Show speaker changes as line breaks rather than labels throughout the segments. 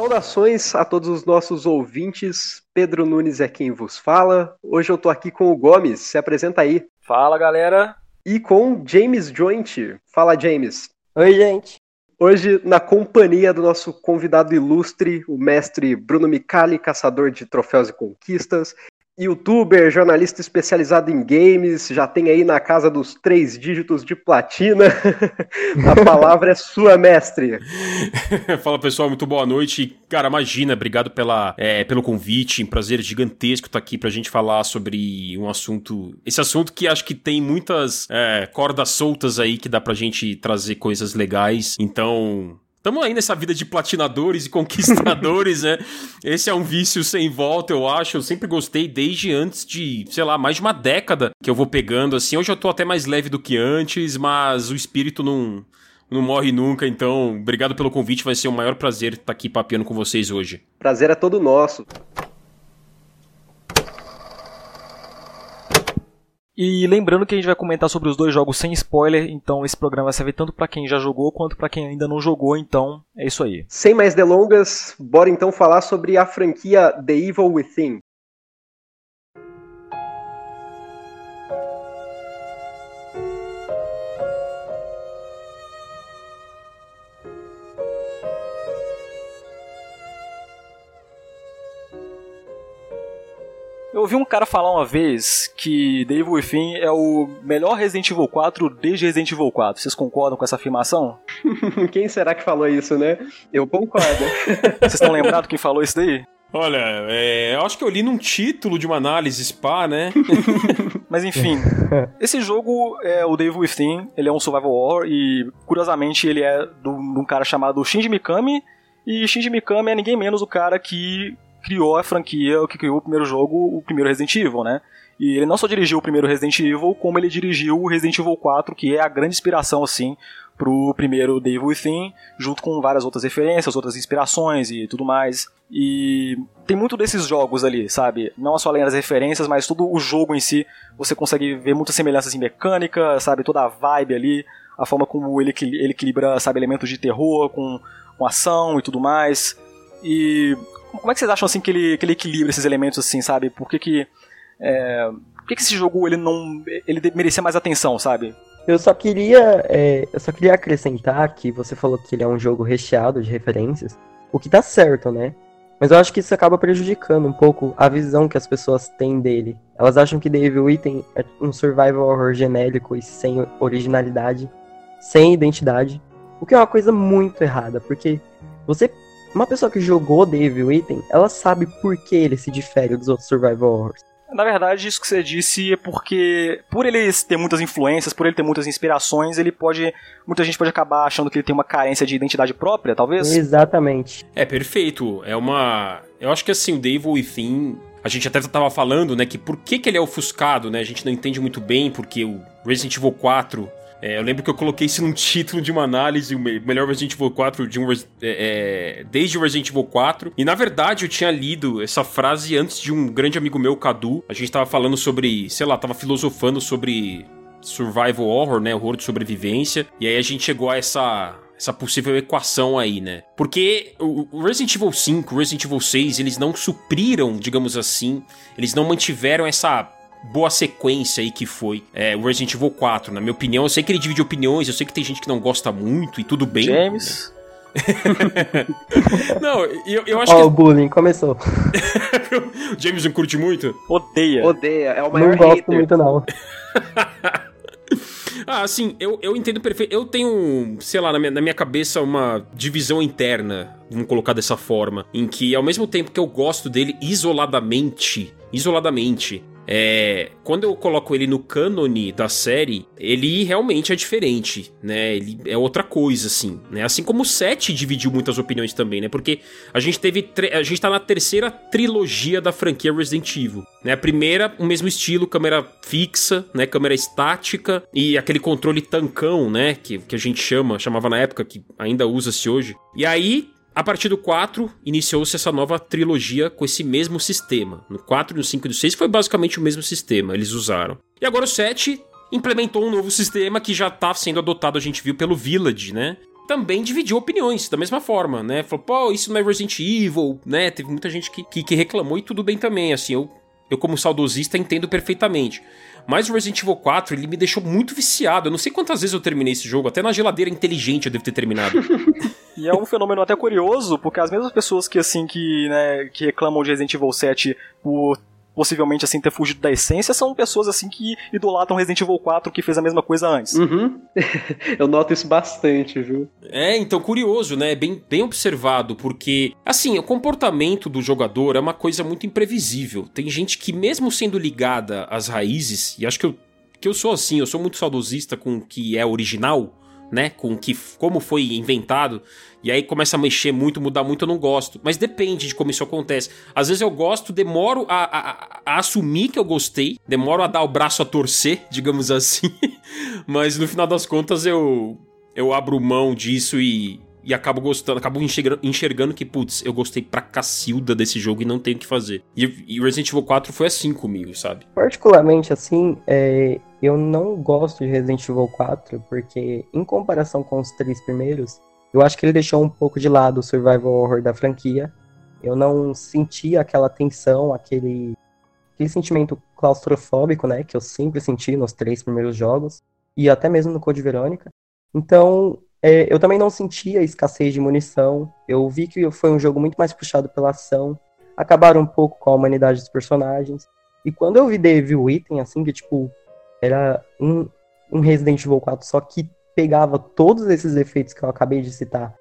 Saudações a todos os nossos ouvintes. Pedro Nunes é quem vos fala. Hoje eu tô aqui com o Gomes. Se apresenta aí.
Fala, galera.
E com James Joint. Fala, James.
Oi, gente.
Hoje, na companhia do nosso convidado ilustre, o mestre Bruno Micali, caçador de troféus e conquistas, youtuber, jornalista especializado em games, já tem aí na casa dos três dígitos de platina. A palavra é sua, mestre.
Fala pessoal, muito boa noite. Cara, imagina, obrigado pela, é, pelo convite, um prazer gigantesco estar aqui pra gente falar sobre um assunto. Esse assunto que acho que tem muitas é, cordas soltas aí que dá pra gente trazer coisas legais. Então, Estamos aí nessa vida de platinadores e conquistadores, né? Esse é um vício sem volta, eu acho. Eu sempre gostei desde antes de, sei lá, mais de uma década que eu vou pegando assim. Hoje eu tô até mais leve do que antes, mas o espírito não não morre nunca, então obrigado pelo convite, vai ser um maior prazer estar aqui papeando com vocês hoje.
Prazer é todo nosso.
E lembrando que a gente vai comentar sobre os dois jogos sem spoiler, então esse programa serve tanto para quem já jogou quanto para quem ainda não jogou, então é isso aí.
Sem mais delongas, bora então falar sobre a franquia The Evil Within.
Eu ouvi um cara falar uma vez que The Evil Within é o melhor Resident Evil 4 desde Resident Evil 4. Vocês concordam com essa afirmação?
Quem será que falou isso, né? Eu concordo.
Vocês estão lembrados quem falou isso daí?
Olha, é, eu acho que eu li num título de uma análise spa, né?
Mas enfim, esse jogo é o Devil Within, ele é um survival horror e curiosamente ele é de um cara chamado Shinji Mikami e Shinji Mikami é ninguém menos o cara que criou a franquia, que criou o primeiro jogo, o primeiro Resident Evil, né? E ele não só dirigiu o primeiro Resident Evil, como ele dirigiu o Resident Evil 4, que é a grande inspiração, assim, pro primeiro The Evil Within, junto com várias outras referências, outras inspirações e tudo mais. E tem muito desses jogos ali, sabe? Não só além das referências, mas todo o jogo em si, você consegue ver muitas semelhanças em mecânica, sabe? Toda a vibe ali, a forma como ele, ele equilibra, sabe, elementos de terror com, com ação e tudo mais. E como é que vocês acham assim que ele, que ele equilibra esses elementos assim, sabe? Por que que é, por que, que esse jogo ele não ele merecia mais atenção, sabe?
Eu só queria é, eu só queria acrescentar que você falou que ele é um jogo recheado de referências, o que tá certo, né? Mas eu acho que isso acaba prejudicando um pouco a visão que as pessoas têm dele. Elas acham que The Evil Within é um survival horror genérico e sem originalidade, sem identidade, o que é uma coisa muito errada, porque você uma pessoa que jogou The Evil Within, ela sabe por que ele se difere dos outros survival horrors.
Na verdade, isso que você disse é porque, por ele ter muitas influências, por ele ter muitas inspirações, ele pode. Muita gente pode acabar achando que ele tem uma carência de identidade própria, talvez?
Exatamente.
É perfeito. É uma. Eu acho que assim, o The Evil Within. A gente até tava falando, né, que por que, que ele é ofuscado, né? A gente não entende muito bem, porque o Resident Evil 4 é, eu lembro que eu coloquei isso num título de uma análise, o melhor Resident Evil 4 de um, é, é, desde o Resident Evil 4. E na verdade eu tinha lido essa frase antes de um grande amigo meu, Cadu. A gente tava falando sobre, sei lá, tava filosofando sobre survival horror, né, horror de sobrevivência. E aí a gente chegou a essa essa possível equação aí, né? Porque o Resident Evil 5, Resident Evil 6, eles não supriram, digamos assim, eles não mantiveram essa boa sequência aí que foi é, o Resident Evil 4. Na minha opinião, eu sei que ele divide opiniões, eu sei que tem gente que não gosta muito e tudo bem.
James.
Né? não, eu, eu acho
oh,
que.
o bullying começou.
o James não curte muito?
Odeia.
Odeia, é o maior
não gosto
hater.
muito, não.
ah, assim, eu, eu entendo perfeito. Eu tenho, sei lá, na minha, na minha cabeça uma divisão interna, vamos colocar dessa forma, em que ao mesmo tempo que eu gosto dele isoladamente, isoladamente, é, quando eu coloco ele no cânone da série, ele realmente é diferente, né? Ele é outra coisa, assim, né? Assim como o 7 dividiu muitas opiniões também, né? Porque a gente teve. A gente tá na terceira trilogia da franquia Resident Evil. Né? A primeira, o mesmo estilo, câmera fixa, né? Câmera estática e aquele controle tancão, né? Que, que a gente chama, chamava na época, que ainda usa-se hoje. E aí, a partir do 4, iniciou-se essa nova trilogia com esse mesmo sistema. No 4, no 5 e no 6 foi basicamente o mesmo sistema, eles usaram. E agora o 7 implementou um novo sistema que já está sendo adotado, a gente viu, pelo Village, né? também dividiu opiniões da mesma forma, né? Falou, pô, isso não é Resident Evil, né? Teve muita gente que, que, que reclamou e tudo bem também, assim, eu, eu como saudosista entendo perfeitamente. Mas o Resident Evil 4, ele me deixou muito viciado. Eu não sei quantas vezes eu terminei esse jogo, até na geladeira inteligente eu devo ter terminado.
e é um fenômeno até curioso, porque as mesmas pessoas que assim que, né, que reclamam de Resident Evil 7 por possivelmente assim ter fugido da essência são pessoas assim que idolatram Resident Evil 4 que fez a mesma coisa antes.
Uhum. Eu noto isso bastante, viu?
É, então curioso, né? Bem, bem observado, porque assim, o comportamento do jogador é uma coisa muito imprevisível. Tem gente que mesmo sendo ligada às raízes, e acho que eu que eu sou assim, eu sou muito saudosista com o que é original, né? Com que como foi inventado. E aí começa a mexer muito, mudar muito, eu não gosto. Mas depende de como isso acontece. Às vezes eu gosto, demoro a, a, a assumir que eu gostei, demoro a dar o braço a torcer, digamos assim. Mas no final das contas eu, eu abro mão disso e, e acabo gostando, acabo enxergando, enxergando que, putz, eu gostei pra cacilda desse jogo e não tenho o que fazer. E, e Resident Evil 4 foi assim comigo, sabe?
Particularmente assim, é, eu não gosto de Resident Evil 4 porque, em comparação com os três primeiros, eu acho que ele deixou um pouco de lado o survival horror da franquia. Eu não senti aquela tensão, aquele, aquele sentimento claustrofóbico, né, que eu sempre senti nos três primeiros jogos e até mesmo no Code Verônica. Então, é, eu também não senti a escassez de munição. Eu vi que foi um jogo muito mais puxado pela ação. Acabaram um pouco com a humanidade dos personagens. E quando eu vi The Evil Item, assim, que tipo, era um, um Resident Evil 4 só que pegava todos esses efeitos que eu acabei de citar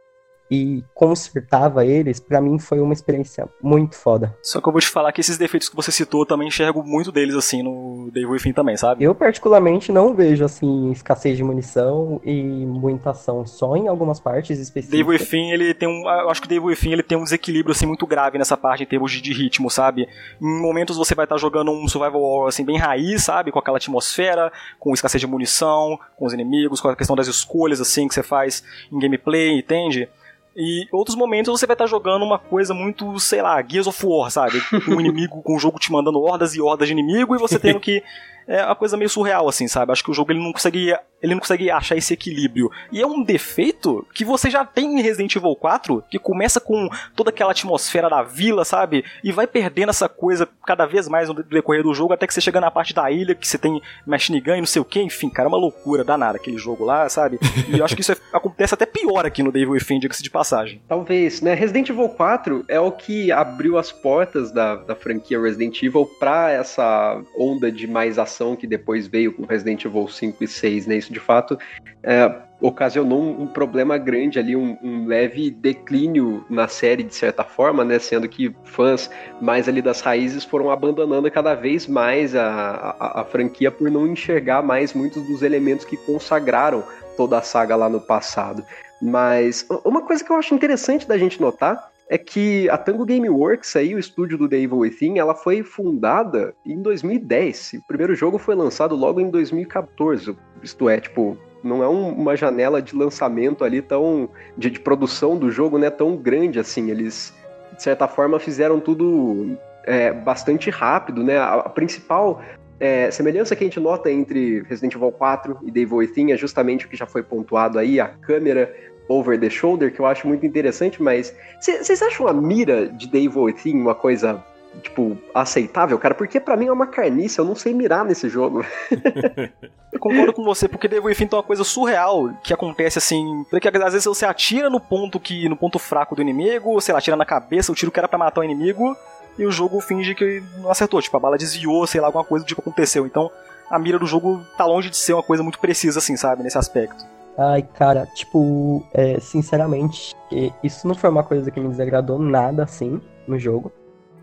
e consertava eles, para mim foi uma experiência muito foda.
Só que eu vou te falar que esses defeitos que você citou, eu também enxergo muito deles, assim, no Devil Within também, sabe?
Eu, particularmente, não vejo, assim, escassez de munição e muita ação, só em algumas partes específicas.
Devil Within, ele tem um... Eu acho que o Devil Within, ele tem um desequilíbrio, assim, muito grave nessa parte, em termos de, de ritmo, sabe? Em momentos você vai estar tá jogando um survival horror, assim, bem raiz, sabe? Com aquela atmosfera, com escassez de munição, com os inimigos, com a questão das escolhas, assim, que você faz em gameplay, entende? E outros momentos você vai estar tá jogando uma coisa muito, sei lá, Gears of War, sabe? Um inimigo com o jogo te mandando hordas e hordas de inimigo e você tendo que é uma coisa meio surreal, assim, sabe? Acho que o jogo ele não consegue, ele não consegue achar esse equilíbrio. E é um defeito que você já tem em Resident Evil 4, que começa com toda aquela atmosfera da vila, sabe? E vai perdendo essa coisa cada vez mais no decorrer do jogo, até que você chega na parte da ilha, que você tem machine gun e não sei o que, enfim, cara, é uma loucura danada aquele jogo lá, sabe? E eu acho que isso é, acontece até pior aqui no Devil Within, diga-se de passagem.
Talvez, né? Resident Evil 4 é o que abriu as portas da, da franquia Resident Evil pra essa onda de mais ação que depois veio com Resident Evil 5 e 6, né? Isso de fato é, ocasionou um, problema grande ali, um, um, leve declínio na série, de certa forma, né? Sendo que fãs mais ali das raízes foram abandonando cada vez mais a, a, a franquia por não enxergar mais muitos dos elementos que consagraram toda a saga lá no passado. Mas uma coisa que eu acho interessante da gente notar é que a Tango Gameworks, aí, o estúdio do The Evil Within, ela foi fundada em 2010. O primeiro jogo foi lançado logo em 2014. Isto é, tipo, não é um, uma janela de lançamento ali tão. De, de, produção do jogo, né? Tão grande assim. Eles, de certa forma, fizeram tudo é, bastante rápido, né? A, a principal é, semelhança que a gente nota entre Resident Evil 4 e The Evil Within é justamente o que já foi pontuado aí, a câmera over the shoulder, que eu acho muito interessante, mas vocês acham a mira de Evil Within uma coisa, tipo, aceitável, cara? Porque para mim é uma carniça, eu não sei mirar nesse jogo.
eu concordo com você, porque The Evil Within tem uma coisa surreal que acontece assim, porque às vezes você atira no ponto que no ponto fraco do inimigo, sei lá, atira na cabeça, o tiro que era para matar o inimigo, e o jogo finge que não acertou, tipo, a bala desviou, sei lá, alguma coisa do tipo aconteceu. Então, a mira do jogo tá longe de ser uma coisa muito precisa assim, sabe, nesse aspecto.
Ai, cara, tipo, é, sinceramente, isso não foi uma coisa que me desagradou nada assim no jogo.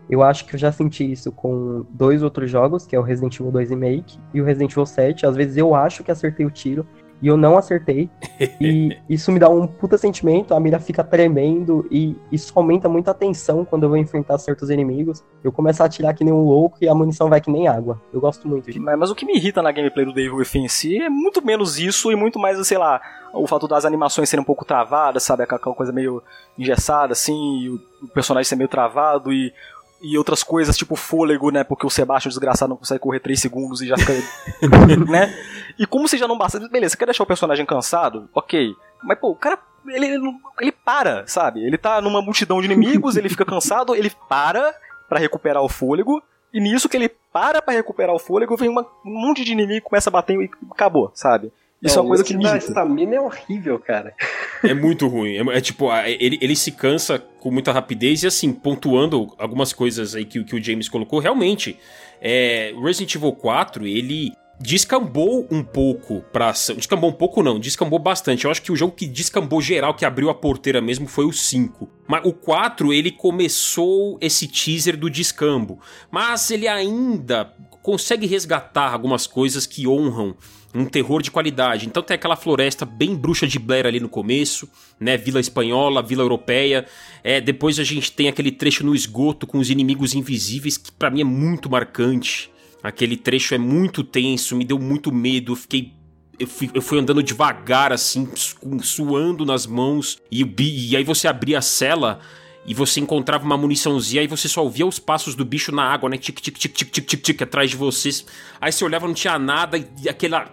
Eu acho que eu já senti isso com dois outros jogos, que é o Resident Evil 2 Remake e o Resident Evil 7. Às vezes eu acho que acertei o tiro, e eu não acertei. E isso me dá um puta sentimento, a mira fica tremendo e isso aumenta muito a tensão quando eu vou enfrentar certos inimigos. Eu começo a atirar que nem um louco e a munição vai que nem água. Eu gosto muito disso.
Mas, mas o que me irrita na gameplay do Devil Within em si é muito menos isso e muito mais, sei lá, o fato das animações serem um pouco travadas, sabe? Aquela coisa meio engessada, assim, o personagem ser meio travado e e outras coisas, tipo fôlego, né? Porque o Sebastião desgraçado não consegue correr 3 segundos e já fica. né? E como se já não basta. Beleza, você quer deixar o personagem cansado? Ok. Mas, pô, o cara ele, ele para, sabe? Ele tá numa multidão de inimigos, ele fica cansado, ele para para recuperar o fôlego, e nisso que ele para pra recuperar o fôlego, vem uma, um monte de inimigo, começa a bater e acabou, sabe? Isso é, é uma coisa que me
A estamina é horrível, cara.
É muito ruim. É, é, tipo, ele, ele se cansa com muita rapidez e assim, pontuando algumas coisas aí que, que o James colocou, realmente, é, Resident Evil 4, ele descambou um pouco pra ação. Descambou um pouco não, descambou bastante. Eu acho que o jogo que descambou geral, que abriu a porteira mesmo, foi o 5. Mas o 4, ele começou esse teaser do descambo. Mas ele ainda consegue resgatar algumas coisas que honram um terror de qualidade. Então tem aquela floresta bem bruxa de Blair ali no começo, né? Vila espanhola, vila europeia. É, depois a gente tem aquele trecho no esgoto com os inimigos invisíveis que para mim é muito marcante. Aquele trecho é muito tenso, me deu muito medo, eu fiquei eu fui, eu fui, andando devagar, assim, suando nas mãos. E, e, aí você abria a cela e você encontrava uma muniçãozinha e você só ouvia os passos do bicho na água, né? Tic, tic, tic, tic, tic, tic, tic, atrás de vocês. Aí você olhava, não tinha nada e aquela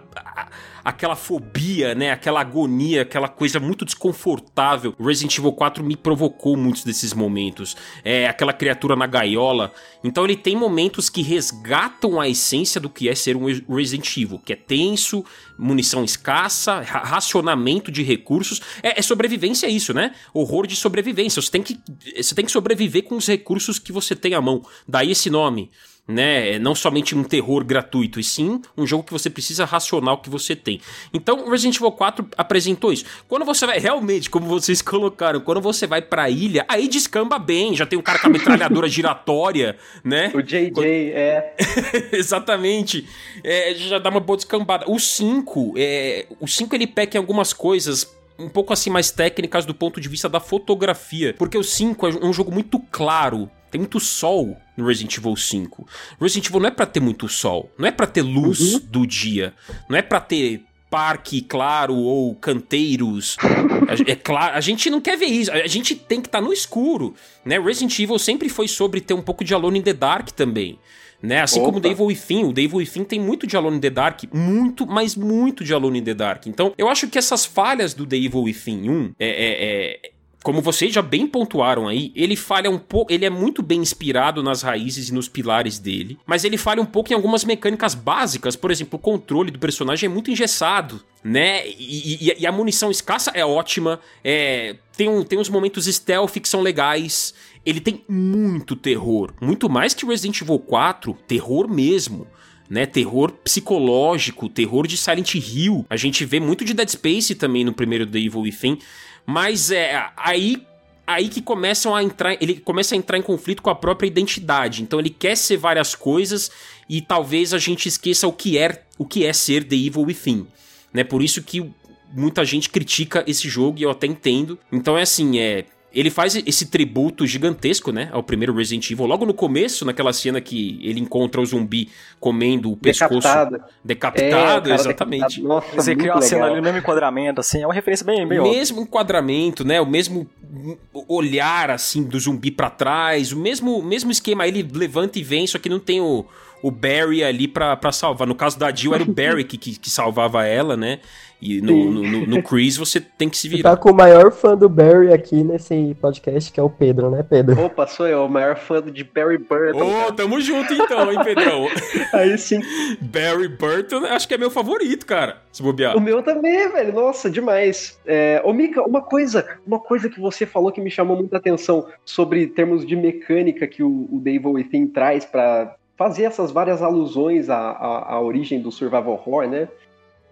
aquela fobia, né? Aquela agonia, aquela coisa muito desconfortável. Resident Evil 4 me provocou muitos desses momentos. É aquela criatura na gaiola. Então ele tem momentos que resgatam a essência do que é ser um Resident Evil, que é tenso, munição escassa, racionamento de recursos. É, é sobrevivência isso, né? Horror de sobrevivência. Você tem que você tem que sobreviver com os recursos que você tem à mão. Daí esse nome né? É não somente um terror gratuito, e sim um jogo que você precisa racionar o que você tem. Então, Resident Evil 4 apresentou isso. Quando você vai realmente, como vocês colocaram, quando você vai pra ilha, aí descamba bem, já tem um cara com a metralhadora giratória, né?
O JJ, quando... é.
Exatamente. É, já dá uma boa descambada. O 5, é... o 5 ele peca em algumas coisas um pouco assim mais técnicas do ponto de vista da fotografia, porque o 5 é um jogo muito claro, tem muito sol no Resident Evil 5. Resident Evil não é para ter muito sol, não é para ter luz uhum. do dia, não é para ter parque claro ou canteiros. é claro, a gente não quer ver isso. A gente tem que estar tá no escuro, né? Resident Evil sempre foi sobre ter um pouco de Alone in the Dark também. Né? Assim Opa. como o Devil Within, o Devil Within tem muito de Alone in the Dark, muito, mas muito de Alone in the Dark. Então, eu acho que essas falhas do Devil Within 1 é, é, é como vocês já bem pontuaram aí, ele falha um pouco, ele é muito bem inspirado nas raízes e nos pilares dele, mas ele falha um pouco em algumas mecânicas básicas, por exemplo, o controle do personagem é muito engessado, né? E, e, e a munição escassa é ótima, é, tem, um, tem uns momentos stealth que são legais, ele tem muito terror, muito mais que Resident Evil 4, terror mesmo né? Terror psicológico, terror de Silent Hill. A gente vê muito de Dead Space também no primeiro The Evil Within, mas é aí aí que começam a entrar, ele começa a entrar em conflito com a própria identidade. Então ele quer ser várias coisas e talvez a gente esqueça o que é, o que é ser The Evil Within, né? Por isso que muita gente critica esse jogo e eu até entendo. Então é assim, é ele faz esse tributo gigantesco, né, ao primeiro Resident Evil. Logo no começo, naquela cena que ele encontra o zumbi comendo o pescoço
decapitado,
decapitado é, exatamente. Decapitado.
Nossa, Você cria uma cena ali, o mesmo enquadramento, assim, é uma referência bem, bem O
mesmo enquadramento, né, o mesmo olhar, assim, do zumbi para trás, o mesmo, mesmo esquema, ele levanta e vem, só que não tem o, o Barry ali pra, pra salvar. No caso da Jill, era o Barry que, que, que salvava ela, né? E no, no, no, no Chris você tem que se virar.
Você tá com o maior fã do Barry aqui nesse podcast, que é o Pedro, né, Pedro?
Opa, sou eu, o maior fã de Barry Burton.
Ô, oh, tamo junto então, hein, Pedrão?
Aí sim.
Barry Burton, acho que é meu favorito, cara, se bobear.
O meu também, velho, nossa, demais. É, ô, Mika, uma coisa, uma coisa que você falou que me chamou muita atenção sobre termos de mecânica que o, o Dave Within traz para fazer essas várias alusões à, à, à origem do survival horror, né?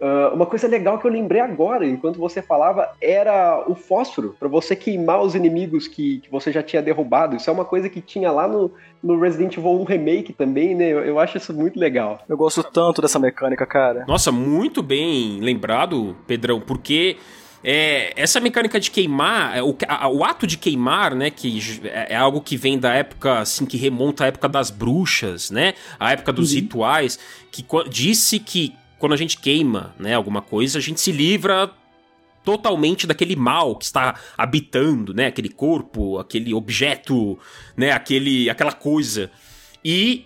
Uh, uma coisa legal que eu lembrei agora, enquanto você falava, era o fósforo, para você queimar os inimigos que, que você já tinha derrubado. Isso é uma coisa que tinha lá no, no Resident Evil 1 Remake também, né? Eu, eu acho isso muito legal.
Eu gosto tanto dessa mecânica, cara.
Nossa, muito bem lembrado, Pedrão, porque. É, essa mecânica de queimar, é, o, a, o, ato de queimar, né, que é, é, algo que vem da época, assim, que remonta à época das bruxas, né, a época dos uhum. rituais, que disse que quando a gente queima, né, alguma coisa, a gente se livra totalmente daquele mal que está habitando, né, aquele corpo, aquele objeto, né, aquele, aquela coisa. E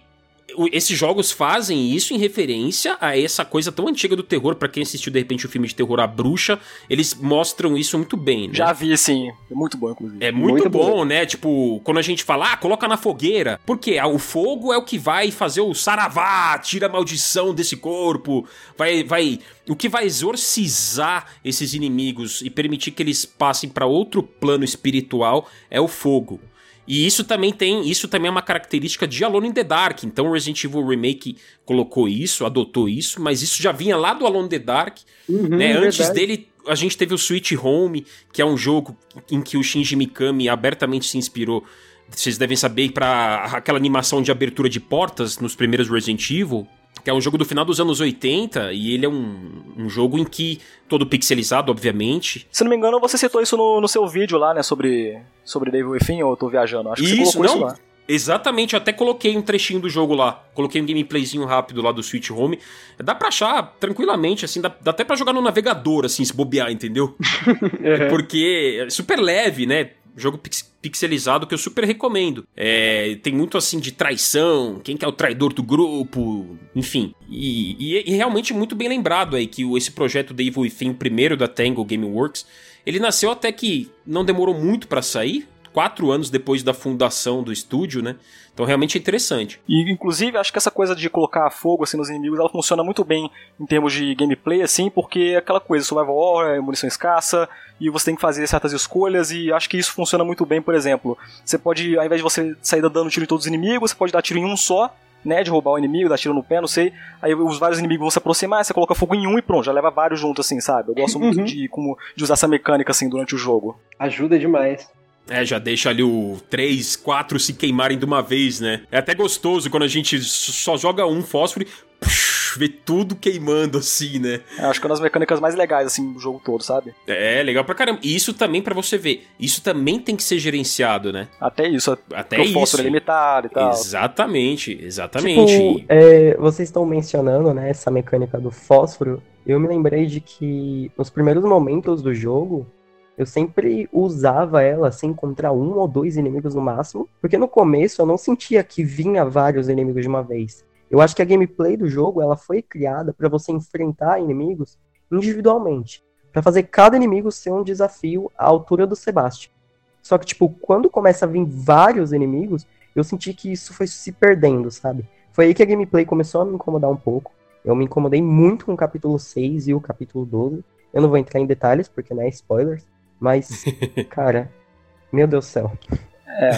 esses jogos fazem isso em referência a essa coisa tão antiga do terror. para quem assistiu de repente o filme de terror A Bruxa, eles mostram isso muito bem, né?
Já vi, sim. É muito bom, inclusive.
É muito, muito bom, bom, né? Tipo, quando a gente fala, ah, coloca na fogueira. Porque o fogo é o que vai fazer o saravá, tira a maldição desse corpo, vai. vai o que vai exorcizar esses inimigos e permitir que eles passem para outro plano espiritual é o fogo. E isso também tem, isso também é uma característica de Alone in the Dark. Então o Resident Evil Remake colocou isso, adotou isso, mas isso já vinha lá do Alone in the Dark, uhum, né? Antes verdade. dele, a gente teve o Sweet Home, que é um jogo em que o Shinji Mikami abertamente se inspirou. Vocês devem saber para aquela animação de abertura de portas nos primeiros Resident Evil, que é um jogo do final dos anos 80 e ele é um, um jogo em que todo pixelizado, obviamente.
Se não me engano, você citou isso no, no seu vídeo lá, né, sobre sobre Devil Within, ou eu tô viajando? Acho que isso, você colocou não, isso lá.
Exatamente, eu até coloquei um trechinho do jogo lá. Coloquei um gameplayzinho rápido lá do Switch Home. Dá pra achar tranquilamente, assim, dá, dá até pra jogar no navegador, assim, se bobear, entendeu? é. Porque é super leve, né? Jogo pix pixelizado que eu super recomendo. É, tem muito assim de traição, quem que é o traidor do grupo, enfim. E, e, e realmente muito bem lembrado aí que esse projeto da Evil Within, primeiro da Tango Gameworks, ele nasceu até que não demorou muito para sair, quatro anos depois da fundação do estúdio, né? Então realmente é interessante.
E inclusive acho que essa coisa de colocar fogo assim nos inimigos, ela funciona muito bem em termos de gameplay assim, porque é aquela coisa, survival horror, é munição escassa e você tem que fazer certas escolhas e acho que isso funciona muito bem, por exemplo. Você pode, ao invés de você sair dando tiro em todos os inimigos, você pode dar tiro em um só né, de roubar o inimigo, dar tiro no pé, não sei. Aí os vários inimigos vão se aproximar, você coloca fogo em um e pronto, já leva vários juntos, assim, sabe? Eu gosto muito uhum. de, como, de usar essa mecânica, assim, durante o jogo.
Ajuda demais.
É, já deixa ali o 3, 4 se queimarem de uma vez, né? É até gostoso quando a gente só joga um fósforo e vê tudo queimando assim, né?
É, acho que é uma das mecânicas mais legais, assim, do jogo todo, sabe?
É, legal pra caramba. E isso também, para você ver, isso também tem que ser gerenciado, né?
Até isso. Até isso. O fósforo é limitado e tal.
Exatamente, exatamente.
Tipo, é, vocês estão mencionando, né, essa mecânica do fósforo. Eu me lembrei de que nos primeiros momentos do jogo, eu sempre usava ela sem encontrar um ou dois inimigos no máximo, porque no começo eu não sentia que vinha vários inimigos de uma vez. Eu acho que a gameplay do jogo ela foi criada para você enfrentar inimigos individualmente, para fazer cada inimigo ser um desafio à altura do Sebastian. Só que tipo, quando começa a vir vários inimigos, eu senti que isso foi se perdendo, sabe? Foi aí que a gameplay começou a me incomodar um pouco. Eu me incomodei muito com o capítulo 6 e o capítulo 12. Eu não vou entrar em detalhes, porque não é spoilers. Mas, cara, meu Deus do céu.
É,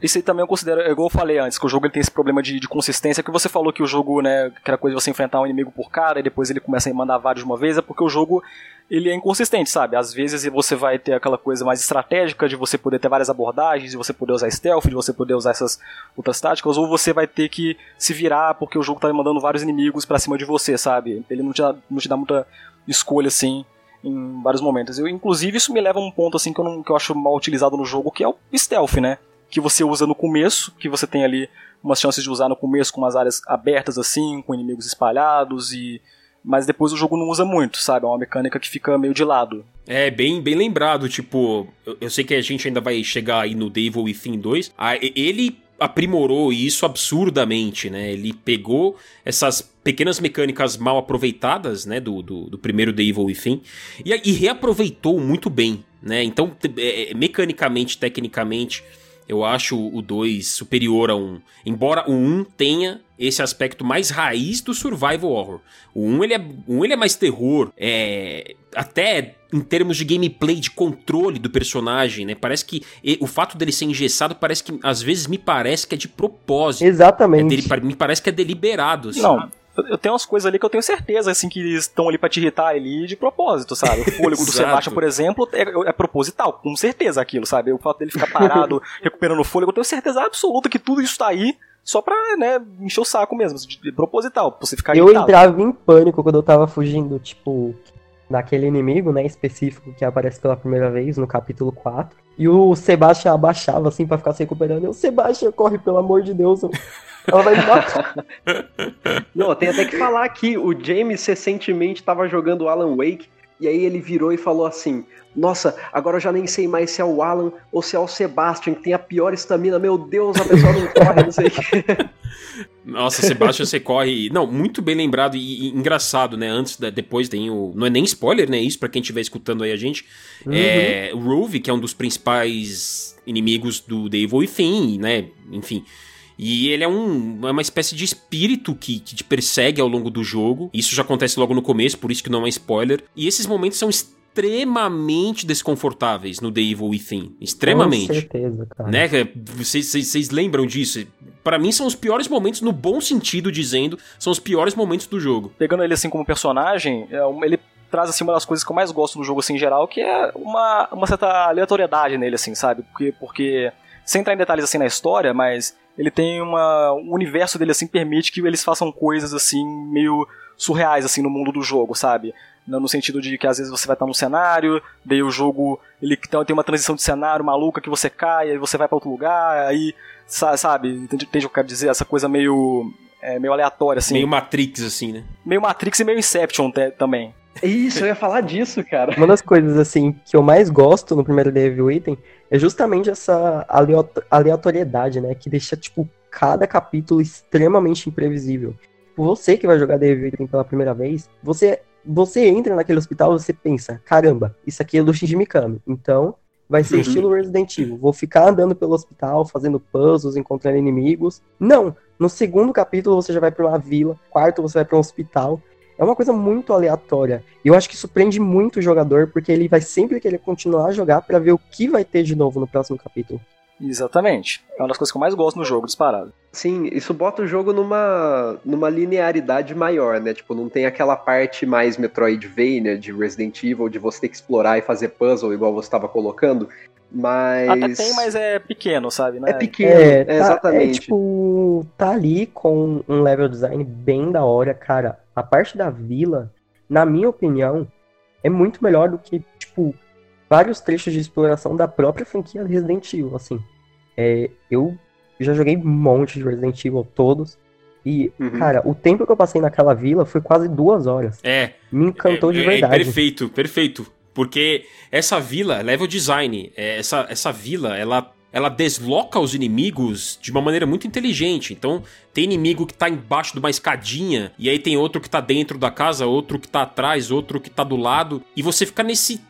isso aí também eu considero, igual eu falei antes, que o jogo ele tem esse problema de, de, consistência, que você falou que o jogo, né, que era coisa de você enfrentar um inimigo por cara e depois ele começa a mandar vários de uma vez, é porque o jogo ele é inconsistente, sabe? Às vezes você vai ter aquela coisa mais estratégica de você poder ter várias abordagens, de você poder usar stealth, de você poder usar essas outras táticas, ou você vai ter que se virar porque o jogo tá mandando vários inimigos para cima de você, sabe? Ele não te dá, não te dá muita escolha assim em vários momentos. Eu, inclusive, isso me leva a um ponto assim que eu, não, que eu acho mal utilizado no jogo, que é o stealth, né? Que você usa no começo, que você tem ali umas chances de usar no começo com umas áreas abertas assim, com inimigos espalhados e mas depois o jogo não usa muito, sabe? É uma mecânica que fica meio de lado.
É, bem, bem lembrado, tipo, eu, eu sei que a gente ainda vai chegar aí no Devil Within 2. Ah, ele aprimorou isso absurdamente, né? Ele pegou essas pequenas mecânicas mal aproveitadas, né, do, do, do primeiro The Evil Within, e, e reaproveitou muito bem, né? Então, é, é mecanicamente, tecnicamente, eu acho o 2 superior a 1. Um. Embora o 1 um tenha esse aspecto mais raiz do survival horror. O 1 um, ele é, um, ele é mais terror, é, até em termos de gameplay, de controle do personagem, né? Parece que o fato dele ser engessado parece que às vezes me parece que é de propósito.
Exatamente.
É dele, me parece que é deliberado. Assim.
Não, eu tenho umas coisas ali que eu tenho certeza, assim, que estão ali para te irritar ali de propósito, sabe? O fôlego do Sebastian, por exemplo, é, é, proposital, com certeza aquilo, sabe? O fato dele ficar parado, recuperando o fôlego, eu tenho certeza absoluta que tudo isso tá aí só pra, né, encher o saco mesmo, proposital, pra você ficar
Eu irritado. entrava em pânico quando eu tava fugindo, tipo, daquele inimigo, né, específico que aparece pela primeira vez no capítulo 4. E o Sebastian abaixava, assim, para ficar se recuperando. E o Sebastian corre, pelo amor de Deus. Ela vai me matar.
Não, tem até que falar que o James recentemente estava jogando Alan Wake. E aí ele virou e falou assim: Nossa, agora eu já nem sei mais se é o Alan ou se é o Sebastian, que tem a pior estamina. Meu Deus, a pessoa não corre, não sei o que.
Nossa, Sebastian, você corre. Não, muito bem lembrado e, e engraçado, né? Antes, da, depois tem o. Não é nem spoiler, né? Isso para quem estiver escutando aí a gente. Uhum. É, o Rove, que é um dos principais inimigos do The Evil Within, né? Enfim. E ele é, um, é uma espécie de espírito que, que te persegue ao longo do jogo. Isso já acontece logo no começo, por isso que não é spoiler. E esses momentos são extremamente desconfortáveis no The Evil Within. Extremamente. Com
certeza, cara.
Né? Vocês, vocês, vocês lembram disso? Para mim são os piores momentos, no bom sentido dizendo, são os piores momentos do jogo.
Pegando ele assim como personagem, é ele traz assim uma das coisas que eu mais gosto do jogo assim em geral, que é uma, uma certa aleatoriedade nele assim, sabe? Porque porque sem entrar em detalhes assim na história, mas ele tem uma o universo dele assim permite que eles façam coisas assim meio surreais assim no mundo do jogo, sabe? No sentido de que às vezes você vai estar num cenário, daí o jogo ele tem uma transição de cenário maluca que você cai, aí você vai para outro lugar, aí sabe, entende, entende o que eu quero dizer? Essa coisa meio é, meio aleatória assim.
Meio Matrix assim, né?
Meio Matrix e meio Inception também.
Isso, eu ia falar disso, cara.
Uma das coisas, assim, que eu mais gosto no primeiro Devil Item é justamente essa aleatoriedade, né? Que deixa, tipo, cada capítulo extremamente imprevisível. Tipo, você que vai jogar Devil Item pela primeira vez, você, você entra naquele hospital e você pensa, caramba, isso aqui é do Shinji Mikami. Então, vai ser uhum. estilo Resident Evil. Vou ficar andando pelo hospital, fazendo puzzles, encontrando inimigos. Não! No segundo capítulo você já vai para uma vila, quarto você vai para um hospital. É uma coisa muito aleatória. E eu acho que isso prende muito o jogador, porque ele vai sempre querer continuar a jogar para ver o que vai ter de novo no próximo capítulo.
Exatamente. É uma das coisas que eu mais gosto no jogo, disparado.
Sim, isso bota o jogo numa, numa linearidade maior, né? Tipo, não tem aquela parte mais Metroidvania de Resident Evil, de você ter que explorar e fazer puzzle, igual você estava colocando. Mas.
Até tem, mas é pequeno, sabe?
Né? É pequeno, é, tá, é exatamente.
É, tipo, tá ali com um level design bem da hora, cara a parte da vila, na minha opinião, é muito melhor do que, tipo, vários trechos de exploração da própria franquia Resident Evil, assim. É, eu já joguei um monte de Resident Evil, todos, e, uhum. cara, o tempo que eu passei naquela vila foi quase duas horas.
É.
Me encantou
é,
de verdade.
É perfeito, perfeito. Porque essa vila, level design, é, essa, essa vila, ela ela desloca os inimigos de uma maneira muito inteligente. Então, tem inimigo que tá embaixo de uma escadinha, e aí tem outro que tá dentro da casa, outro que tá atrás, outro que tá do lado, e você fica nesse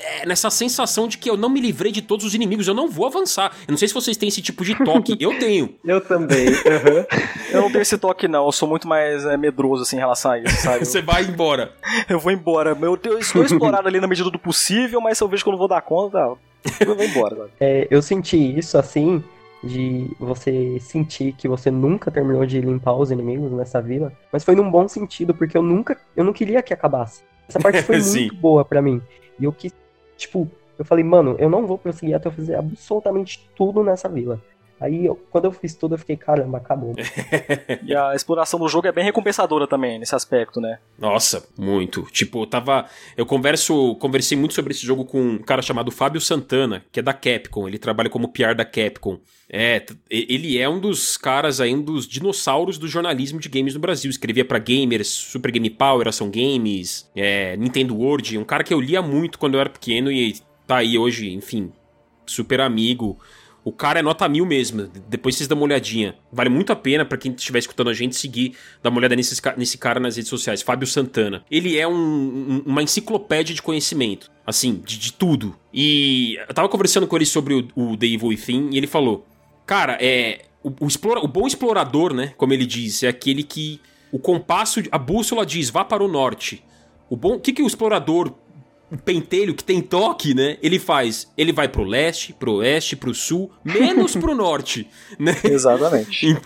é, nessa sensação de que eu não me livrei de todos os inimigos, eu não vou avançar. Eu não sei se vocês têm esse tipo de toque, eu tenho.
Eu também. Uhum.
eu não tenho esse toque, não. Eu sou muito mais é, medroso assim, em relação a isso, sabe?
Você vai embora.
eu vou embora. Eu, eu estou explorado ali na medida do possível, mas se eu vejo que eu não vou dar conta, eu vou embora.
É, eu senti isso assim, de você sentir que você nunca terminou de limpar os inimigos nessa vila, mas foi num bom sentido, porque eu nunca, eu não queria que acabasse. Essa parte foi muito boa para mim. E eu quis, tipo, eu falei, mano, eu não vou prosseguir até eu fazer absolutamente tudo nessa vila. Aí, eu, quando eu fiz tudo, eu fiquei, caramba, acabou.
e a exploração do jogo é bem recompensadora também, nesse aspecto, né?
Nossa, muito. Tipo, eu tava. Eu converso, conversei muito sobre esse jogo com um cara chamado Fábio Santana, que é da Capcom. Ele trabalha como PR da Capcom. É, ele é um dos caras aí, um dos dinossauros do jornalismo de games no Brasil. Escrevia para Gamers, Super Game Power, Ação Games, é, Nintendo World. Um cara que eu lia muito quando eu era pequeno e tá aí hoje, enfim, super amigo. O cara é nota mil mesmo. Depois vocês dão uma olhadinha. Vale muito a pena para quem estiver escutando a gente seguir, dar uma olhada nesse, nesse cara nas redes sociais, Fábio Santana. Ele é um, um, uma enciclopédia de conhecimento. Assim, de, de, tudo. E eu tava conversando com ele sobre o, o The Evil Within e ele falou: Cara, é. O, o, explora, o bom explorador, né? Como ele diz, é aquele que. O compasso, a bússola diz, vá para o norte. O bom, o que, que o explorador o pentelho que tem toque, né? Ele faz, ele vai pro leste, pro oeste, pro sul, menos pro norte, né?
Exatamente.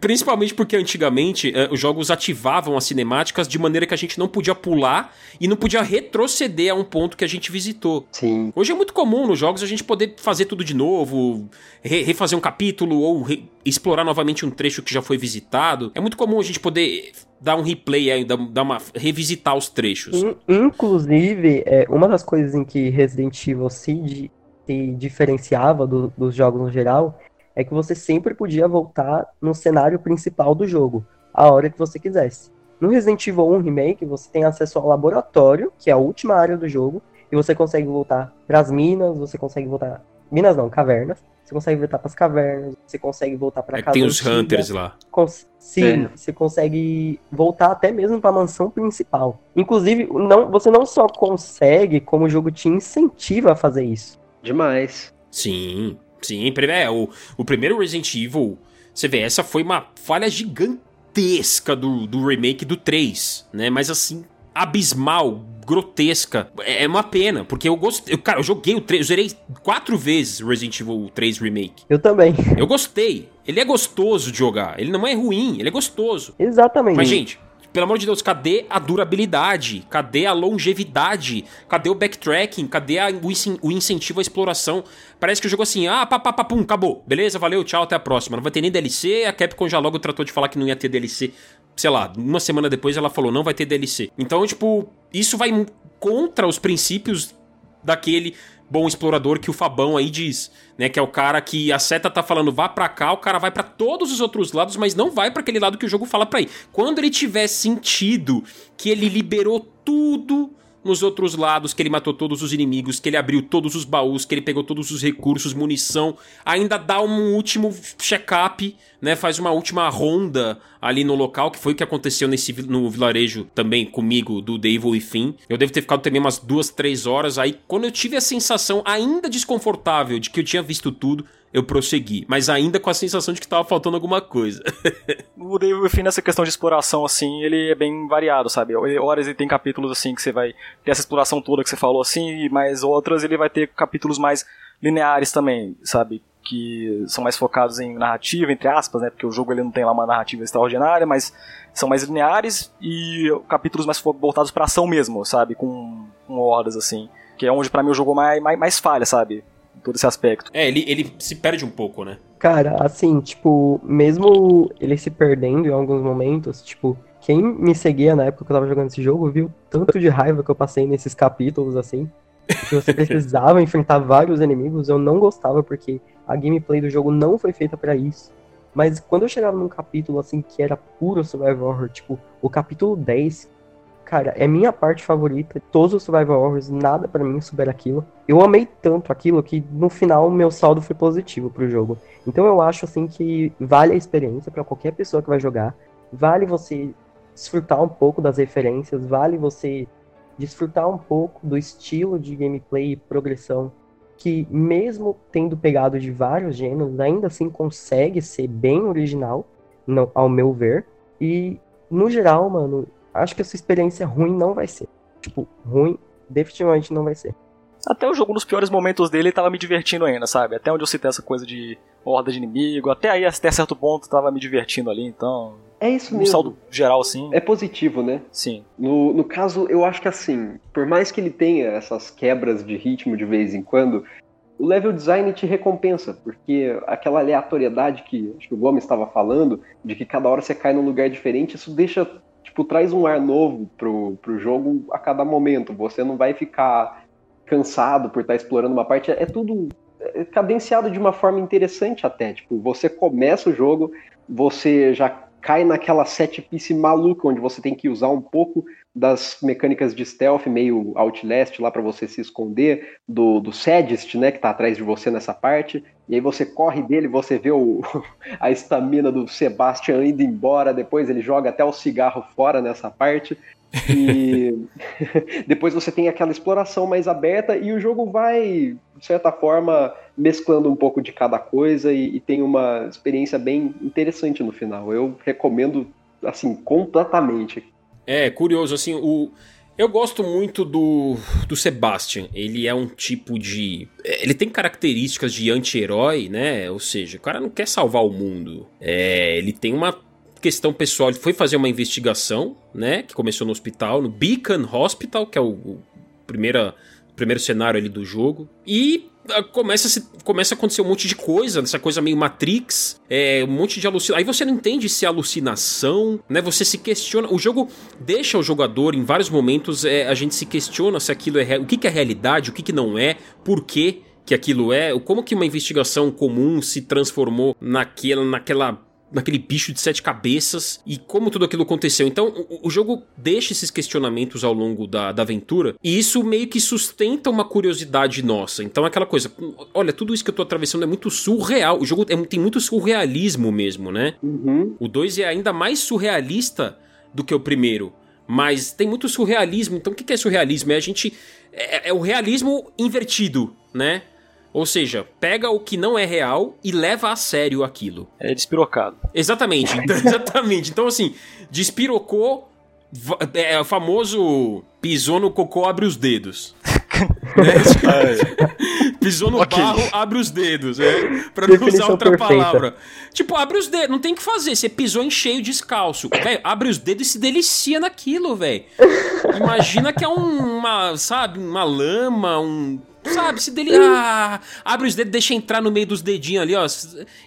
Principalmente porque antigamente uh, os jogos ativavam as cinemáticas de maneira que a gente não podia pular e não podia retroceder a um ponto que a gente visitou.
Sim.
Hoje é muito comum nos jogos a gente poder fazer tudo de novo, re refazer um capítulo ou explorar novamente um trecho que já foi visitado. É muito comum a gente poder dar um replay aí, dar uma revisitar os trechos.
Inclusive, é, uma das coisas em que Resident Evil se, se diferenciava do, dos jogos no geral é que você sempre podia voltar no cenário principal do jogo, a hora que você quisesse. No Resident Evil 1 Remake, você tem acesso ao laboratório, que é a última área do jogo, e você consegue voltar para as minas, você consegue voltar. Minas não, cavernas. Você consegue voltar pras cavernas, você consegue voltar pra
É,
casa
tem os
antiga.
Hunters lá.
Cons- Sim,
É.
você consegue voltar até mesmo para a mansão principal. Inclusive, não, você não só consegue, como o jogo te incentiva a fazer isso.
Demais.
Sim, sim. É, o, o primeiro Resident Evil, você vê, essa foi uma falha gigantesca do, do remake do 3, né? Mas assim, abismal, grotesca. É é uma pena, porque eu gostei. eu, Cara, eu joguei o 3, eu zerei quatro vezes Resident Evil 3 Remake.
Eu também.
Eu gostei. Ele é gostoso de jogar. Ele não é ruim, ele é gostoso.
Exatamente.
Mas, gente, pelo amor de Deus, cadê a durabilidade? Cadê a longevidade? Cadê o backtracking? Cadê a- o, incen- o incentivo à exploração? Parece que o jogo assim, ah, pá, pá, pá, pum, acabou. Beleza, valeu, tchau, até a próxima. Não vai ter nem DLC. A Capcom já logo tratou de falar que não ia ter DLC. Sei lá, uma semana depois ela falou, não vai ter DLC. Então, tipo, isso vai contra os princípios daquele bom explorador que o Fabão aí diz, né, que é o cara que a seta tá falando vá pra cá, o cara vai pra todos os outros lados, mas não vai pra aquele lado que o jogo fala pra ir. Quando ele tiver sentido que ele liberou tudo nos outros lados, que ele matou todos os inimigos, que ele abriu todos os baús, que ele pegou todos os recursos, munição, ainda dá um último check-up, né? Faz uma última ronda ali no local, que foi o que aconteceu nesse no vilarejo também comigo do The Evil Within. Eu devo ter ficado também umas duas, três horas. Aí, quando eu tive a sensação ainda desconfortável de que eu tinha visto tudo, eu prossegui. Mas ainda com a sensação de que tava faltando alguma coisa.
O Devil Within, nessa questão de exploração, assim, ele é bem variado, sabe? Horas ele tem capítulos, assim, que você vai ter essa exploração toda que você falou, assim, mas outras ele vai ter capítulos mais lineares também, sabe? Que são mais focados em narrativa, entre aspas, né? Porque o jogo ele não tem lá uma narrativa extraordinária, mas são mais lineares e capítulos mais voltados pra ação mesmo, sabe? Com, com hordas, assim. Que é onde pra mim o jogo mais, mais, mais falha, sabe? Todo esse aspecto.
É, ele, ele se perde um pouco, né?
Cara, assim, tipo, mesmo ele se perdendo em alguns momentos, tipo, quem me seguia na época que eu tava jogando esse jogo viu tanto de raiva que eu passei nesses capítulos, assim, que você precisava enfrentar vários inimigos, eu não gostava porque a gameplay do jogo não foi feita pra isso. Mas quando eu chegava num capítulo, assim, que era puro survival horror, tipo, o capítulo 10, cara, é minha parte favorita, todos os survival horrors, nada pra mim supera aquilo. Eu amei tanto aquilo que no final meu saldo foi positivo pro jogo. Então eu acho assim que vale a experiência pra qualquer pessoa que vai jogar. Vale você desfrutar um pouco das referências, vale você desfrutar um pouco do estilo de gameplay e progressão que mesmo tendo pegado de vários gêneros, ainda assim consegue ser bem original, no- ao meu ver. E no geral, mano, acho que essa experiência ruim não vai ser. Tipo, ruim definitivamente não vai ser.
Até o jogo, nos piores momentos dele, tava me divertindo ainda, sabe? Até onde eu citei essa coisa de horda de inimigo, até aí, até certo ponto, tava me divertindo ali, então.
É isso
Um
mesmo.
saldo geral, assim,
É positivo, né?
sim.
No, no caso, eu acho que assim, por mais que ele tenha essas quebras de ritmo de vez em quando, o level design te recompensa, porque aquela aleatoriedade que acho que o Gomes estava falando, de que cada hora você cai num lugar diferente, isso deixa, tipo, traz um ar novo pro, pro jogo a cada momento. Você não vai ficar cansado por estar explorando uma parte, é tudo é cadenciado de uma forma interessante até. Tipo, você começa o jogo, você já cai naquela set piece maluca, onde você tem que usar um pouco das mecânicas de stealth, meio Outlast lá para você se esconder do, do Sadist, né, que tá atrás de você nessa parte. E aí você corre dele, você vê o, a estamina do Sebastian indo embora, depois ele joga até o cigarro fora nessa parte. E depois você tem aquela exploração mais aberta e o jogo vai, de certa forma, mesclando um pouco de cada coisa e, e tem uma experiência bem interessante no final. Eu recomendo, assim, completamente.
É, curioso, assim, o. Eu gosto muito do, do Sebastian. Ele é um tipo de. Ele tem características de anti-herói, né? Ou seja, o cara não quer salvar o mundo. É, ele tem uma questão pessoal. Ele foi fazer uma investigação, né? Que começou no hospital, no Beacon Hospital, que é o, o primeira, primeiro cenário ali do jogo. E ah, começa a, se- começa a acontecer um monte de coisa, essa coisa meio Matrix, é, um monte de alucinação. Aí você não entende se é alucinação, né? Você se questiona. O jogo deixa o jogador, em vários momentos, é, a gente se questiona se aquilo é. O que, que é realidade, o que, que não é, por quê que aquilo é, como que uma investigação comum se transformou naquela, naquela naquele bicho de sete cabeças e como tudo aquilo aconteceu. Então, o, o jogo deixa esses questionamentos ao longo da, da aventura e isso meio que sustenta uma curiosidade nossa. Então, aquela coisa, olha, tudo isso que eu tô atravessando é muito surreal. O jogo é, tem muito surrealismo mesmo, né?
Uhum.
O 2 é ainda mais surrealista do que o primeiro. Mas tem muito surrealismo. Então, o que é surrealismo? É a gente. É, é o realismo invertido, né? Ou seja, pega o que não é real e leva a sério aquilo.
É despirocado.
Exatamente, então, exatamente. Então, assim, despirocou, é o famoso pisou no cocô, abre os dedos. né? Pisou no okay. barro, abre os dedos. É, pra não Definição usar outra perfeita. palavra. Tipo, abre os dedos, não tem o que fazer. Você pisou em cheio descalço. Véio, abre os dedos e se delicia naquilo, velho. Imagina que é um, uma, sabe, uma lama, um Sabe, se dele. Ah, abre os dedos, deixa entrar no meio dos dedinhos ali, ó.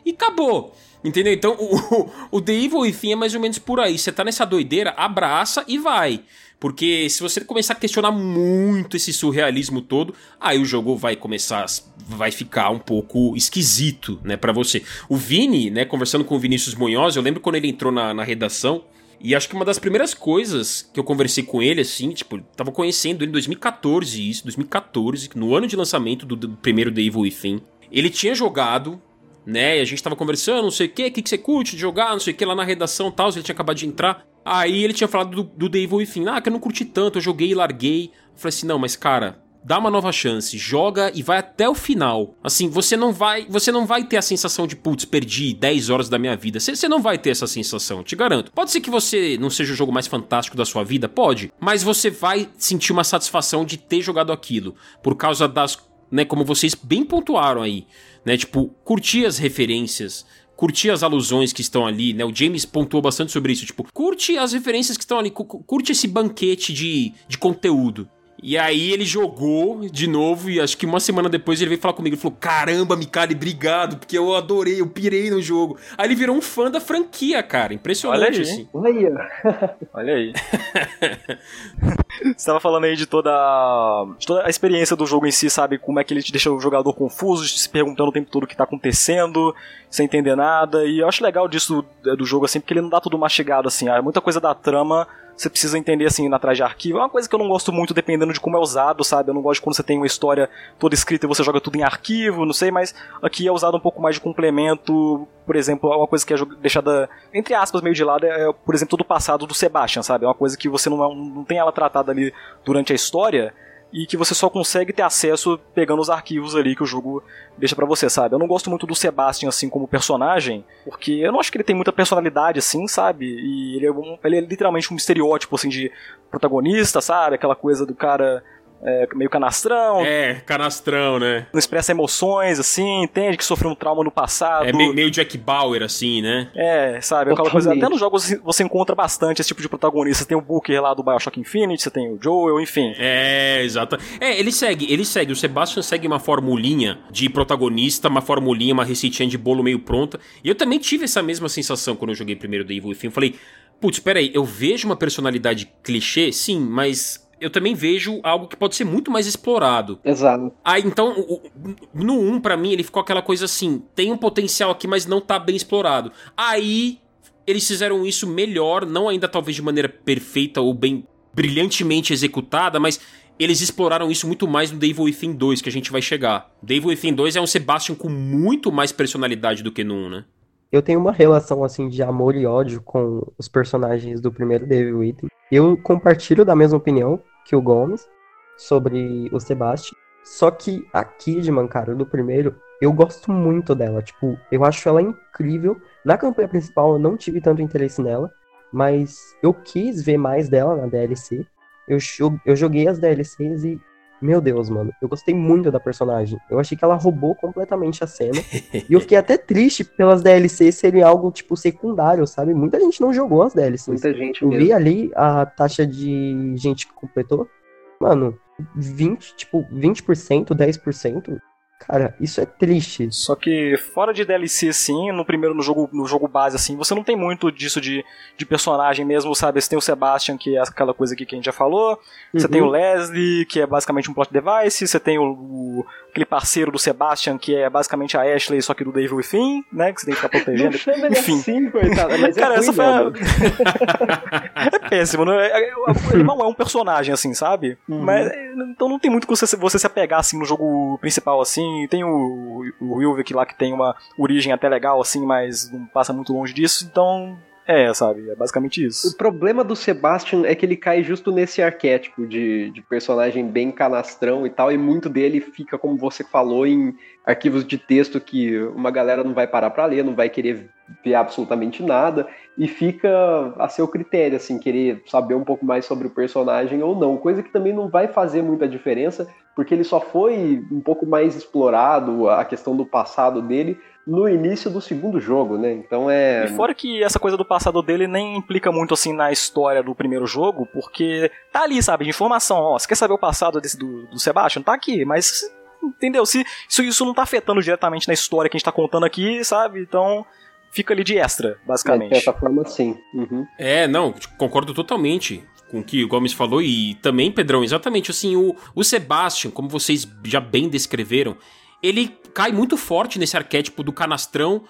E acabou. Entendeu? Então, o, o The Evil Within é mais ou menos por aí. Você tá nessa doideira, abraça e vai. Porque se você começar a questionar muito esse surrealismo todo, aí o jogo vai começar, vai ficar um pouco esquisito, né, para você. O Vini, né, conversando com o Vinícius Munhoz, eu lembro quando ele entrou na, na redação, e acho que uma das primeiras coisas que eu conversei com ele, assim, tipo, tava conhecendo ele em 2014, isso, 2014, no ano de lançamento do, do primeiro The Evil Within. Ele tinha jogado, né, e a gente tava conversando, não sei o que, o que, você curte de jogar, não sei o que, lá na redação e tal, ele tinha acabado de entrar. Aí ele tinha falado do, do The Evil Within, ah, que eu não curti tanto, eu joguei e larguei. Eu falei assim, não, mas cara, dá uma nova chance, joga e vai até o final. Assim, você não vai, você não vai ter a sensação de putz, perdi 10 horas da minha vida. Você não vai ter essa sensação, te garanto. Pode ser que você não seja o jogo mais fantástico da sua vida, pode, mas você vai sentir uma satisfação de ter jogado aquilo por causa das, né, como vocês bem pontuaram aí, né, tipo, curtir as referências, curtir as alusões que estão ali, né? O James pontuou bastante sobre isso, tipo, curte as referências que estão ali, curte esse banquete de, de conteúdo. E aí ele jogou de novo e acho que uma semana depois ele veio falar comigo. Ele falou: Caramba, Mikali, obrigado, porque eu adorei, eu pirei no jogo. Aí ele virou um fã da franquia, cara. Impressionante,
Olha aí.
assim.
Olha aí.
Olha aí. Você tava falando aí de toda, a, de toda a experiência do jogo em si, sabe? Como é que ele te deixa o jogador confuso, se perguntando o tempo todo o que tá acontecendo, sem entender nada. E eu acho legal disso do jogo, assim, porque ele não dá tudo mastigado, assim. Ah, muita coisa da trama você precisa entender assim atrás de arquivo. É uma coisa que eu não gosto muito dependendo de como é usado, sabe? Eu não gosto quando você tem uma história toda escrita e você joga tudo em arquivo, não sei, mas aqui é usado um pouco mais de complemento. Por exemplo, uma coisa que é deixada, entre aspas, meio de lado é, por exemplo, todo o passado do Sebastian, sabe? É uma coisa que você não, não tem ela tratada ali durante a história e que você só consegue ter acesso pegando os arquivos ali que o jogo deixa para você, sabe? Eu não gosto muito do Sebastian assim como personagem, porque eu não acho que ele tem muita personalidade assim, sabe? E ele é, um, ele é literalmente um estereótipo assim de protagonista, sabe? Aquela coisa do cara é, meio canastrão.
É, canastrão, né?
Não expressa emoções, assim, entende que sofreu um trauma no passado.
É meio, meio Jack Bauer, assim, né?
É, sabe? Aquela coisa. Até nos jogos você encontra bastante esse tipo de protagonista. Você tem o Booker lá do Bioshock Infinite, você tem o Joel, enfim.
É, exato. É, ele segue, ele segue. O Sebastian segue uma formulinha de protagonista, uma formulinha, uma receitinha de bolo meio pronta. E eu também tive essa mesma sensação quando eu joguei primeiro The Evil Within. Eu falei, putz, peraí, eu vejo uma personalidade clichê, sim, mas eu também vejo algo que pode ser muito mais explorado.
Exato.
Aí, então, no 1, para mim, ele ficou aquela coisa assim: tem um potencial aqui, mas não tá bem explorado. Aí, eles fizeram isso melhor, não ainda talvez de maneira perfeita ou bem brilhantemente executada, mas eles exploraram isso muito mais no Devil Within 2, que a gente vai chegar. Devil Within 2 é um Sebastian com muito mais personalidade do que no 1, né?
Eu tenho uma relação assim de amor e ódio com os personagens do primeiro Devil Within. Eu compartilho da mesma opinião que o Gomes sobre o Sebastian. Só que a Kidman, cara, do primeiro, eu gosto muito dela. Tipo, eu acho ela incrível. Na campanha principal eu não tive tanto interesse nela, mas eu quis ver mais dela na DLC. Eu, eu joguei as DLCs e meu Deus, mano, eu gostei muito da personagem. Eu achei que ela roubou completamente a cena. e eu fiquei até triste pelas DLCs serem algo, tipo, secundário, sabe? Muita gente não jogou as DLCs.
Muita gente
Eu
mesmo.
vi ali a taxa de gente que completou. Mano, 20, tipo, 20%, 10%. Cara, isso é triste.
Só que fora de DLC, assim, no primeiro, no jogo, no jogo base, assim, você não tem muito disso de, de personagem mesmo, sabe? Você tem o Sebastian, que é aquela coisa aqui que a gente já falou. Uhum. Você tem o Leslie, que é basicamente um plot device. Você tem o, o, aquele parceiro do Sebastian, que é basicamente a Ashley, só que do Devil Within, né? Que você tem que ficar protegendo.
Não Enfim. Assim, coitada, mas é
Cara,
é
essa foi a... é péssimo, né? Ele não é um personagem, assim, sabe? Uhum. Mas, então não tem muito que você, você se apegar, assim, no jogo principal, assim tem o, o Wilvik lá que tem uma origem até legal, assim, mas não passa muito longe disso, então é, sabe? É basicamente isso.
O problema do Sebastian é que ele cai justo nesse arquétipo de, de personagem bem canastrão e tal, e muito dele fica, como você falou, em arquivos de texto que uma galera não vai parar para ler, não vai querer ver absolutamente nada, e fica a seu critério, assim, querer saber um pouco mais sobre o personagem ou não, coisa que também não vai fazer muita diferença, porque ele só foi um pouco mais explorado, a questão do passado dele, no início do segundo jogo, né? Então é.
E fora que essa coisa do passado dele nem implica muito assim na história do primeiro jogo, porque tá ali, sabe, de informação. Ó, você quer saber o passado desse do, do Sebastian? Tá aqui, mas. Entendeu? Se isso, isso não tá afetando diretamente na história que a gente tá contando aqui, sabe? Então fica ali de extra, basicamente. É,
de certa forma, sim. Uhum.
É, não, concordo totalmente com o que o Gomes falou e também, Pedrão, exatamente assim, o, o Sebastian, como vocês já bem descreveram, ele cai muito forte nesse arquétipo do canastrão,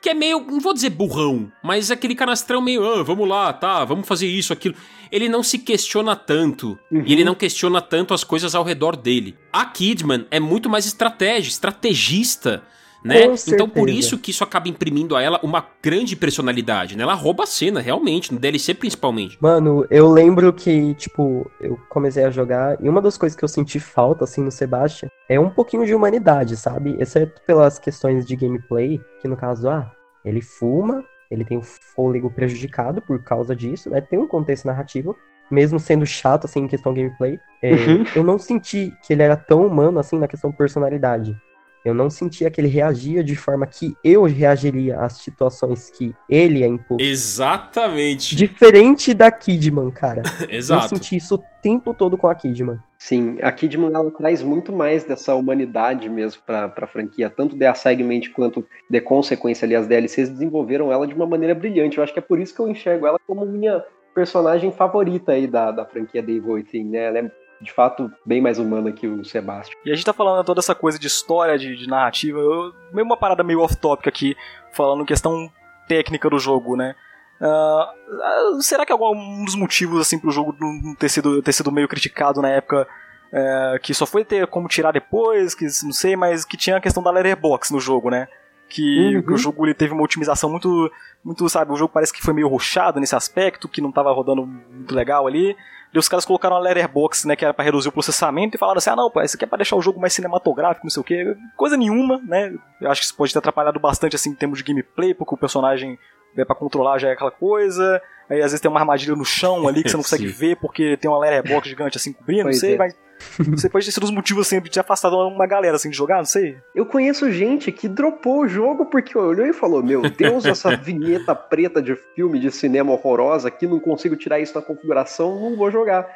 que é meio, não vou dizer burrão, mas aquele canastrão meio, ah, vamos lá, tá, vamos fazer isso, aquilo. Ele não se questiona tanto, uhum. e ele não questiona tanto as coisas ao redor dele. A Kidman é muito mais estratégia, estrategista, né? Então por isso que isso acaba imprimindo a ela uma grande personalidade, né? Ela rouba a cena, realmente, no DLC principalmente.
Mano, eu lembro que, tipo, eu comecei a jogar e uma das coisas que eu senti falta, assim, no Sebastian é um pouquinho de humanidade, sabe? Exceto pelas questões de gameplay, que no caso, ah, ele fuma, ele tem o fôlego prejudicado por causa disso, né? Tem um contexto narrativo, mesmo sendo chato, assim, em questão gameplay. É, uhum. Eu não senti que ele era tão humano, assim, na questão personalidade. Eu não sentia que ele reagia de forma que eu reagiria às situações que ele é imposto.
Exatamente.
Diferente da Kidman, cara.
Exato.
Eu senti isso o tempo todo com a Kidman.
Sim, a Kidman ela traz muito mais dessa humanidade mesmo pra, pra franquia. Tanto The Segment quanto The Consequência ali, as DLCs desenvolveram ela de uma maneira brilhante. Eu acho que é por isso que eu enxergo ela como minha personagem favorita aí da, da franquia The Evil Within, né? Ela é de fato bem mais humana que o Sebastian.
E a gente tá falando toda essa coisa de história, de, de narrativa, eu, meio uma parada meio off-topic aqui, falando questão técnica do jogo, né? Uh, será que algum dos motivos assim pro jogo não ter sido, ter sido meio criticado na época uh, que só foi ter como tirar depois, que não sei, mas que tinha a questão da letterbox no jogo, né? Que, uhum. que o jogo ele teve uma otimização muito, muito, sabe, o jogo parece que foi meio ruchado nesse aspecto, que não tava rodando muito legal ali. E os caras colocaram a letterbox, né, que era para reduzir o processamento, e falaram assim: ah, não, pô, isso aqui é pra deixar o jogo mais cinematográfico, não sei o que. Coisa nenhuma, né? Eu acho que isso pode ter atrapalhado bastante, assim, em termos de gameplay, porque o personagem é para controlar já é aquela coisa. Aí às vezes tem uma armadilha no chão ali que você não consegue ver porque tem uma letterbox gigante assim cobrindo, pois não sei, é. mas você pode ter sido os motivos assim de ter afastado uma galera assim de jogar, não sei.
Eu conheço gente que dropou o jogo porque olhou e falou: Meu Deus, essa vinheta preta de filme de cinema horrorosa aqui, não consigo tirar isso da configuração, não vou jogar.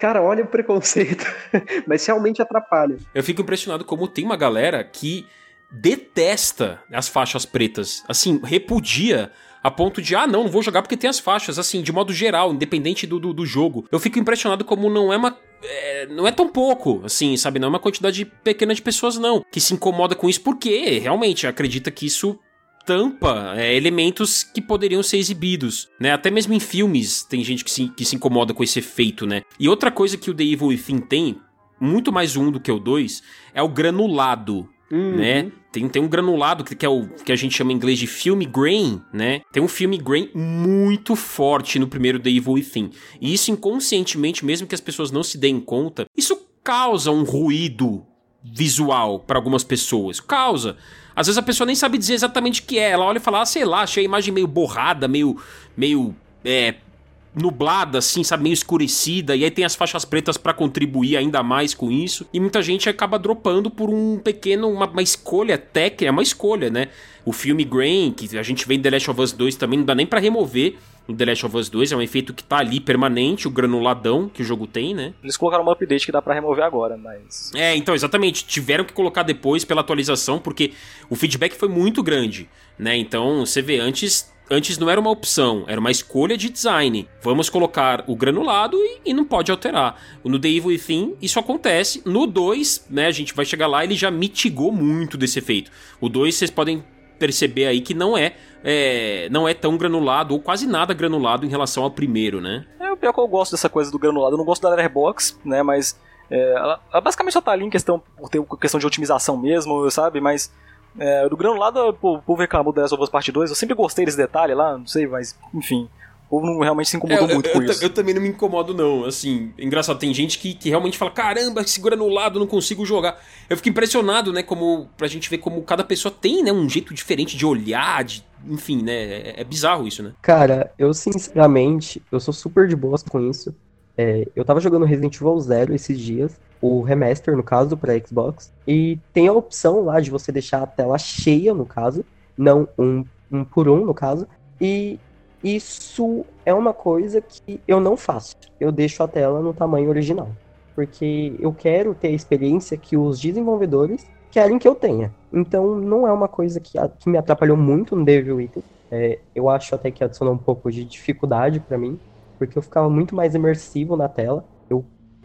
Cara, olha o preconceito. Mas realmente atrapalha.
Eu fico impressionado como tem uma galera que detesta as faixas pretas. Assim, repudia a ponto de, ah, não, não vou jogar porque tem as faixas, assim, de modo geral, independente do, do, do jogo. Eu fico impressionado como não é uma. É, não é tão pouco, assim, sabe? Não é uma quantidade pequena de pessoas, não, que se incomoda com isso, porque realmente acredita que isso tampa é, elementos que poderiam ser exibidos, né? Até mesmo em filmes tem gente que se, que se incomoda com esse efeito, né? E outra coisa que o The Evil Within tem, muito mais um do que o dois, é o granulado, uhum. né? Tem, tem um granulado que, que é o que a gente chama em inglês de film grain, né? Tem um film grain muito forte no primeiro The Evil Within. E isso inconscientemente, mesmo que as pessoas não se deem conta, isso causa um ruído visual para algumas pessoas. Causa. Às vezes a pessoa nem sabe dizer exatamente o que é. Ela olha e fala, ah, sei lá, achei a imagem meio borrada, meio. meio. É, nublada, assim, sabe, meio escurecida, e aí tem as faixas pretas para contribuir ainda mais com isso, e muita gente acaba dropando por um pequeno, uma, uma escolha técnica, é uma escolha, né? O filme Grain, que a gente vê em The Last of Us 2 também, não dá nem para remover, no The Last of Us 2, é um efeito que tá ali permanente, o granuladão que o jogo tem, né?
Eles colocaram um update que dá para remover agora, mas.
É, então, exatamente. Tiveram que colocar depois pela atualização, porque o feedback foi muito grande, né? Então, você vê, antes antes não era uma opção, era uma escolha de design. Vamos colocar o granulado e, e, não pode alterar. No The Evil Within, isso acontece. No 2, né, a gente vai chegar lá, ele já mitigou muito desse efeito. O 2, vocês podem perceber aí que não é, é, não é tão granulado, ou quase nada granulado em relação ao primeiro, né?
É, o pior que eu gosto dessa coisa do granulado. Eu não gosto da Letterbox, né, mas... É, ela, ela, basicamente só tá ali em questão, por ter questão de otimização mesmo, sabe? Mas é, do granulado, pô, o povo reclamou da Last of Us Part 2. Eu sempre gostei desse detalhe lá, não sei, mas enfim. O povo não realmente se incomodou
é,
muito
eu,
com
eu,
isso.
Eu também não me incomodo, não. Assim, engraçado, tem gente que, que realmente fala: caramba, esse granulado, não consigo jogar. Eu fico impressionado, né? Como, pra gente ver como cada pessoa tem, né? Um jeito diferente de olhar, de, enfim, né? É, é bizarro isso, né?
Cara, eu sinceramente, eu sou super de boas com isso. É, eu tava jogando Resident Evil Zero esses dias, o remaster, no caso, para Xbox, e tem a opção lá de você deixar a tela cheia, no caso, não um, um por um, no caso, e isso é uma coisa que eu não faço. Eu deixo a tela no tamanho original, porque eu quero ter a experiência que os desenvolvedores querem que eu tenha. Então, não é uma coisa que, que me atrapalhou muito no Devil Within. É, eu acho até que adicionou um pouco de dificuldade para mim, porque eu ficava muito mais imersivo na tela,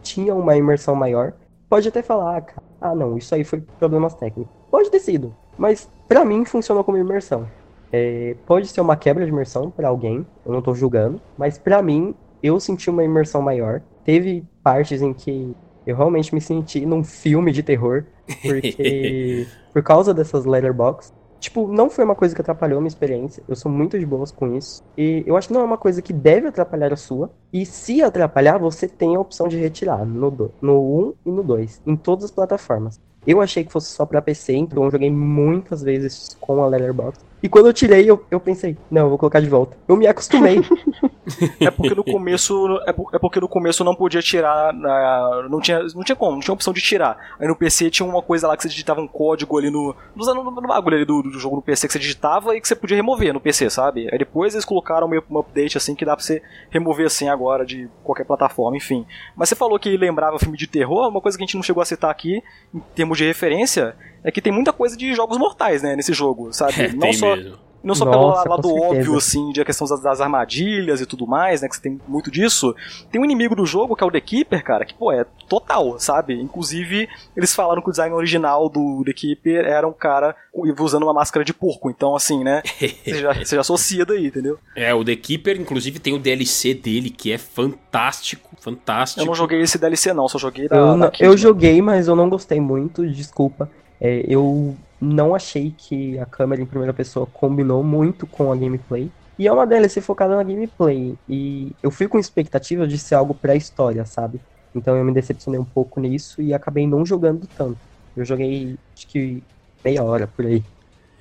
tinha uma imersão maior. Pode até falar, ah, cara, ah não, isso aí foi problemas técnicos. Pode ter sido, mas para mim funcionou como imersão. É, pode ser uma quebra de imersão para alguém, eu não tô julgando, mas para mim eu senti uma imersão maior. Teve partes em que eu realmente me senti num filme de terror, porque por causa dessas letterbox, Tipo, não foi uma coisa que atrapalhou a minha experiência. Eu sou muito de boas com isso. E eu acho que não é uma coisa que deve atrapalhar a sua. E se atrapalhar, você tem a opção de retirar no, do, no 1 e no 2, em todas as plataformas. Eu achei que fosse só pra PC, então eu joguei muitas vezes com a Letterboxd. E quando eu tirei, eu, eu pensei, não, eu vou colocar de volta. Eu me acostumei.
é porque no começo. É, é porque no começo não podia tirar. Não, tinha, não tinha como, não tinha opção de tirar. Aí no PC tinha uma coisa lá que você digitava um código ali no. No, no, no bagulho ali do, do, jogo no PC que você digitava e que você podia remover no PC, sabe? Aí depois eles colocaram meio um update assim que dá pra você remover assim agora de qualquer plataforma, enfim. Mas você falou que lembrava filme de terror, uma coisa que a gente não chegou a citar aqui, em termos de referência, é que tem muita coisa de jogos mortais, né, nesse jogo, sabe?
É,
não só
mesmo.
Não só
Nossa,
pelo lado óbvio, assim, de a questão das, das armadilhas e tudo mais, né? Que você tem muito disso. Tem um inimigo do jogo, que é o The Keeper, cara, que, pô, é total, sabe? Inclusive, eles falaram que o design original do The Keeper era um cara usando uma máscara de porco. Então, assim, né? Você já, você já associa daí, entendeu?
É, o The Keeper, inclusive, tem o DLC dele, que é fantástico, fantástico.
Eu não joguei esse DLC, não, só joguei da.
eu,
da Kid,
eu
né?
joguei, mas eu não gostei muito, desculpa. É, eu não achei que a câmera em primeira pessoa combinou muito com a gameplay. E é uma DLC focada na gameplay. E eu fui com expectativa de ser algo pré-história, sabe? Então eu me decepcionei um pouco nisso e acabei não jogando tanto. Eu joguei, acho que meia hora por aí.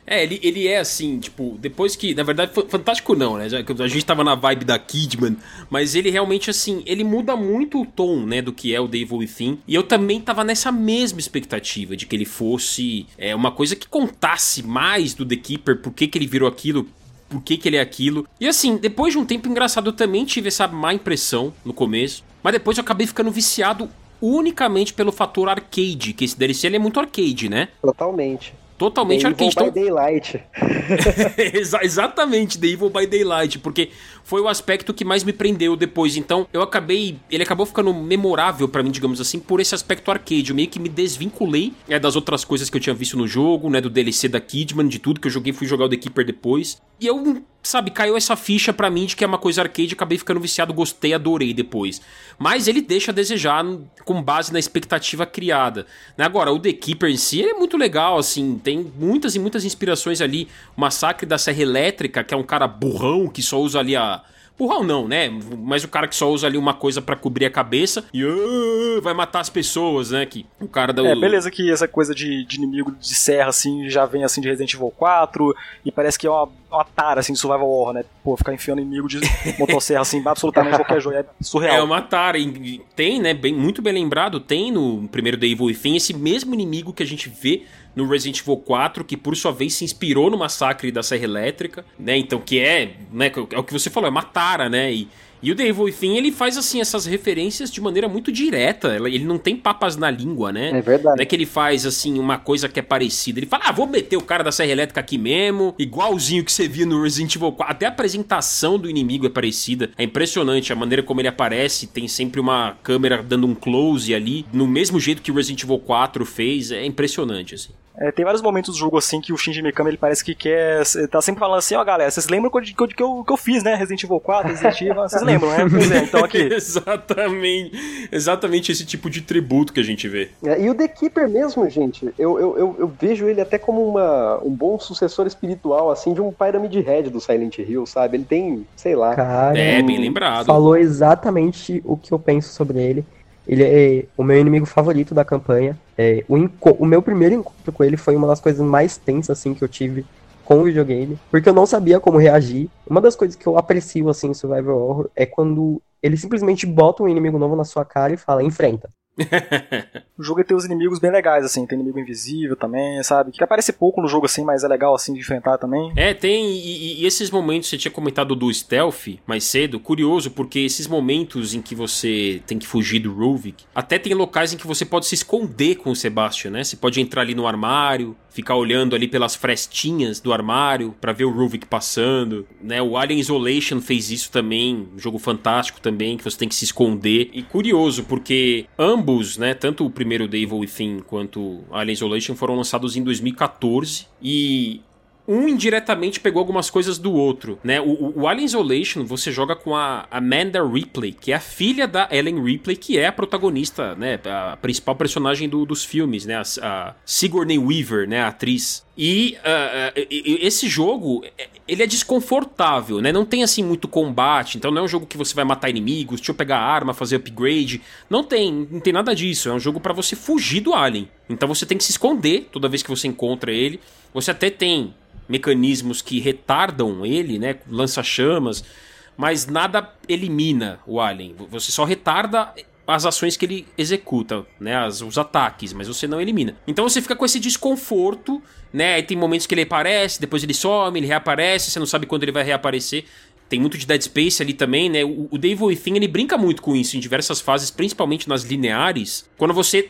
É, ele, ele é assim, tipo, depois que. Na verdade, fa- fantástico não, né? A gente tava na vibe da Kidman, mas ele realmente, assim, ele muda muito o tom, né, do que é o The Evil Within. E eu também tava nessa mesma expectativa de que ele fosse é, uma coisa que contasse mais do The Keeper, por que, que ele virou aquilo. Por que, que ele é aquilo. E assim, depois de um tempo engraçado, eu também tive essa má impressão no começo. Mas depois eu acabei ficando viciado unicamente pelo fator arcade, que esse DLC é muito arcade, né?
Totalmente.
Totalmente
The
arcade.
Evil by Daylight.
Exa- exatamente, The Evil by Daylight, porque foi o aspecto que mais me prendeu depois. Então, eu acabei. Ele acabou ficando memorável pra mim, digamos assim, por esse aspecto arcade. Eu meio que me desvinculei é, das outras coisas que eu tinha visto no jogo, né? Do DLC da Kidman, de tudo que eu joguei, fui jogar o The Keeper depois. E eu, sabe, caiu essa ficha pra mim de que é uma coisa arcade, acabei ficando viciado, gostei, adorei depois. Mas ele deixa a desejar com base na expectativa criada. Né? Agora, o The Keeper em si é muito legal, assim, tem muitas e muitas inspirações ali. O Massacre da Serra Elétrica, que é um cara burrão que só usa ali a. Burrão não, né? Mas o cara que só usa ali uma coisa pra cobrir a cabeça e ah, vai matar as pessoas, né? Que o cara da.
É, beleza que essa coisa de, de inimigo de serra, assim, já vem, assim, de Resident Evil 4, e parece que é uma, uma tara, assim, de survival horror, né? Pô, ficar enfiando inimigo de motosserra, assim, absolutamente qualquer jogo, é surreal.
É uma tara. E Tem, né? Bem, muito bem lembrado, tem no primeiro The Evil Within esse mesmo inimigo que a gente vê no Resident Evil 4, que por sua vez se inspirou no massacre da Serra Elétrica, né? Então, que é, né, é o que você falou, é Matara, né? E, e o The Evil Within, ele faz, assim, essas referências de maneira muito direta. Ele não tem papas na língua, né?
É verdade.
Não é que ele faz, assim, uma coisa que é parecida. Ele fala, ah, vou meter o cara da Serra Elétrica aqui mesmo, igualzinho que você via no Resident Evil 4. Até a apresentação do inimigo é parecida. É impressionante a maneira como ele aparece. Tem sempre uma câmera dando um close ali, no mesmo jeito que o Resident Evil 4 fez. É impressionante, assim.
É, tem vários momentos do jogo assim que o Shinji Mikami ele parece que quer. Tá sempre falando assim, ó, galera, vocês lembram que eu, que, eu, que eu fiz, né? Resident Evil 4, Resident Evil, vocês lembram, né? Pois é, então aqui.
exatamente. Exatamente esse tipo de tributo que a gente vê.
É, e o The Keeper mesmo, gente, eu, eu, eu, eu, vejo ele até como uma, um bom sucessor espiritual, assim, de um Pyramid Head do Silent Hill, sabe? Ele tem, sei lá.
Cara,
É, bem lembrado.
falou exatamente o que eu penso sobre ele. Ele é o meu inimigo favorito da campanha. É, o, o meu primeiro encontro com ele foi uma das coisas mais tensas assim que eu tive com o videogame, porque eu não sabia como reagir. Uma das coisas que eu aprecio assim em Survival Horror é quando ele simplesmente bota um inimigo novo na sua cara e fala enfrenta.
O jogo tem os inimigos bem legais, assim, tem inimigo invisível também, sabe? Que aparece pouco no jogo assim, mas é legal assim de enfrentar também.
É, tem. E, e esses momentos, você tinha comentado do stealth mais cedo, curioso, porque esses momentos em que você tem que fugir do Ruvik, até tem locais em que você pode se esconder com o Sebastian, né? Você pode entrar ali no armário, ficar olhando ali pelas frestinhas do armário pra ver o Ruvik passando, né? O Alien Isolation fez isso também, um jogo fantástico também, que você tem que se esconder. E curioso, porque ambos, né, tanto o primeiro The Evil Within quanto Alien Isolation foram lançados em 2014 e um indiretamente pegou algumas coisas do outro, né? O, o- Alien Isolation você joga com a Amanda Ripley, que é a filha da Ellen Ripley, que é a protagonista, né? A principal personagem do- dos filmes, né? A, a Sigourney Weaver, né? A atriz. E, e- e- esse jogo, ele é desconfortável, né? Não tem assim muito combate, então não é um jogo que você vai matar inimigos, deixa eu pegar arma, fazer upgrade. Não tem, não tem nada disso. É um jogo pra você fugir do alien. Então você tem que se esconder toda vez que você encontra ele. Você até tem mecanismos que retardam ele, né? Lança-chamas, mas nada elimina o alien. Você só retarda as ações que ele executa, né? As, os ataques, mas você não elimina. Então você fica com esse desconforto, né? Aí tem momentos que ele aparece, depois ele some, ele reaparece, você não sabe quando ele vai reaparecer. Tem muito de Dead Space ali também, né? O, o Devil Within, ele brinca muito com isso em diversas fases, principalmente nas lineares. Quando você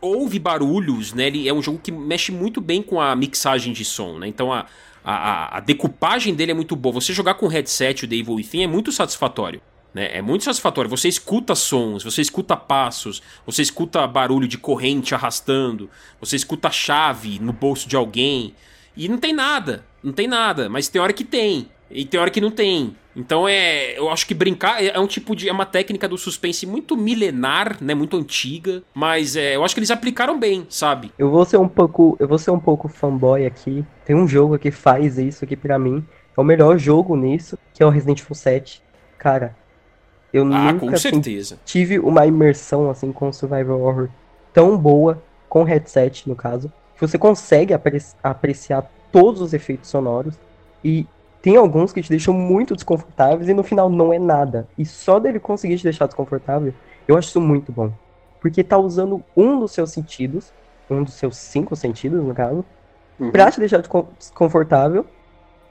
ouve barulhos, né? Ele é um jogo que mexe muito bem com a mixagem de som, né? Então a, a, a- decupagem dele é muito boa. Você jogar com headset o Evil Within é muito satisfatório. Né? É muito satisfatório. Você escuta sons, você escuta passos, você escuta barulho de corrente arrastando, você escuta chave no bolso de alguém. E não tem nada, não tem nada, mas tem hora que tem. E tem hora que não tem. Então é. Eu acho que brincar é é um tipo de. É uma técnica do suspense muito milenar, né? Muito antiga. Mas é, eu acho que eles aplicaram bem, sabe?
Eu vou ser um pouco, eu vou ser um pouco fanboy aqui. Tem um jogo que faz isso aqui pra mim. É o melhor jogo nisso, que é o Resident Evil 7. Cara, eu
Ah,
nunca tive uma imersão assim com survival horror tão boa com headset no caso. Que você consegue apre- apreciar todos os efeitos sonoros e tem alguns que te deixam muito desconfortáveis e no final não é nada. E só dele conseguir te deixar desconfortável eu acho isso muito bom. Porque tá usando um dos seus sentidos um dos seus cinco sentidos no caso
Uhum.
pra te deixar descon- desconfortável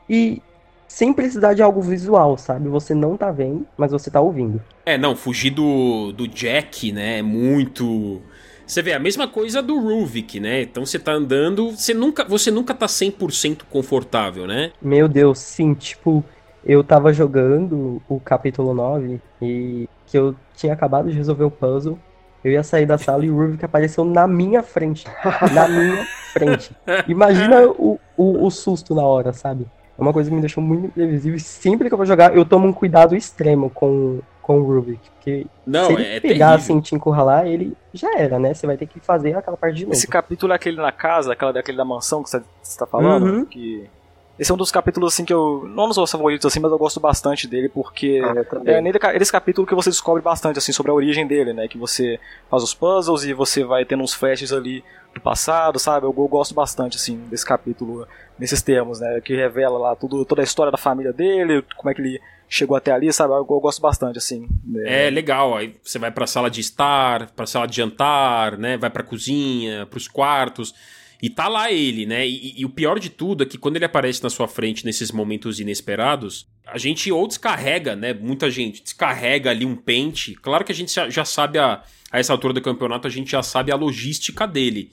e sem precisar de algo visual sabe você não tá vendo mas você tá ouvindo
É, não, fugir do, do Jack, né? É muito. Você vê a mesma coisa do Ruvik, né? Então você tá andando, você nunca, você nunca tá 100% confortável, né?
Meu Deus, sim, tipo, eu tava jogando o capítulo 9 e que eu tinha acabado de resolver o puzzle. Eu ia sair da sala e o Ruvik apareceu na minha frente. Na minha frente. Imagina o, o, o susto na hora, sabe? É uma coisa que me deixou muito imprevisível. E sempre que eu vou jogar, eu tomo um cuidado extremo com, com o Rubik. Porque
Não,
se ele
é
pegar
terrível.
assim, te encurralar, ele já era, né? Você vai ter que fazer aquela parte de novo.
Esse capítulo é aquele na casa, aquela daquele da mansão que você está falando,
Uhum.
que esse é um dos capítulos assim que eu não nos meus favoritos assim, mas eu gosto bastante dele porque
Ah,
é nele, nesse capítulo que você descobre bastante assim sobre a origem dele, né? Que você faz os puzzles e você vai tendo uns flashes ali do passado, sabe? Eu, eu gosto bastante assim desse capítulo nesses termos, né? Que revela lá tudo, toda a história da família dele, como é que ele chegou até ali, sabe? Eu, eu gosto bastante assim. né?
É legal, aí você vai pra sala de estar, pra sala de jantar, né? Vai pra cozinha, pros quartos. E tá lá ele, né? E, e, o pior de tudo é que quando ele aparece na sua frente nesses momentos inesperados, a gente ou descarrega, né? Muita gente descarrega ali um pente. Claro que a gente já sabe a, a essa altura do campeonato, a gente já sabe a logística dele.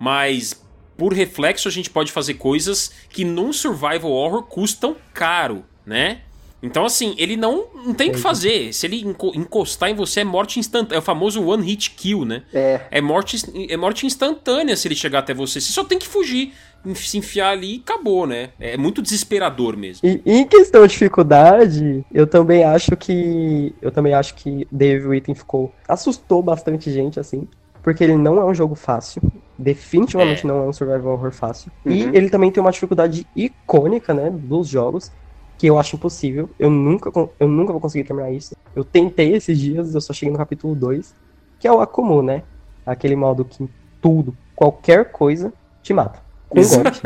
Mas por reflexo a gente pode fazer coisas que num survival horror custam caro, né? Então, assim, ele não, não tem o que fazer. Se ele encostar em você, é morte instantânea. É o famoso one hit kill, né?
É.
É morte, é morte instantânea se ele chegar até você. Você só tem que fugir, se enfiar ali e acabou, né? É muito desesperador mesmo.
E em questão de dificuldade, eu também acho que. Eu também acho que Dave Witten ficou. assustou bastante gente, assim. Porque ele não é um jogo fácil. Definitivamente é. não é um survival horror fácil. Uhum. E ele também tem uma dificuldade icônica, né? Dos jogos que eu acho impossível. Eu nunca, eu nunca vou conseguir terminar isso. Eu tentei esses dias, eu só cheguei no capítulo 2, que é o Akumu, né? Aquele modo que tudo, qualquer coisa, te mata. Com golpe.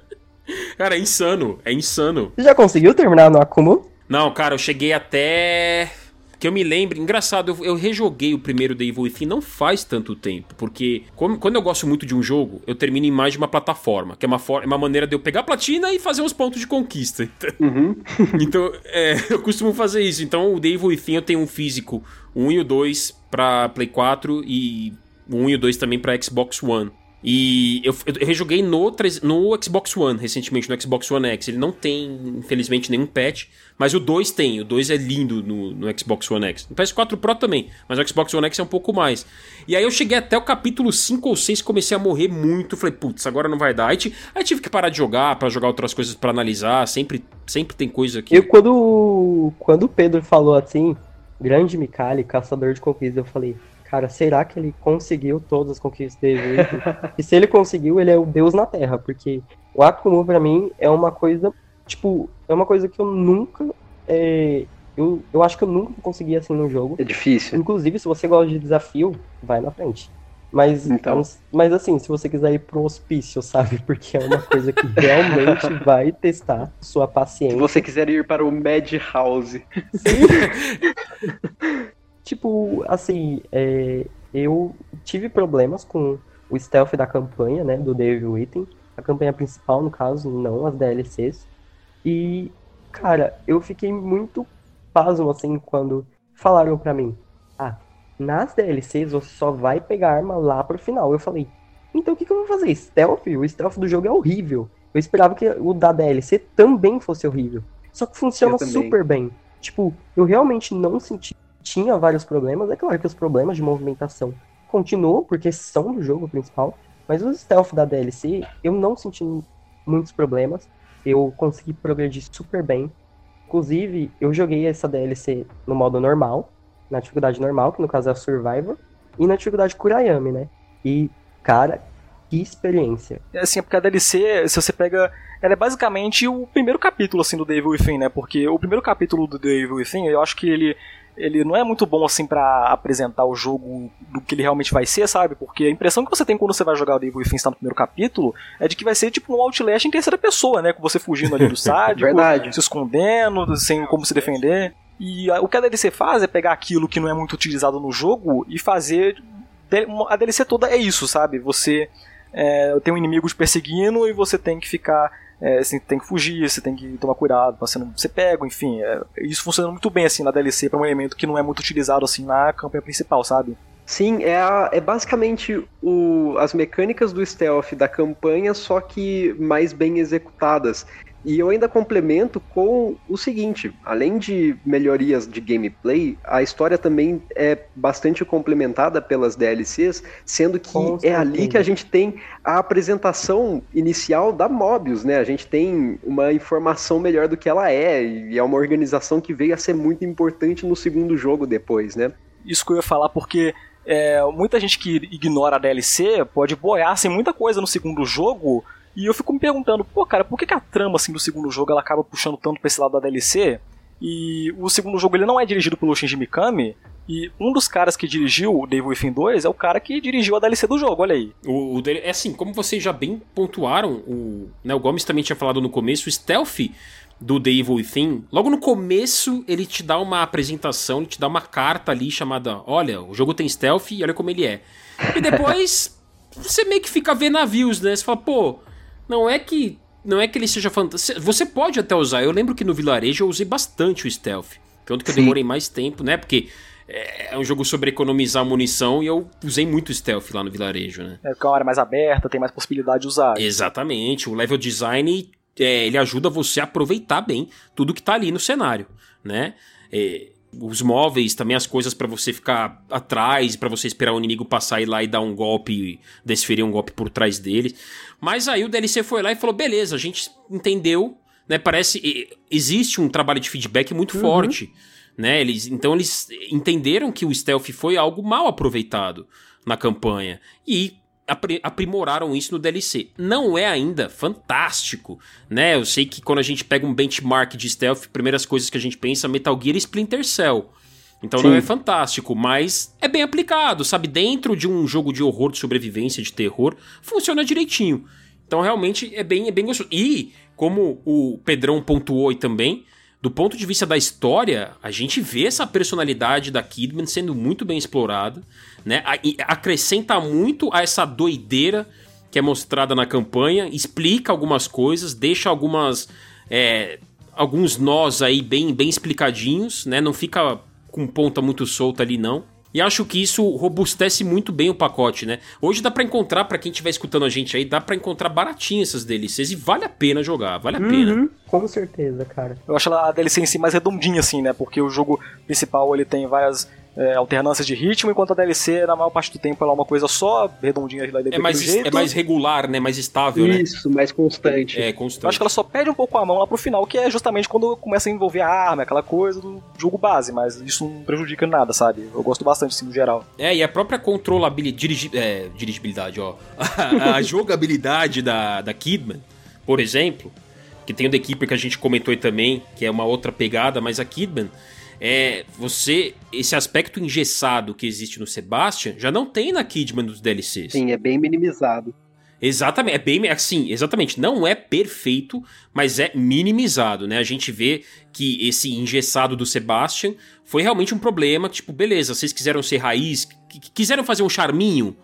cara, é insano, é insano.
Você já conseguiu terminar no Akumu?
Não, cara, eu cheguei até que eu me lembro, engraçado, eu, eu rejoguei o primeiro The Evil Within não faz tanto tempo, porque como, quando eu gosto muito de um jogo, eu termino em mais de uma plataforma, que é uma, for, é uma maneira de eu pegar a platina e fazer uns pontos de conquista.
Uhum.
então, é, eu costumo fazer isso. Então, o The Evil Within eu tenho um físico, o 1 e o 2 pra Play 4 e o 1 e o 2 também pra Xbox One. E eu, eu rejoguei no, no Xbox One recentemente, no Xbox One X. Ele não tem, infelizmente, nenhum patch, mas o 2 tem. O 2 é lindo no, no Xbox One X. No PS4 Pro também, mas o Xbox One X é um pouco mais. E aí eu cheguei até o capítulo 5 ou 6 comecei a morrer muito. Falei, putz, agora não vai dar. Aí, aí tive que parar de jogar para jogar outras coisas para analisar. Sempre, sempre tem coisa aqui.
Eu, quando, quando o Pedro falou assim, grande Mikali, caçador de conquistas, eu falei, cara, será que ele conseguiu todas as conquistas dele? e se ele conseguiu, ele é o deus na Terra, porque o Akumu para mim é uma coisa, tipo, é uma coisa que eu nunca é, eu, eu acho que eu nunca consegui assim no jogo.
É difícil.
Inclusive, se você gosta de desafio, vai na frente. Mas, então. mas assim, se você quiser ir pro hospício, sabe? Porque é uma coisa que realmente vai testar sua paciência.
Se você quiser ir para o Madhouse.
tipo, assim, é, eu tive problemas com o stealth da campanha, né, do David Witten. A campanha principal, no caso, não as DLCs. E, cara, eu fiquei muito pasmo, assim, quando falaram para mim, ah, nas DLCs você só vai pegar arma lá pro final. Eu falei, então o que, que eu vou fazer? Stealth? O stealth do jogo é horrível. Eu esperava que o da DLC também fosse horrível. Só que funciona super bem. Tipo, eu realmente não senti tinha vários problemas. É claro que os problemas de movimentação continuam, porque são do jogo principal. Mas os stealth da DLC, eu não senti muitos problemas. Eu consegui progredir super bem. Inclusive, eu joguei essa DLC no modo normal, na dificuldade normal, que no caso é o Survivor, e na dificuldade Kurayami, né? E, cara, que experiência.
É assim, porque a DLC, se você pega. Ela é basicamente o primeiro capítulo assim do Devil Within, né? Porque o primeiro capítulo do Devil Within, eu acho que ele ele não é muito bom assim para apresentar o jogo do que ele realmente vai ser, sabe? Porque a impressão que você tem quando você vai jogar o Devil Within está no primeiro capítulo é de que vai ser tipo um Outlast em terceira pessoa, né? Com você fugindo ali do sádico, se escondendo, sem como se defender. E o que a DLC faz é pegar aquilo que não é muito utilizado no jogo e fazer. A DLC toda é isso, sabe? Você é, tem um inimigo te perseguindo e você tem que ficar é, você tem que fugir, você tem que tomar cuidado pra você não ser pego, enfim. É, isso funciona muito bem assim na DLC para um elemento que não é muito utilizado assim na campanha principal, sabe?
Sim, é, a, é basicamente o, as mecânicas do stealth da campanha, só que mais bem executadas. E eu ainda complemento com o seguinte: além de melhorias de gameplay, a história também é bastante complementada pelas DLCs, sendo que com é ali que a gente tem a apresentação inicial da Mobius, né? A gente tem uma informação melhor do que ela é, e é uma organização que veio a ser muito importante no segundo jogo depois, né?
Isso que eu ia falar, porque é, muita gente que ignora a DLC pode boiar sem muita coisa no segundo jogo e eu fico me perguntando, pô, cara, por que, que a trama assim do segundo jogo ela acaba puxando tanto pra esse lado da DLC? E o segundo jogo ele não é dirigido pelo Shinji Mikami, e um dos caras que dirigiu o Devil Within 2 é o cara que dirigiu a DLC do jogo, olha aí.
O, o é assim, como vocês já bem pontuaram, o, né, o Gomes também tinha falado no começo, o stealth do The Evil Within, logo no começo ele te dá uma apresentação, ele te dá uma carta ali chamada, olha, o jogo tem stealth e olha como ele é. E depois você meio que fica vendo navios, né? Você fala, pô, não é que não é que ele seja fantástico. Você pode até usar. Eu lembro que no vilarejo eu usei bastante o stealth. Tanto que Sim. eu demorei mais tempo, né? Porque é, é um jogo sobre economizar munição e eu usei muito stealth lá no vilarejo, né?
É porque é uma área mais aberta, tem mais possibilidade de usar.
Exatamente. O level design, é, ele ajuda você a aproveitar bem tudo que tá ali no cenário, né? É, os móveis, também as coisas para você ficar atrás, para você esperar o inimigo passar e lá e dar um golpe, desferir um golpe por trás dele. Mas aí o DLC foi lá e falou: beleza, a gente entendeu, né? Parece. Existe um trabalho de feedback muito uhum. forte. Né? Eles, então eles entenderam que o stealth foi algo mal aproveitado na campanha e aprimoraram isso no DLC. Não é ainda fantástico, né? Eu sei que quando a gente pega um benchmark de stealth, primeiras coisas que a gente pensa Metal Gear e Splinter Cell. Então Sim. não é fantástico, mas é bem aplicado, sabe? Dentro de um jogo de horror, de sobrevivência, de terror, funciona direitinho. Então realmente é bem, é bem gostoso. E, como o Pedrão pontuou aí também, do ponto de vista da história, a gente vê essa personalidade da Kidman sendo muito bem explorada, né? acrescenta muito a essa doideira que é mostrada na campanha, explica algumas coisas, deixa algumas é, alguns nós aí bem bem explicadinhos, né? Não fica com ponta muito solta ali não. E acho que isso robustece muito bem o pacote, né? Hoje dá para encontrar, para quem estiver escutando a gente aí, dá para encontrar baratinho essas DLCs e vale a pena jogar, vale a uhum, pena.
Com certeza, cara.
Eu acho a DLC em si mais redondinha, assim, né? Porque o jogo principal ele tem várias é, alternâncias de ritmo, enquanto a DLC, na maior parte do tempo, ela é uma coisa só, redondinha lá
é mais, jeito. É mais regular, né? Mais estável,
Isso, né? Isso, mais constante.
É, constante.
Eu acho que ela só perde um pouco a mão lá pro final, que é justamente quando começa a envolver a arma, aquela coisa do jogo base, mas isso não prejudica nada, sabe? Eu gosto bastante, assim, no geral.
É, e a própria controlabilidade, dirigi, é, dirigibilidade, ó. a, a jogabilidade da, da Kidman, por exemplo, que tem o da equipe que a gente comentou aí também, que é uma outra pegada, mas a Kidman é você esse aspecto engessado que existe no Sebastian já não tem na Kidman dos DLCs.
Sim, é bem minimizado.
Exatamente, é bem assim, exatamente, não é perfeito, mas é minimizado, né? A gente vê que esse engessado do Sebastian foi realmente um problema, tipo, beleza, vocês quiseram ser raiz, quiseram fazer um charminho,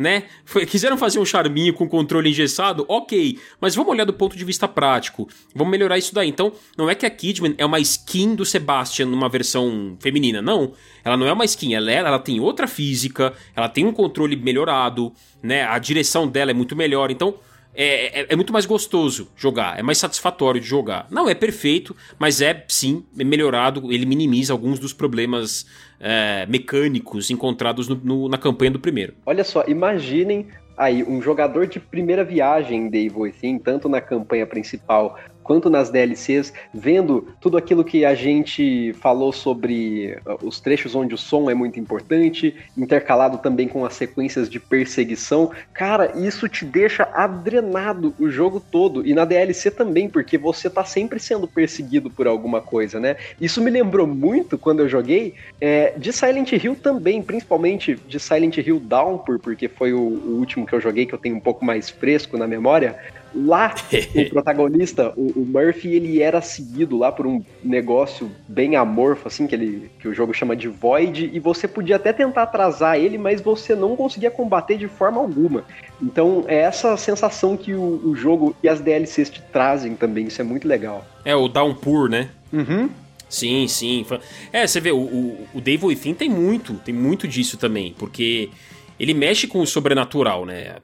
né? Quiseram fazer um charminho com controle engessado? Ok, mas vamos olhar do ponto de vista prático. Vamos melhorar isso daí. Então, não é que a Kidman é uma skin do Sebastian numa versão feminina, não. Ela não é uma skin, ela, é, ela tem outra física, ela tem um controle melhorado, né? A direção dela é muito melhor. Então, é, é, é, muito mais gostoso jogar, é mais satisfatório de jogar. Não é perfeito, mas é sim melhorado, ele minimiza alguns dos problemas é, mecânicos encontrados no, no, na campanha do primeiro.
Olha só, imaginem aí um jogador de primeira viagem Evil Within, tanto na campanha principal quanto nas DLCs, vendo tudo aquilo que a gente falou sobre uh, os trechos onde o som é muito importante, intercalado também com as sequências de perseguição. Cara, isso te deixa adrenado o jogo todo e na DLC também, porque você tá sempre sendo perseguido por alguma coisa, né? Isso me lembrou muito quando eu joguei é, de Silent Hill também, principalmente de Silent Hill Downpour, porque foi o, o último que eu joguei que eu tenho um pouco mais fresco na memória. Lá, o protagonista, o, o, Murphy, ele era seguido lá por um negócio bem amorfo, assim, que, ele, que o jogo chama de Void, e você podia até tentar atrasar ele, mas você não conseguia combater de forma alguma. Então, é essa sensação que o, o jogo e as DLCs te trazem também, isso é muito legal.
É, o Downpour, né?
Uhum.
Sim, sim. É, você vê, o, o, o Dave Within tem muito, tem muito disso também, porque ele mexe com o sobrenatural, né?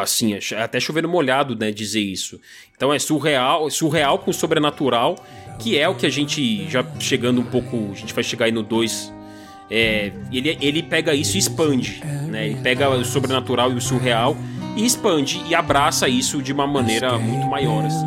Assim, até chovendo molhado, né, dizer isso. Então é surreal, surreal com sobrenatural, que é o que a gente já chegando um pouco, a gente vai chegar aí no 2, é, ele, ele pega isso e expande, né? Ele pega o sobrenatural e o surreal e expande e abraça isso de uma maneira muito maior, assim.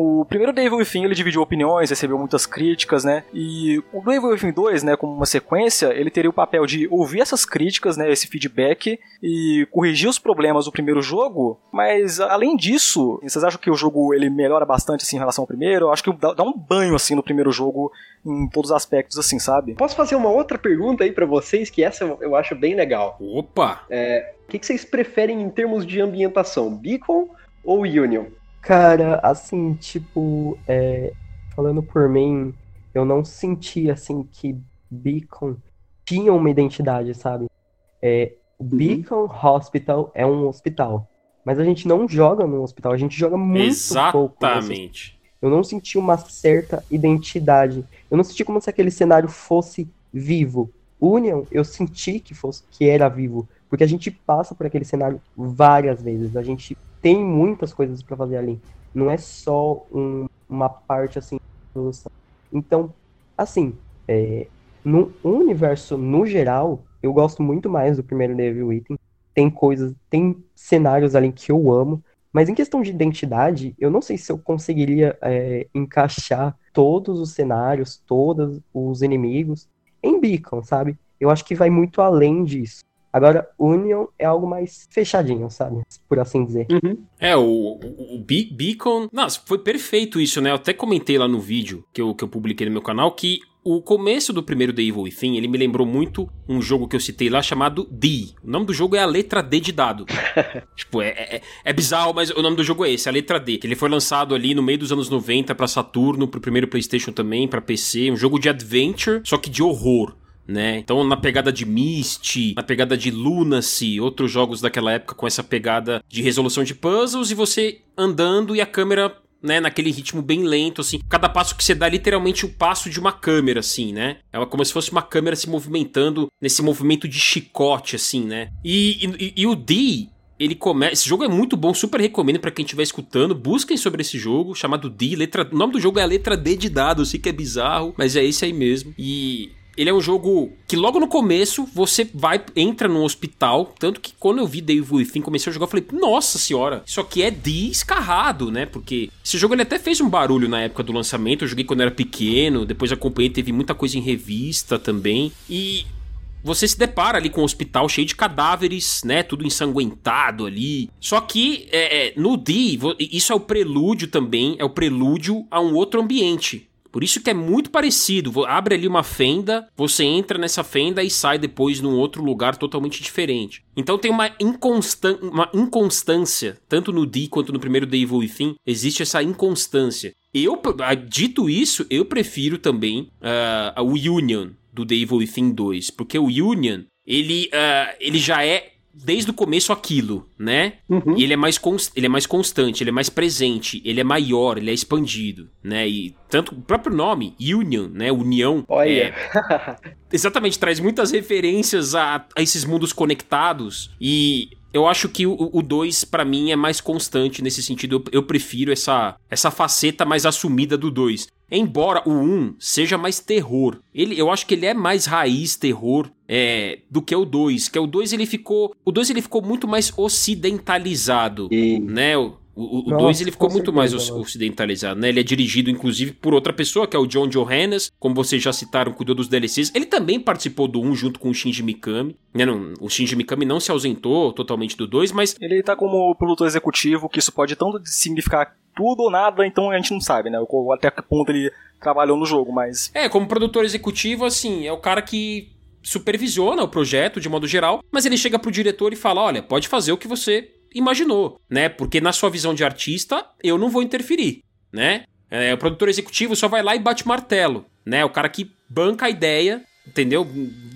O primeiro Devil Within, ele dividiu opiniões, recebeu muitas críticas, né? E o Devil Within 2, né, como uma sequência, ele teria o papel de ouvir essas críticas, né, esse feedback e corrigir os problemas do primeiro jogo, mas além disso, vocês acham que o jogo ele melhora bastante assim em relação ao primeiro? Eu acho que dá um banho assim no primeiro jogo em todos os aspectos assim, sabe?
Posso fazer uma outra pergunta aí para vocês que essa eu acho bem legal.
Opa!
É, o que, que vocês preferem em termos de ambientação, Beacon ou Union?
Cara, assim, tipo, é, falando por mim, eu não senti, assim, que Beacon tinha uma identidade, sabe? É, o uhum. Beacon Hospital é um hospital, mas a gente não joga num hospital, a gente joga muito
Exatamente.
pouco. Exatamente. Eu não senti uma certa identidade. Eu não senti como se aquele cenário fosse vivo. Union, eu senti que fosse que era vivo, porque a gente passa por aquele cenário várias vezes. A gente tem muitas coisas para fazer ali. Não é só um, uma parte assim. Então, assim, é, no universo no geral, eu gosto muito mais do primeiro Devil Within. Tem coisas, tem cenários ali que eu amo. Mas em questão de identidade, eu não sei se eu conseguiria é, encaixar todos os cenários, todos os inimigos em Beacon, sabe? Eu acho que vai muito além disso. Agora, Union é algo mais fechadinho, sabe? Por assim dizer.
Uhum. É, o, o, o Be Beacon. Nossa, foi perfeito isso, né? Eu até comentei lá no vídeo que eu, que eu publiquei no meu canal que o começo do primeiro The Evil Within, ele me lembrou muito um jogo que eu citei lá chamado D. O nome do jogo é a letra D de dado. tipo, é, é, é, bizarro, mas o nome do jogo é esse, a letra D. Ele foi lançado ali no meio dos anos 90 para Saturno, pro primeiro PlayStation também, para PC, um jogo de adventure, só que de horror né? Então, na pegada de Myst, na pegada de Lunacy, outros jogos daquela época com essa pegada de resolução de puzzles e você andando e a câmera né, naquele ritmo bem lento, assim. Cada passo que você dá é literalmente o passo de uma câmera, assim, né? É como se fosse uma câmera se movimentando nesse movimento de chicote, assim, né? E, e, e o D, ele começa. Esse jogo é muito bom, super recomendo para quem estiver escutando. Busquem sobre esse jogo, chamado D. Letra... O nome do jogo é a letra D de dado, eu sei que é bizarro, mas é esse aí mesmo. E ele é um jogo que logo no começo você vai, entra num hospital. Tanto que quando eu vi Dave Within, comecei a jogar, eu falei, nossa senhora, isso aqui é descarrado, né? Porque esse jogo ele até fez um barulho na época do lançamento. Eu joguei quando eu era pequeno, depois acompanhei, teve muita coisa em revista também. E você se depara ali com um hospital cheio de cadáveres, né? Tudo ensanguentado ali. Só que é, é, no D, isso é o prelúdio também, é o prelúdio a um outro ambiente. Por isso que é muito parecido. Abre ali uma fenda, você entra nessa fenda e sai depois num outro lugar totalmente diferente. Então tem uma, inconstan uma inconstância, tanto no D quanto no primeiro The Evil Within, existe essa inconstância. Eu, ah, dito isso, eu prefiro também uh, o Union do The Evil Within 2, porque o Union, ele, uh, ele já é desde o começo aquilo, né? Uhum. E ele é, mais ele é mais constante, ele é mais presente, ele é maior, ele é expandido, né? E tanto o próprio nome, Union, né? União.
Olha.
É, exatamente, traz muitas referências a, a esses mundos conectados. E eu acho que o 2, para mim, é mais constante nesse sentido. Eu, eu, prefiro essa, essa faceta mais assumida do 2. Embora o 1 um seja mais terror. Ele, eu acho que ele é mais raiz terror é, do que o 2. Que o 2 ele ficou. O 2 ele ficou muito mais ocidentalizado. E... Né? O 2 ele ficou muito mais ocidentalizado, né? Ele é dirigido, inclusive, por outra pessoa, que é o John Johannes, como vocês já citaram, cuidou dos DLCs. Ele também participou do 1 um, junto com o Shinji Mikami. Né? Não, o Shinji Mikami não se ausentou totalmente do 2, mas.
Ele tá como produtor executivo, que isso pode tanto significar tudo ou nada, então a gente não sabe, né? Até que ponto ele trabalhou no jogo, mas.
É, como produtor executivo, assim, é o cara que supervisiona o projeto de modo geral, mas ele chega pro diretor e fala: olha, pode fazer o que você imaginou, né? Porque na sua visão de artista, eu não vou interferir, né? É, o produtor executivo só vai lá e bate martelo, né? O cara que banca a ideia, entendeu?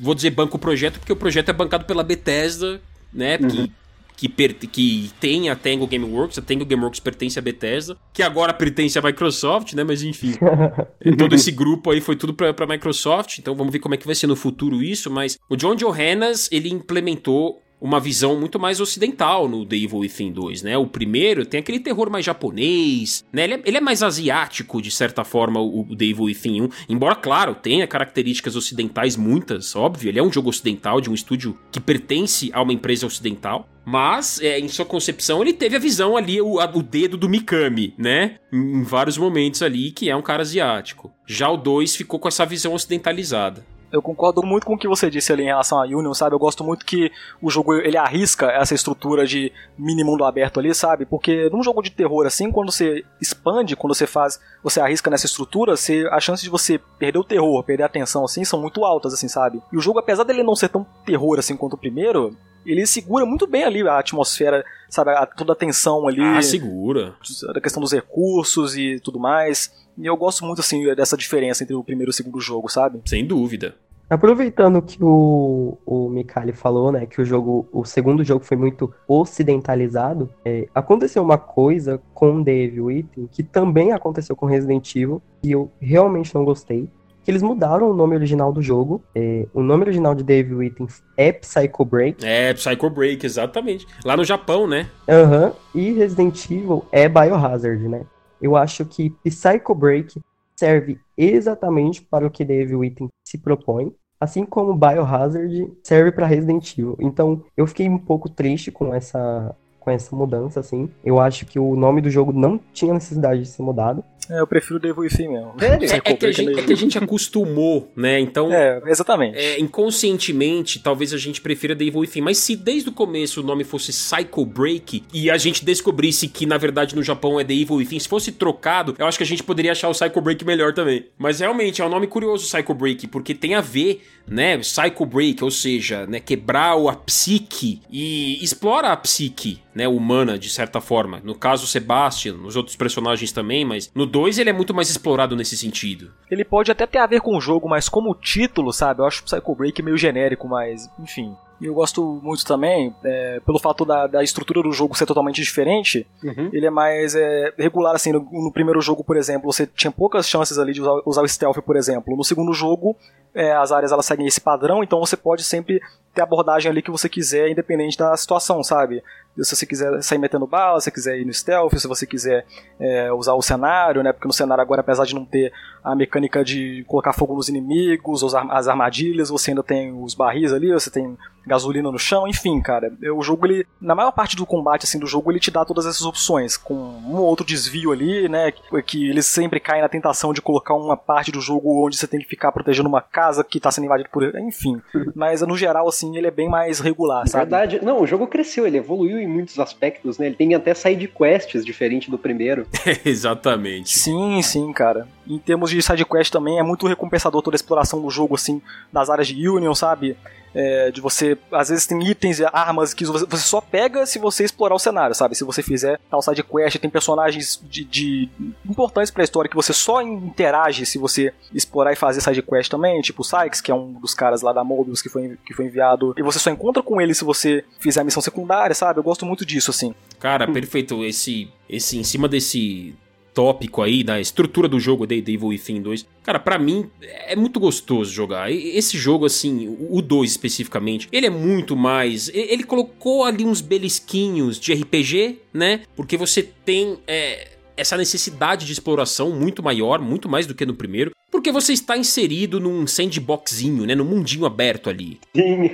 Vou dizer banca o projeto porque o projeto é bancado pela Bethesda, né? Uhum. Que, que, per, que tem a Tango Gameworks, a Tango Gameworks pertence à Bethesda, que agora pertence à Microsoft, né? Mas enfim, todo esse grupo aí foi tudo pra, pra Microsoft, então vamos ver como é que vai ser no futuro isso, mas o John Johannes, ele implementou uma visão muito mais ocidental no The Evil Within 2, né? O primeiro tem aquele terror mais japonês, né? Ele é, ele é mais asiático, de certa forma, o, o The Evil Within 1. Embora, claro, tenha características ocidentais muitas, óbvio. Ele é um jogo ocidental, de um estúdio que pertence a uma empresa ocidental. Mas, é, em sua concepção, ele teve a visão ali, o, a, o dedo do Mikami, né? Em, em vários momentos ali, que é um cara asiático. Já o 2 ficou com essa visão ocidentalizada.
Eu concordo muito com o que você disse ali em relação à Union, sabe? Eu gosto muito que o jogo ele arrisca essa estrutura de mini mundo aberto ali, sabe? Porque num jogo de terror assim, quando você expande, quando você faz, você arrisca nessa estrutura, você, a chance de você perder o terror, perder a atenção assim, são muito altas assim, sabe? E o jogo apesar dele não ser tão terror assim quanto o primeiro, ele segura muito bem ali a atmosfera, sabe, a, toda a tensão ali.
Ah, segura.
A questão dos recursos e tudo mais. E eu gosto muito, assim, dessa diferença entre o primeiro e o segundo jogo, sabe?
Sem dúvida.
Aproveitando que o, o Mikali falou, né, que o jogo, o segundo jogo foi muito ocidentalizado, é, aconteceu uma coisa com The Evil Within que também aconteceu com Resident Evil e eu realmente não gostei, que eles mudaram o nome original do jogo. É, o nome original de Devil Within é Psycho Break.
É, Psycho Break, exatamente. Lá no Japão, né?
Aham. Uhum. E Resident Evil é Biohazard, né? Eu acho que Psycho Break serve exatamente para o que Devil Within se propõe. Assim como Biohazard serve para Resident Evil. Então, eu fiquei um pouco triste com essa com essa mudança, assim. Eu acho que o nome do jogo não tinha necessidade de ser mudado.
É, eu prefiro Devil Within mesmo.
É, é, é, que a gente, é que a gente acostumou, né? Então.
É, exatamente.
É, inconscientemente, talvez a gente prefira Devil Within. Mas se desde o começo o nome fosse Psycho Break e a gente descobrisse que na verdade no Japão é The Evil Within, se fosse trocado, eu acho que a gente poderia achar o Psycho Break melhor também. Mas realmente é um nome curioso, Psycho Break, porque tem a ver, né? Psycho Break, ou seja, né? Quebrar a psique e explora a psique, né? Humana, de certa forma. No caso, Sebastian, nos outros personagens também, mas no 2 ele é muito mais explorado nesse sentido.
Ele pode até ter a ver com o jogo, mas como título, sabe? Eu acho Psycho Break meio genérico, mas enfim. E eu gosto muito também, é, pelo fato da, da, estrutura do jogo ser totalmente diferente, uhum. ele é mais é, regular, assim, no, no, primeiro jogo, por exemplo, você tinha poucas chances ali de usar, usar o stealth, por exemplo. No segundo jogo, é, as áreas elas seguem esse padrão, então você pode sempre ter a abordagem ali que você quiser, independente da situação, sabe? Se você quiser sair metendo bala, se você quiser ir no stealth, se você quiser é, usar o cenário, né? Porque no cenário agora, apesar de não ter a mecânica de colocar fogo nos inimigos, as armadilhas, você ainda tem os barris ali, você tem gasolina no chão, enfim, cara. O jogo, ele, na maior parte do combate, assim, do jogo, ele te dá todas essas opções, com um ou outro desvio ali, né? Que, que eles sempre caem na tentação de colocar uma parte do jogo onde você tem que ficar protegendo uma casa que tá sendo invadida por. Enfim. Mas no geral, assim, ele é bem mais regular, sabe?
Verdade. Não, o jogo cresceu, ele evoluiu em muitos aspectos, né? Ele tem até side quests diferente do primeiro.
Exatamente.
Sim, sim, cara. Em termos de side quest também, é muito recompensador toda a exploração do jogo, assim, das áreas de Union, sabe? É, de você, às vezes tem itens e armas que você só pega se você explorar o cenário, sabe? Se você fizer tal side quest, tem personagens de, de importantes para a história que você só interage se você explorar e fazer side quest também, tipo o Sykes, que é um dos caras lá da Mobius que foi, que foi enviado, e você só encontra com ele se você fizer a missão secundária, sabe? Eu gosto muito disso, assim.
Cara, perfeito. Esse, esse, em cima desse tópico aí da estrutura do jogo The Evil Within 2. Cara, para mim é muito gostoso jogar. Esse jogo assim, o 2 especificamente, ele é muito mais, ele colocou ali uns belisquinhos de RPG, né? Porque você tem é, essa necessidade de exploração muito maior, muito mais do que no primeiro, porque você está inserido num sandboxinho, né, num mundinho aberto ali.
Sim,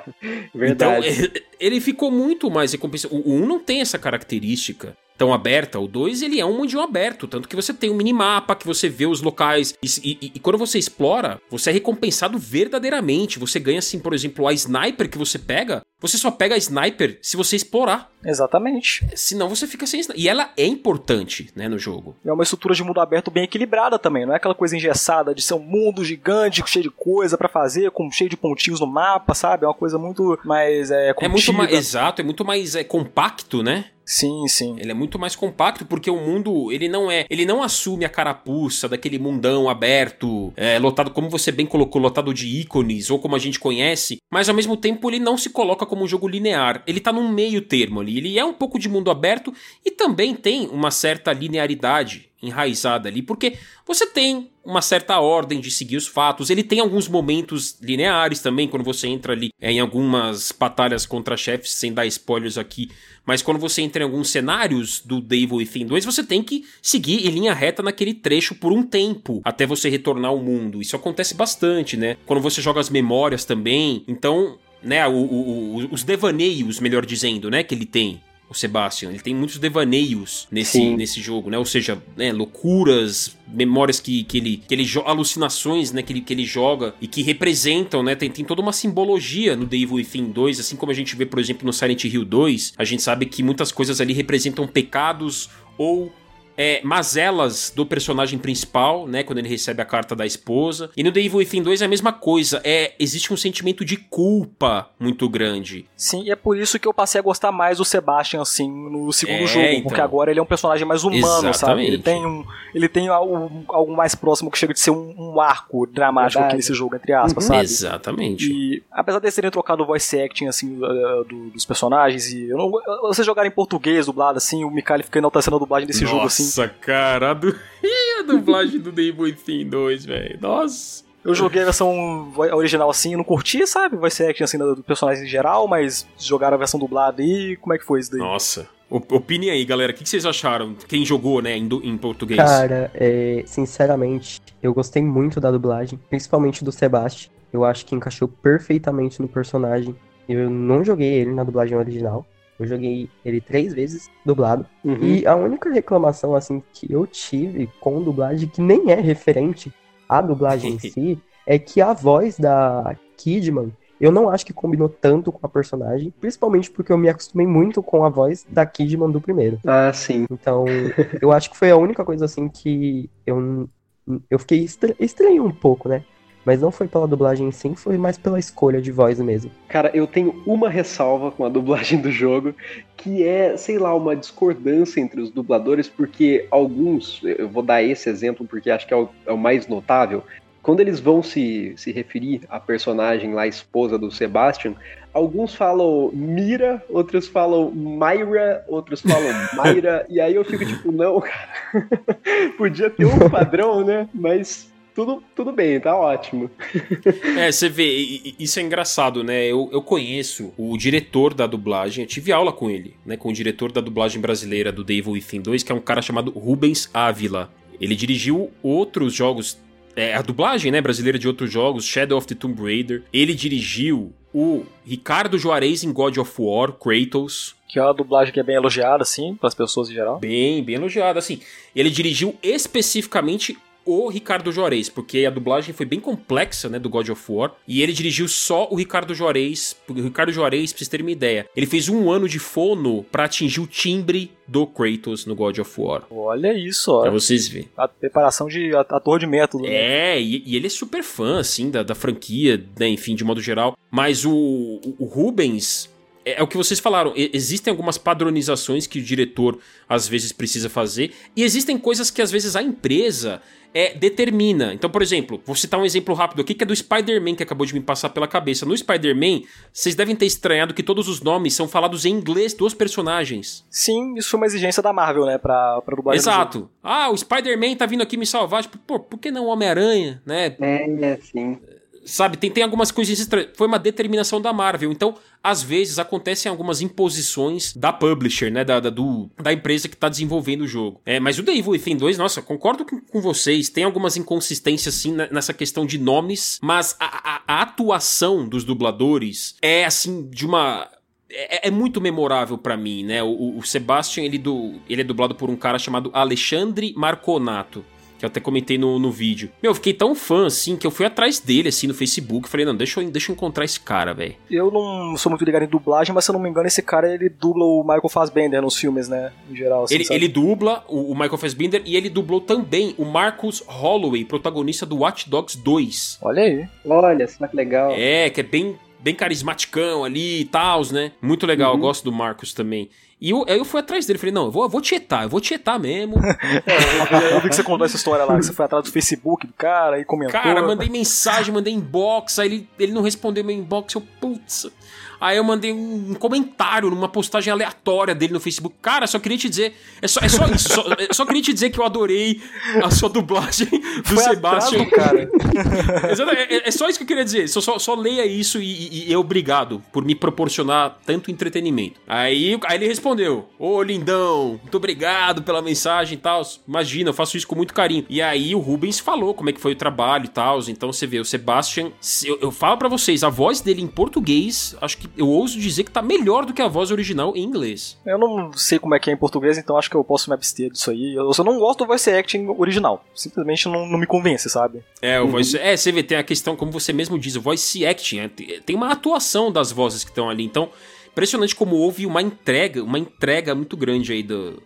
verdade. Então, ele ficou muito mais recompensa. O 1 não tem essa característica tão aberta. O 2, ele é um mundinho aberto, tanto que você tem um minimapa, que você vê os locais, e, e, e, quando você explora, você é recompensado verdadeiramente. Você ganha, assim, por exemplo, a sniper que você pega, você só pega a sniper se você explorar.
Exatamente.
Senão você fica sem sniper. E ela é importante, né, no jogo.
É uma estrutura de mundo aberto bem equilibrada também, não é aquela coisa engessada de ser um mundo gigante, cheio de coisa para fazer, com cheio de pontinhos no mapa, sabe? É uma coisa muito mais é,
É muito mais, exato, é muito mais é, compacto, né?
Sim, sim.
Ele é muito mais compacto porque o mundo, ele não é, ele não assume a carapuça daquele mundão aberto, é, lotado como você bem colocou, lotado de ícones ou como a gente conhece, mas ao mesmo tempo ele não se coloca como um jogo linear. Ele tá num meio termo ali. Ele é um pouco de mundo aberto e também tem uma certa linearidade enraizada ali, porque você tem uma certa ordem de seguir os fatos. Ele tem alguns momentos lineares também, quando você entra ali é, em algumas batalhas contra chefes, sem dar spoilers aqui. Mas quando você entra em alguns cenários do Devil Within 2, você tem que seguir em linha reta naquele trecho por um tempo, até você retornar ao mundo. Isso acontece bastante, né? Quando você joga as memórias também. Então, né, o, o, o, os devaneios, melhor dizendo, né, que ele tem o Sebastian. Ele tem muitos devaneios nesse, nesse jogo, né? Ou seja, né, loucuras, memórias que, que ele. Que ele alucinações, né? Que ele, que ele joga e que representam, né? Tem, tem toda uma simbologia no The Evil Within 2, assim como a gente vê, por exemplo, no Silent Hill 2. A gente sabe que muitas coisas ali representam pecados ou é, mazelas do personagem principal, né? Quando ele recebe a carta da esposa. E no The Evil Within 2 é a mesma coisa. É, existe um sentimento de culpa muito grande.
Sim, e é por isso que eu passei a gostar mais do Sebastian, assim, no segundo é, jogo. Então. Porque agora ele é um personagem mais humano, Exatamente. sabe? Ele tem, um, ele tem algo, algo mais próximo que chega de ser um, um arco dramático aqui nesse jogo, entre aspas, uhum. sabe?
Exatamente.
E apesar de terem trocado o voice acting, assim, uh, do, dos personagens, e eu não, você jogar em português dublado, assim, o Mikali fica enaltecendo a dublagem desse
Nossa.
jogo, assim.
Nossa, cara, a, du... a dublagem do Devil Within 2, velho. Nossa.
Eu joguei a versão original assim, não curti, sabe? Vai ser action assim do personagem em geral, mas jogaram a versão dublada e como é que foi isso daí?
Nossa. Opinem aí, galera. O que vocês acharam? Quem jogou, né, em, em português?
Cara, é, sinceramente, eu gostei muito da dublagem, principalmente do Sebastian. Eu acho que encaixou perfeitamente no personagem. Eu não joguei ele na dublagem original. Eu joguei ele três vezes dublado. Uhum. E a única reclamação, assim, que eu tive com dublagem, que nem é referente à dublagem em si, é que a voz da Kidman, eu não acho que combinou tanto com a personagem, principalmente porque eu me acostumei muito com a voz da Kidman do primeiro.
Ah, sim.
Então, eu acho que foi a única coisa, assim, que eu, eu fiquei estranho um pouco, né? Mas não foi pela dublagem em si, foi mais pela escolha de voz mesmo.
Cara, eu tenho uma ressalva com a dublagem do jogo, que é, sei lá, uma discordância entre os dubladores, porque alguns, eu vou dar esse exemplo porque acho que é o, é o mais notável, quando eles vão se, se referir à personagem lá, esposa do Sebastian, alguns falam Mira, outros falam Myra, outros falam Mayra, e aí eu fico tipo, não, cara, podia ter um padrão, né? Mas tudo, tudo bem, tá ótimo.
é, você vê, isso é engraçado, né? Eu, eu conheço o diretor da dublagem, eu tive aula com ele, né? Com o diretor da dublagem brasileira do Devil Within 2, que é um cara chamado Rubens Ávila. Ele dirigiu outros jogos é, a dublagem né, brasileira de outros jogos, Shadow of the Tomb Raider. Ele dirigiu o Ricardo Juarez em God of War, Kratos.
Que é uma dublagem que é bem elogiada, assim, para as pessoas em geral.
Bem, bem elogiada, assim. Ele dirigiu especificamente o Ricardo Juarez, porque a dublagem foi bem complexa, né, do God of War, e ele dirigiu só o Ricardo Juarez, o Ricardo Juarez, pra vocês terem uma ideia, ele fez um ano de fono para atingir o timbre do Kratos no God of War.
Olha isso, ó.
Pra vocês verem.
A preparação de ator de método. Né?
É, e, e, ele é super fã, assim, da, da franquia, né, enfim, de modo geral. Mas o, o Rubens, é, é, o que vocês falaram. Existem algumas padronizações que o diretor às vezes precisa fazer, e existem coisas que às vezes a empresa é, determina. Então, por exemplo, vou citar um exemplo rápido aqui que é do Spider-Man que acabou de me passar pela cabeça. No Spider-Man, vocês devem ter estranhado que todos os nomes são falados em inglês dos personagens.
Sim, isso foi uma exigência da Marvel, né, pra, pra dublagem.
Exato. Ah, o Spider-Man tá vindo aqui me salvar. Tipo, pô, por que não Homem-Aranha, né?
É, sim.
Sabe, tem, tem algumas coisas estranhas. Foi uma determinação da Marvel. Então, às vezes, acontecem algumas imposições da publisher, né? Da, da, do, da empresa que está desenvolvendo o jogo. É, mas o The Evil Within 2, nossa, concordo com, com vocês. Tem algumas inconsistências, sim, nessa questão de nomes. Mas a, a, a atuação dos dubladores é, assim, de uma é, é, muito memorável para mim, né? O, o Sebastian, ele, do, ele é dublado por um cara chamado Alexandre Marconato que eu até comentei no, no vídeo. Meu, eu fiquei tão fã, assim, que eu fui atrás dele, assim, no Facebook. Falei, não, deixa eu, deixa eu encontrar esse cara, velho.
Eu não sou muito ligado em dublagem, mas se eu não me engano, esse cara, ele dubla o Michael Fassbender nos filmes, né? Em geral,
assim, ele, ele dubla o, o, Michael Fassbender e ele dublou também o Marcus Holloway, protagonista do Watch Dogs 2.
Olha aí.
Olha, só que legal.
É, que é bem bem carismaticão ali e tal, né? Muito legal, uhum. eu gosto do Marcos também. E eu, aí eu fui atrás dele, falei, não, eu vou, eu vou tietar, eu vou tietar mesmo.
é, eu vi que você contou essa história lá, que você foi atrás do Facebook do cara e comentou.
Cara, mandei mensagem, mandei inbox, aí ele, ele não respondeu meu inbox, eu, putz. Aí eu mandei um, comentário numa postagem aleatória dele no Facebook. Cara, só queria te dizer. É só, é só isso. só, é, só queria te dizer que eu adorei a sua dublagem do Foi Sebastian. cara. é, é, é, só isso que eu queria dizer. Só, só, só leia isso e, e, e obrigado por me proporcionar tanto entretenimento. Aí, aí ele respondeu: Ô lindão, muito obrigado pela mensagem e tal. Imagina, eu faço isso com muito carinho. E aí o Rubens falou como é que foi o trabalho e tal. Então você vê, o Sebastian. Eu, eu falo para vocês, a voz dele em português, acho que eu ouso dizer que tá melhor do que a voz original em inglês.
Eu não sei como é que é em português, então acho que eu posso me abster disso aí. Eu só não gosto do voice acting original. Simplesmente não, não me convence, sabe?
É, o uhum. voice. É, você vê, tem a questão, como você mesmo diz, o voice acting. É, tem uma atuação das vozes que estão ali. Então, impressionante como houve uma entrega, uma entrega muito grande aí do,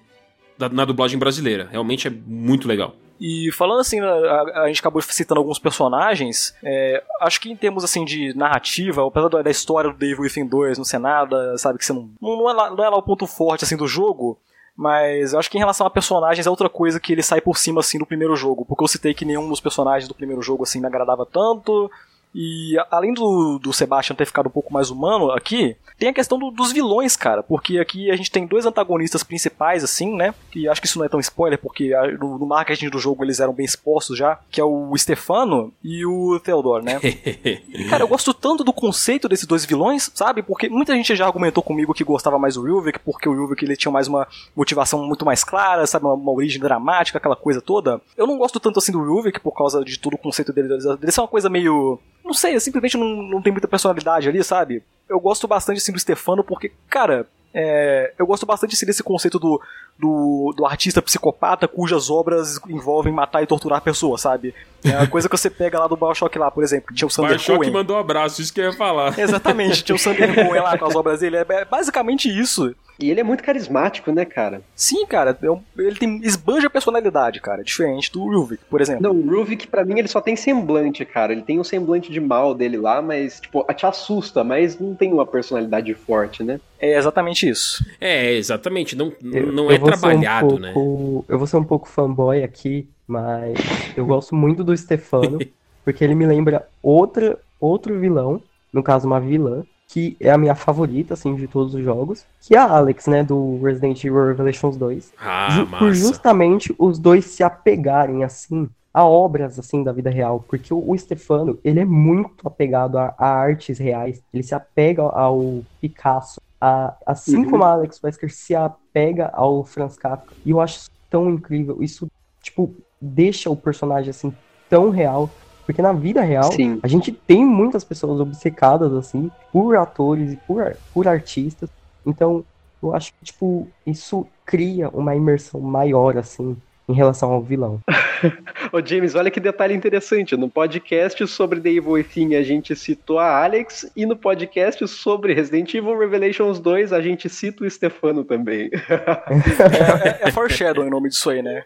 da, na dublagem brasileira. Realmente é muito legal.
E falando assim, a, a, gente acabou citando alguns personagens, é, acho que em termos assim de narrativa, apesar da, história do Devil Within 2 não ser nada, sabe, que você não, não, é lá, não é lá o ponto forte assim do jogo, mas acho que em relação a personagens é outra coisa que ele sai por cima assim do primeiro jogo, porque eu citei que nenhum dos personagens do primeiro jogo assim me agradava tanto, e além do, do Sebastian ter ficado um pouco mais humano aqui, tem a questão do, dos vilões, cara. Porque aqui a gente tem dois antagonistas principais, assim, né? Que acho que isso não é tão spoiler, porque no, no marketing do jogo eles eram bem expostos já. Que é o Stefano e o Theodore, né? e, cara, eu gosto tanto do conceito desses dois vilões, sabe? Porque muita gente já argumentou comigo que gostava mais do Ruvik, porque o Ruvik ele tinha mais uma motivação muito mais clara, sabe? Uma, uma, origem dramática, aquela coisa toda. Eu não gosto tanto assim do Ruvik por causa de todo o conceito dele. Dele ser uma coisa meio não sei, simplesmente não, não tem muita personalidade ali, sabe? Eu gosto bastante assim do Stefano porque, cara, é, eu gosto bastante assim, desse conceito do, do, do, artista psicopata cujas obras envolvem matar e torturar pessoas, sabe? É a coisa que você pega lá do Bioshock lá, por exemplo, tinha o Sander Bioshock Cohen.
mandou um abraço, isso que eu ia falar.
Exatamente, tinha o Sander Cohen lá com as obras dele, é basicamente isso.
E ele é muito carismático, né, cara?
Sim, cara. É ele tem esbanja personalidade, cara. Diferente do Ruvik, por exemplo.
Não, o Ruvik, pra mim, ele só tem semblante, cara. Ele tem um semblante de mal dele lá, mas, tipo, te assusta, mas não tem uma personalidade forte, né?
É exatamente isso.
É, exatamente. Não, eu, não é trabalhado,
um
né?
pouco, né? Eu vou ser um pouco fanboy aqui, mas eu gosto muito do Stefano, porque ele me lembra outra, outro vilão, no caso, uma vilã, que é a minha favorita, assim, de todos os jogos, que é a Alex, né, do Resident Evil Revelations 2.
Ah,
Ju
massa.
Por justamente os dois se apegarem, assim, a obras, assim, da vida real. Porque o, o Stefano, ele é muito apegado a, a, artes reais. Ele se apega ao Picasso. A, assim uhum. como a Alex Wesker se apega ao Franz Kafka. E eu acho isso tão incrível. Isso, tipo, deixa o personagem, assim, tão real porque na vida real, Sim. a gente tem muitas pessoas obcecadas, assim, por atores e por, por artistas. Então, eu acho que, tipo, isso cria uma imersão maior, assim, em relação ao vilão.
Ô James, olha que detalhe interessante. No podcast sobre The Evil Within a gente citou a Alex e no podcast sobre Resident Evil Revelations 2 a gente cita o Stefano também.
é, é, é foreshadowing o nome disso aí, né?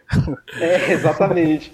É, exatamente.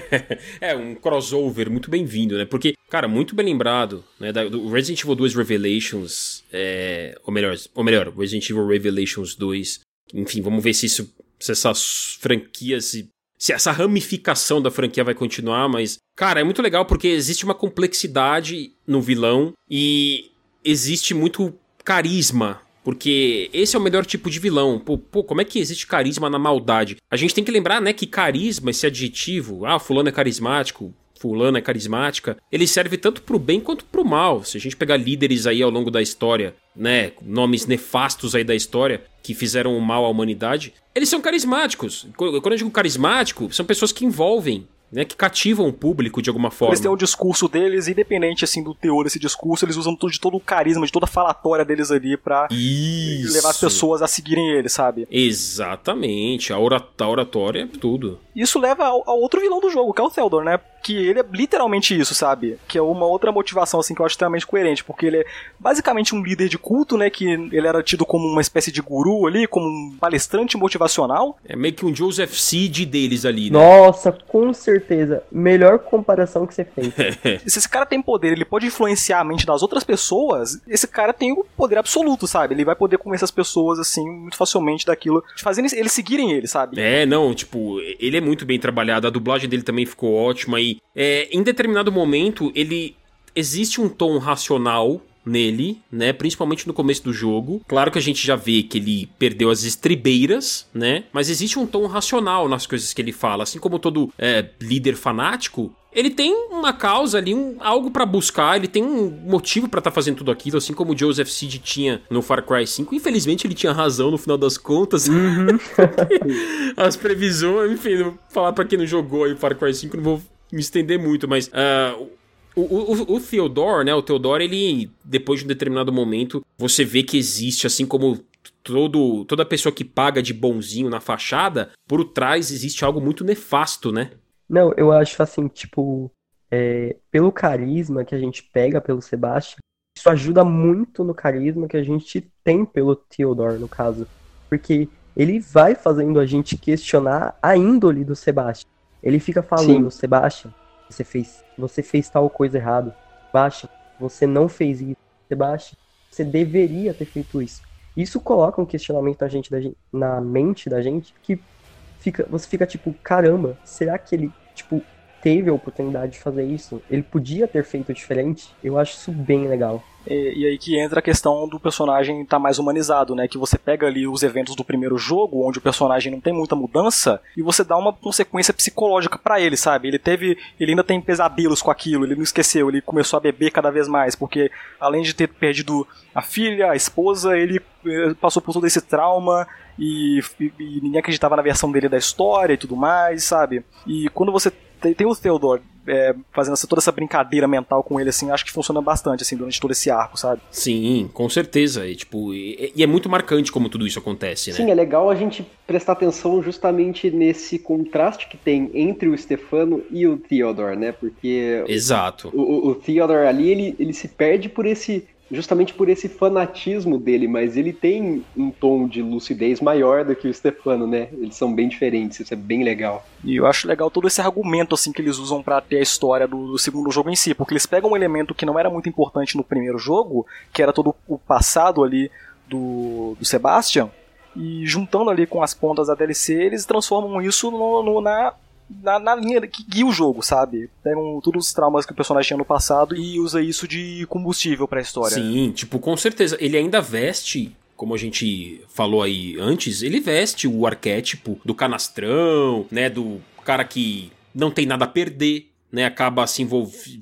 é, um crossover muito bem-vindo, né? Porque, cara, muito bem lembrado, né? Do Resident Evil 2 Revelations, é, ou melhor, ou melhor, Resident Evil Revelations 2 enfim, vamos ver se isso se essas franquias se, se essa ramificação da franquia vai continuar, mas cara, é muito legal porque existe uma complexidade no vilão e existe muito carisma porque esse é o melhor tipo de vilão. Pô, pô, como é que existe carisma na maldade? A gente tem que lembrar, né, que carisma, esse adjetivo, ah, fulano é carismático, fulano é carismática, ele serve tanto pro bem quanto pro mal. Se a gente pegar líderes aí ao longo da história, né, nomes nefastos aí da história, que fizeram o mal à humanidade, eles são carismáticos. Quando eu digo carismático, são pessoas que envolvem né, que cativam o público de alguma forma.
Eles têm o discurso deles, independente assim do teor desse discurso, eles usam de todo o carisma, de toda a falatória deles ali pra
Isso.
levar as pessoas a seguirem ele, sabe?
Exatamente, a, oratória é tudo.
Isso leva ao, ao, outro vilão do jogo, que é o Theodor, né? Que ele é literalmente isso, sabe? Que é uma outra motivação, assim, que eu acho extremamente coerente, porque ele é basicamente um líder de culto, né? Que ele era tido como uma espécie de guru ali, como um palestrante motivacional.
É meio que um Joseph Seed deles ali,
né? Nossa, com certeza certeza, melhor comparação que você fez.
Se esse cara tem poder, ele pode influenciar a mente das outras pessoas, esse cara tem o poder absoluto, sabe? Ele vai poder convencer as pessoas, assim, muito facilmente daquilo, fazendo eles seguirem ele, sabe?
É, não, tipo, ele é muito bem trabalhado, a dublagem dele também ficou ótima e é, em determinado momento ele existe um tom racional nele, né? Principalmente no começo do jogo. Claro que a gente já vê que ele perdeu as estribeiras, né? Mas existe um tom racional nas coisas que ele fala. Assim como todo é, líder fanático, ele tem uma causa ali, um, algo para buscar, ele tem um motivo para estar tá fazendo tudo aquilo, assim como o Joseph Seed tinha no Far Cry 5. Infelizmente ele tinha razão no final das contas. Uhum. As previsões, enfim, vou falar para quem não jogou aí Far Cry 5, não vou me estender muito, mas uh, o, o, o Theodore, né? O Theodore, ele, depois de um determinado momento, você vê que existe, assim como todo, toda pessoa que paga de bonzinho na fachada, por trás existe algo muito nefasto, né?
Não, eu acho assim, tipo, é, pelo carisma que a gente pega pelo Sebastian, isso ajuda muito no carisma que a gente tem pelo Theodore, no caso. Porque ele vai fazendo a gente questionar a índole do Sebastian. Ele fica falando, Sim. Sebastian, você fez, você fez tal coisa errado. Sebastian, você não fez isso. Sebastian, você deveria ter feito isso. Isso coloca um questionamento na, gente, na mente da gente que fica, você fica tipo, caramba, será que ele, tipo, teve a oportunidade de fazer isso? Ele podia ter feito diferente? Eu acho isso bem legal.
E, e, aí que entra a questão do personagem estar tá mais humanizado, né? Que você pega ali os eventos do primeiro jogo, onde o personagem não tem muita mudança, e você dá uma consequência psicológica para ele, sabe? Ele teve. Ele ainda tem pesadelos com aquilo, ele não esqueceu, ele começou a beber cada vez mais, porque além de ter perdido a filha, a esposa, ele eh, passou por todo esse trauma. E, e, e ninguém acreditava na versão dele da história e tudo mais, sabe? E quando você tem, tem o Theodore é, fazendo essa, toda essa brincadeira mental com ele, assim, acho que funciona bastante, assim, durante todo esse arco, sabe?
Sim, com certeza. E, tipo, e, e é muito marcante como tudo isso acontece, né?
Sim, é legal a gente prestar atenção justamente nesse contraste que tem entre o Stefano e o Theodore, né? Porque.
Exato.
O, o Theodore ali, ele, ele se perde por esse justamente por esse fanatismo dele, mas ele tem um tom de lucidez maior do que o Stefano, né? Eles são bem diferentes, isso é bem legal.
E eu acho legal todo esse argumento assim que eles usam para ter a história do, do, segundo jogo em si, porque eles pegam um elemento que não era muito importante no primeiro jogo, que era todo o passado ali do, do Sebastian, e juntando ali com as pontas da DLC, eles transformam isso no, no, na na, na, linha que guia o jogo, sabe? Pegam todos os traumas que o personagem tinha no passado e usa isso de combustível para a história.
Sim, tipo, com certeza. Ele ainda veste como a gente falou aí antes, ele veste o arquétipo do canastrão, né, do cara que não tem nada a perder, né, acaba se,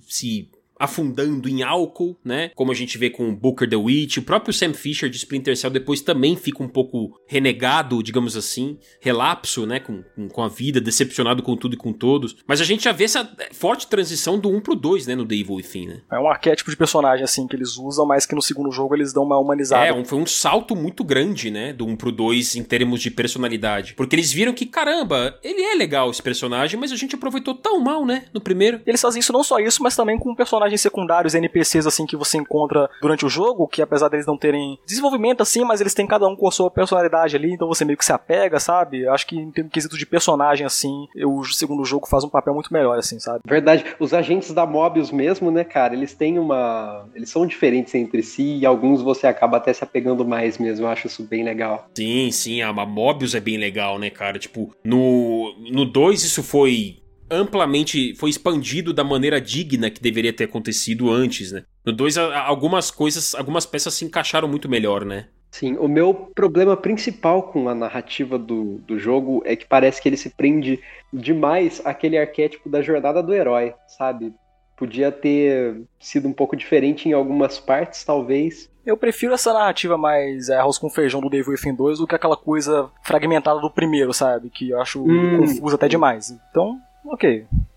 se afundando em álcool, né? Como a gente vê com Booker the Witch, o próprio Sam Fisher de Splinter Cell depois também fica um pouco renegado, digamos assim, relapso, né? Com, com a vida, decepcionado com tudo e com todos. Mas a gente já vê essa forte transição do 1 pro 2, né? No The Evil Within, né?
É um arquétipo de personagem, assim, que eles usam, mas que no segundo jogo eles dão uma humanizada.
É, um, foi um salto muito grande, né? Do 1 pro 2 em termos de personalidade. Porque eles viram que, caramba, ele é legal esse personagem, mas a gente aproveitou tão mal, né? No primeiro.
Eles fazem isso não só isso, mas também com um personagem personagens secundários, NPCs, assim, que você encontra durante o jogo, que apesar deles não terem desenvolvimento, assim, mas eles têm cada um com a sua personalidade ali, então você meio que se apega, sabe? Acho que em quesito de personagem, assim, o segundo jogo faz um papel muito melhor, assim, sabe?
Verdade. Os agentes da Mobius mesmo, né, cara, eles têm uma... Eles são diferentes entre si e alguns você acaba até se apegando mais mesmo. Eu acho isso bem legal.
Sim, sim. A Mobius é bem legal, né, cara? Tipo, no 2 no dois isso foi amplamente foi expandido da maneira digna que deveria ter acontecido antes, né? No 2 algumas coisas, algumas peças se encaixaram muito melhor, né?
Sim, o meu problema principal com a narrativa do, do jogo é que parece que ele se prende demais àquele arquétipo da jornada do herói, sabe? Podia ter sido um pouco diferente em algumas partes, talvez.
Eu prefiro essa narrativa mais é, arroz com feijão do Devil Within 2 do que aquela coisa fragmentada do primeiro, sabe? Que eu acho hum. confuso até demais. Então, ok.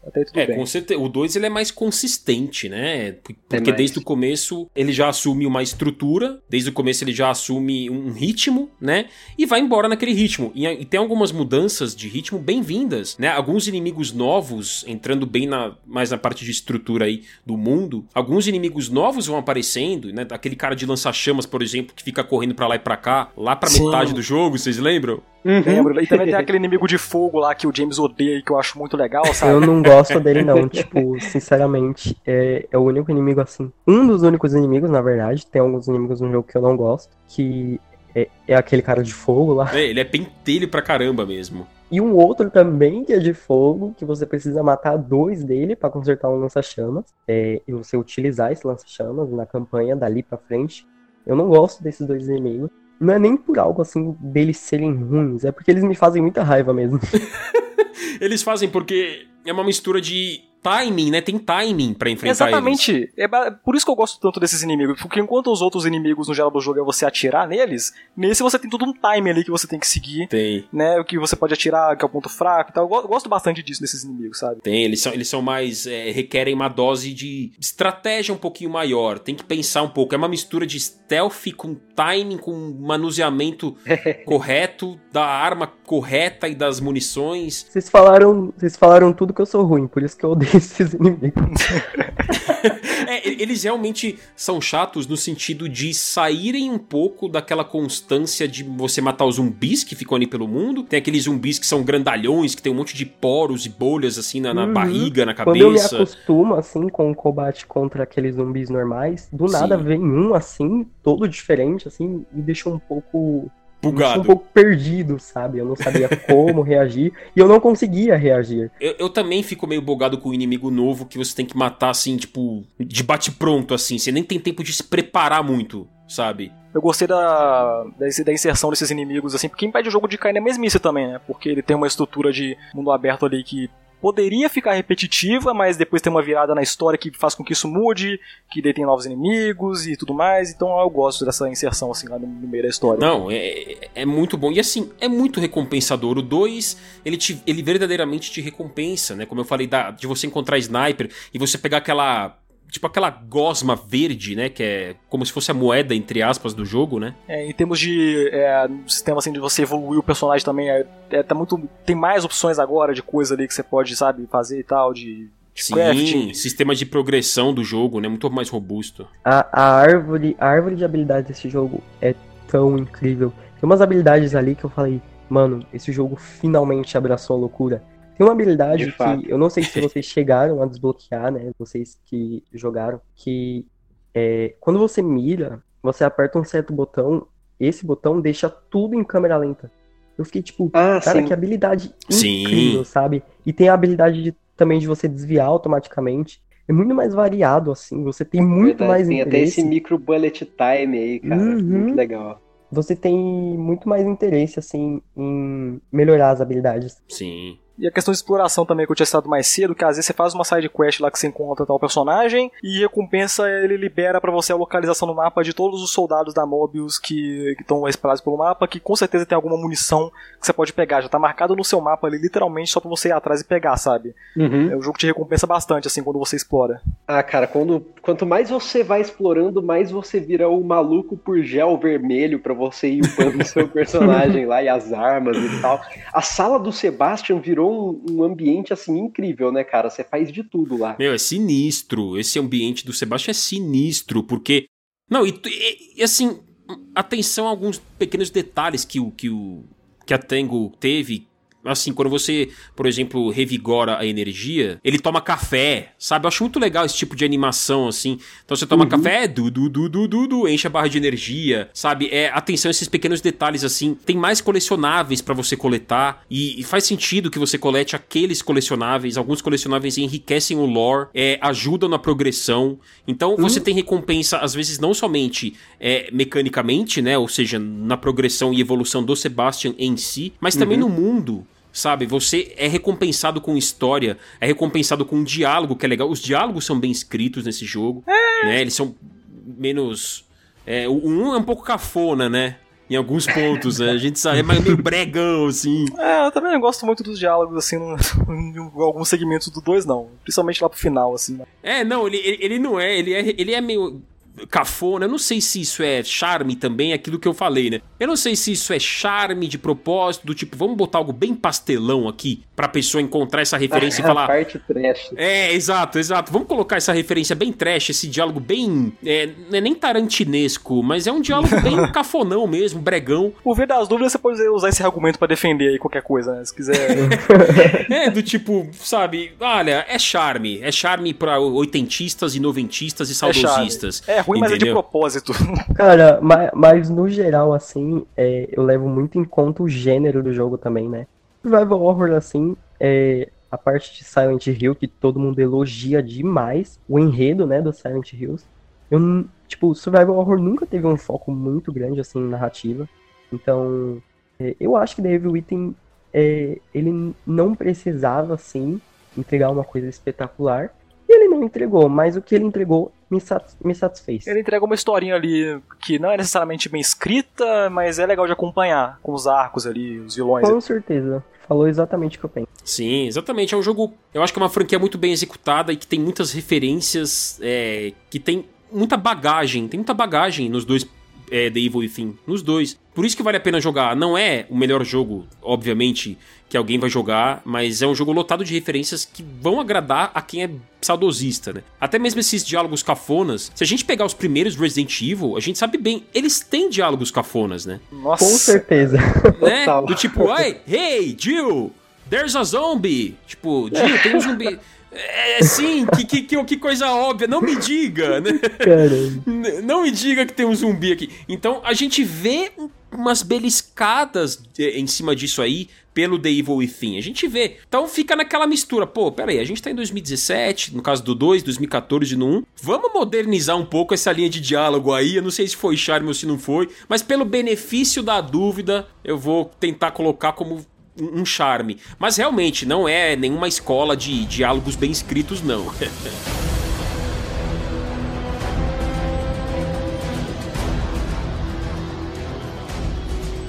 Até tudo
é,
bem.
com certeza. O 2 ele é mais consistente, né? Porque desde o começo ele já assume uma estrutura, desde o começo ele já assume um ritmo, né? E vai embora naquele ritmo. E, e tem algumas mudanças de ritmo bem-vindas, né? Alguns inimigos novos, entrando bem na, mais na parte de estrutura aí do mundo, alguns inimigos novos vão aparecendo, né? Aquele cara de lança-chamas, por exemplo, que fica correndo para lá e pra cá, lá pra Sim. metade do jogo, vocês lembram?
Uhum. Lembro. E também tem aquele inimigo de fogo lá que o James odeia e que eu acho muito legal, sabe?
Eu não gosto dele, não. tipo, sinceramente, é, é o único inimigo assim. Um dos únicos inimigos, na verdade. Tem alguns inimigos no jogo que eu não gosto. Que é, é aquele cara de fogo lá.
É, ele é pentelho pra caramba mesmo.
E um outro também que é de fogo, que você precisa matar dois dele para consertar um lança-chamas. É, e você utilizar esse lança-chamas na campanha dali pra frente. Eu não gosto desses dois inimigos. Não é nem por algo assim deles serem ruins, é porque eles me fazem muita raiva mesmo.
eles fazem porque é uma mistura de timing, né? Tem timing para enfrentar
Exatamente.
eles.
É por isso que eu gosto tanto desses inimigos, porque enquanto os outros inimigos no geral do jogo é você atirar neles, nesse você tem todo um timing ali que você tem que seguir.
Tem.
Né? O que você pode atirar, que é o ponto fraco e tal. Eu gosto bastante disso desses inimigos, sabe?
Tem, eles são, eles são mais. É, requerem uma dose de estratégia um pouquinho maior. Tem que pensar um pouco. É uma mistura de stealth com timing, com manuseamento correto, da arma correta e das munições.
Vocês falaram, vocês falaram tudo que eu sou ruim, por isso que eu odeio esses inimigos.
é, eles realmente são chatos no sentido de saírem um pouco daquela constância de você matar os zumbis que ficam ali pelo mundo. Tem aqueles zumbis que são grandalhões, que tem um monte de poros e bolhas assim na, na uhum. barriga, na cabeça. Quando eu me
acostumo assim com o combate contra aqueles zumbis normais, do nada Sim. vem um assim, todo diferente assim, e deixa um pouco
bugado.
um pouco perdido, sabe? Eu não sabia como reagir e eu não conseguia reagir.
Eu, eu, também fico meio bugado com o inimigo novo que você tem que matar assim, tipo, de bate-pronto, assim. Você nem tem tempo de se preparar muito, sabe?
Eu gostei da, da, inserção desses inimigos, assim, porque impede o jogo de cair na mesmice também, né? Porque ele tem uma estrutura de mundo aberto ali que poderia ficar repetitiva, mas depois tem uma virada na história que faz com que isso mude, que daí tem novos inimigos e tudo mais. Então eu gosto dessa inserção assim lá no, meio da história.
Não, é, é muito bom. E assim, é muito recompensador. O 2, ele, ele verdadeiramente te recompensa, né? Como eu falei, da, de você encontrar sniper e você pegar aquela tipo aquela gosma verde, né? Que é como se fosse a moeda, entre aspas, do jogo, né?
É, em termos de é, sistema assim, de você evoluir o personagem também, é, é, tá muito. Tem mais opções agora de coisa ali que você pode, sabe, fazer e tal, de.
Sim, crafting. sistema de progressão do jogo, né? Muito mais robusto.
A, a, árvore, a árvore de habilidades desse jogo é tão incrível. Tem umas habilidades ali que eu falei, mano, esse jogo finalmente abraçou a loucura. Tem uma habilidade que eu não sei se vocês chegaram a desbloquear, né? Vocês que jogaram, que é, quando você mira, você aperta um certo botão, esse botão deixa tudo em câmera lenta. Eu fiquei tipo, ah, cara, sim. que habilidade incrível, sim. sabe? E tem a habilidade de, também de você desviar automaticamente. É muito mais variado, assim. Você tem muito Verdade, mais
tem
interesse.
Tem até esse micro bullet time aí, cara. Uhum. Muito legal.
Você tem muito mais interesse, assim, em melhorar as habilidades.
Sim.
E a questão de exploração também que eu tinha citado mais cedo, que às vezes você faz uma side quest lá que você encontra tal personagem e recompensa ele libera para você a localização no mapa de todos os soldados da Mobius que estão espalhados pelo mapa, que com certeza tem alguma munição que você pode pegar. Já tá marcado no seu mapa ali, literalmente, só pra você ir atrás e pegar, sabe? Uhum. É, o jogo te recompensa bastante, assim, quando você explora.
Ah, cara, quando, quanto mais você vai explorando, mais você vira o maluco por gel vermelho para você ir upando o seu personagem lá e as armas e tal. A sala do Sebastian virou um, um, ambiente assim incrível, né, cara? Você faz de tudo lá.
Meu, é sinistro. Esse ambiente do Sebastião é sinistro, porque. Não, e, e, e assim, atenção a alguns pequenos detalhes que o que, o, que a Tango teve Assim, quando você, por exemplo, revigora a energia, ele toma café, sabe? Eu acho muito legal esse tipo de animação, assim. Então você toma uhum. café, du, du, du, du, du, du, enche a barra de energia, sabe? É, atenção a esses pequenos detalhes, assim. Tem mais colecionáveis para você coletar e, e, faz sentido que você colete aqueles colecionáveis. Alguns colecionáveis enriquecem o lore, é, ajudam na progressão. Então uhum. você tem recompensa, às vezes, não somente é, mecanicamente, né? Ou seja, na progressão e evolução do Sebastian em si, mas também uhum. no mundo sabe? Você é recompensado com história, é recompensado com diálogo, que é legal. Os diálogos são bem escritos nesse jogo, é. né? Eles são menos... É, um é um pouco cafona, né? em alguns pontos, né? A gente sabe, é meio bregão, assim.
É, eu também gosto muito dos diálogos, assim, no, em alguns segmentos do 2, não. Principalmente lá pro final, assim. Né?
É, não, ele, ele, ele não é, ele é, ele é meio cafona. Eu não sei se isso é charme também, aquilo que eu falei, né? Eu não sei se isso é charme de propósito, do tipo, vamos botar algo bem pastelão aqui pra pessoa encontrar essa referência e falar. A
parte trash.
É, exato, exato. Vamos colocar essa referência bem trash, esse diálogo bem. É, não é nem tarantinesco, mas é um diálogo bem cafonão mesmo, bregão.
Por ver das dúvidas, você pode usar esse argumento para defender aí qualquer coisa, né? Se quiser.
é, do tipo, sabe, olha, é charme. É charme pra oitentistas e noventistas e é saudosistas.
É, é ruim, Entendeu? mas é de propósito.
Cara, mas, mas no geral, assim, é, eu levo muito em conta o gênero do jogo também, né? Survival Horror, assim, é, a parte de Silent Hill, que todo mundo elogia demais, o enredo, né, do Silent Hills. Eu, tipo, Survival Horror nunca teve um foco muito grande, assim, em narrativa. Então, é, eu acho que The Evil Within, é, ele não precisava, assim, entregar uma coisa espetacular. E ele não entregou, mas o que ele entregou me, me satisfez.
Ele entrega uma historinha ali que não é necessariamente bem escrita, mas é legal de acompanhar, com os arcos ali, os vilões.
Com certeza. Falou exatamente o que eu penso.
Sim, exatamente. É um jogo. Eu acho que é uma franquia muito bem executada e que tem muitas referências, é, que tem muita bagagem. Tem muita bagagem nos dois é, The Evil Within. Nos dois. Por isso que vale a pena jogar. Não é o melhor jogo, obviamente, que alguém vai jogar, mas é um jogo lotado de referências que vão agradar a quem é saudosista, né? Até mesmo esses diálogos cafonas. Se a gente pegar os primeiros Resident Evil, a gente sabe bem, eles têm diálogos cafonas, né?
Nossa. Com certeza.
Né? Do tipo, ai, hey, Jill, there's a zombie. Tipo, Jill, tem um zumbi. É, sim, que, que, que, coisa óbvia. Não me diga, né? Caramba. Não me diga que tem um zumbi aqui. Então, a gente vê umas beliscadas em cima disso aí pelo The Evil Within. A gente vê. Então fica naquela mistura. Pô, pera aí, a gente tá em 2017, no caso do 2, 2014 no 1. Vamos modernizar um pouco essa linha de diálogo aí. Eu não sei se foi charme ou se não foi, mas pelo benefício da dúvida, eu vou tentar colocar como um charme. Mas realmente não é nenhuma escola de diálogos bem escritos, não.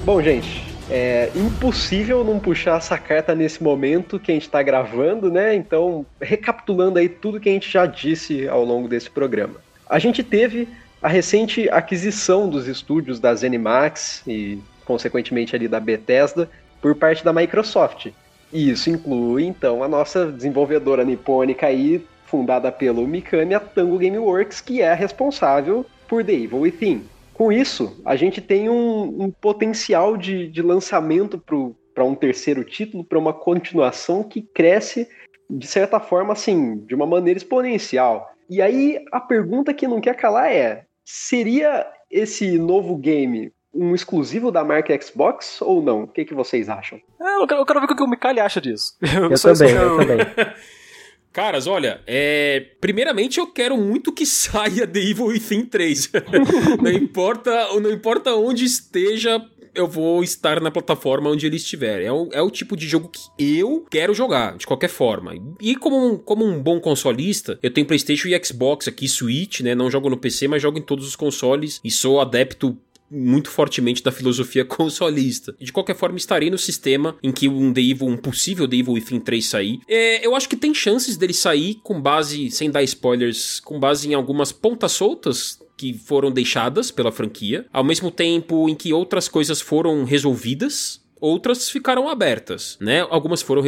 Bom, gente, é impossível não puxar essa carta nesse momento que a gente está gravando, né? Então, recapitulando aí tudo que a gente já disse ao longo desse programa. A gente teve a recente aquisição dos estúdios da ZeniMax e, consequentemente, ali da Bethesda, por parte da Microsoft. E isso inclui, então, a nossa desenvolvedora nipônica aí, fundada pelo Mikami, a Tango Gameworks, que é responsável por The Evil Within. Com isso, a gente tem um, um potencial de, de lançamento para um terceiro título, para uma continuação que cresce, de certa forma, assim, de uma maneira exponencial. E aí, a pergunta que não quer calar é: seria esse novo game um exclusivo da marca Xbox ou não? O que, que vocês acham?
É, eu, quero, eu quero ver o que o Mikali acha disso.
Eu, eu também, eu também.
Caras, olha, é... primeiramente eu quero muito que saia The Evil Within 3. não importa, não importa onde esteja, eu vou estar na plataforma onde ele estiver. É o, é o tipo de jogo que eu quero jogar, de qualquer forma. E como um, como um bom consolista, eu tenho PlayStation e Xbox aqui, Switch, né? Não jogo no PC, mas jogo em todos os consoles e sou adepto muito fortemente da filosofia consolista. De qualquer forma, estarei no sistema em que um The Evil, um possível The Evil Within 3 sair. É, eu acho que tem chances dele sair com base, sem dar spoilers, com base em algumas pontas soltas que foram deixadas pela franquia, ao mesmo tempo em que outras coisas foram resolvidas, outras ficaram abertas, né? Algumas foram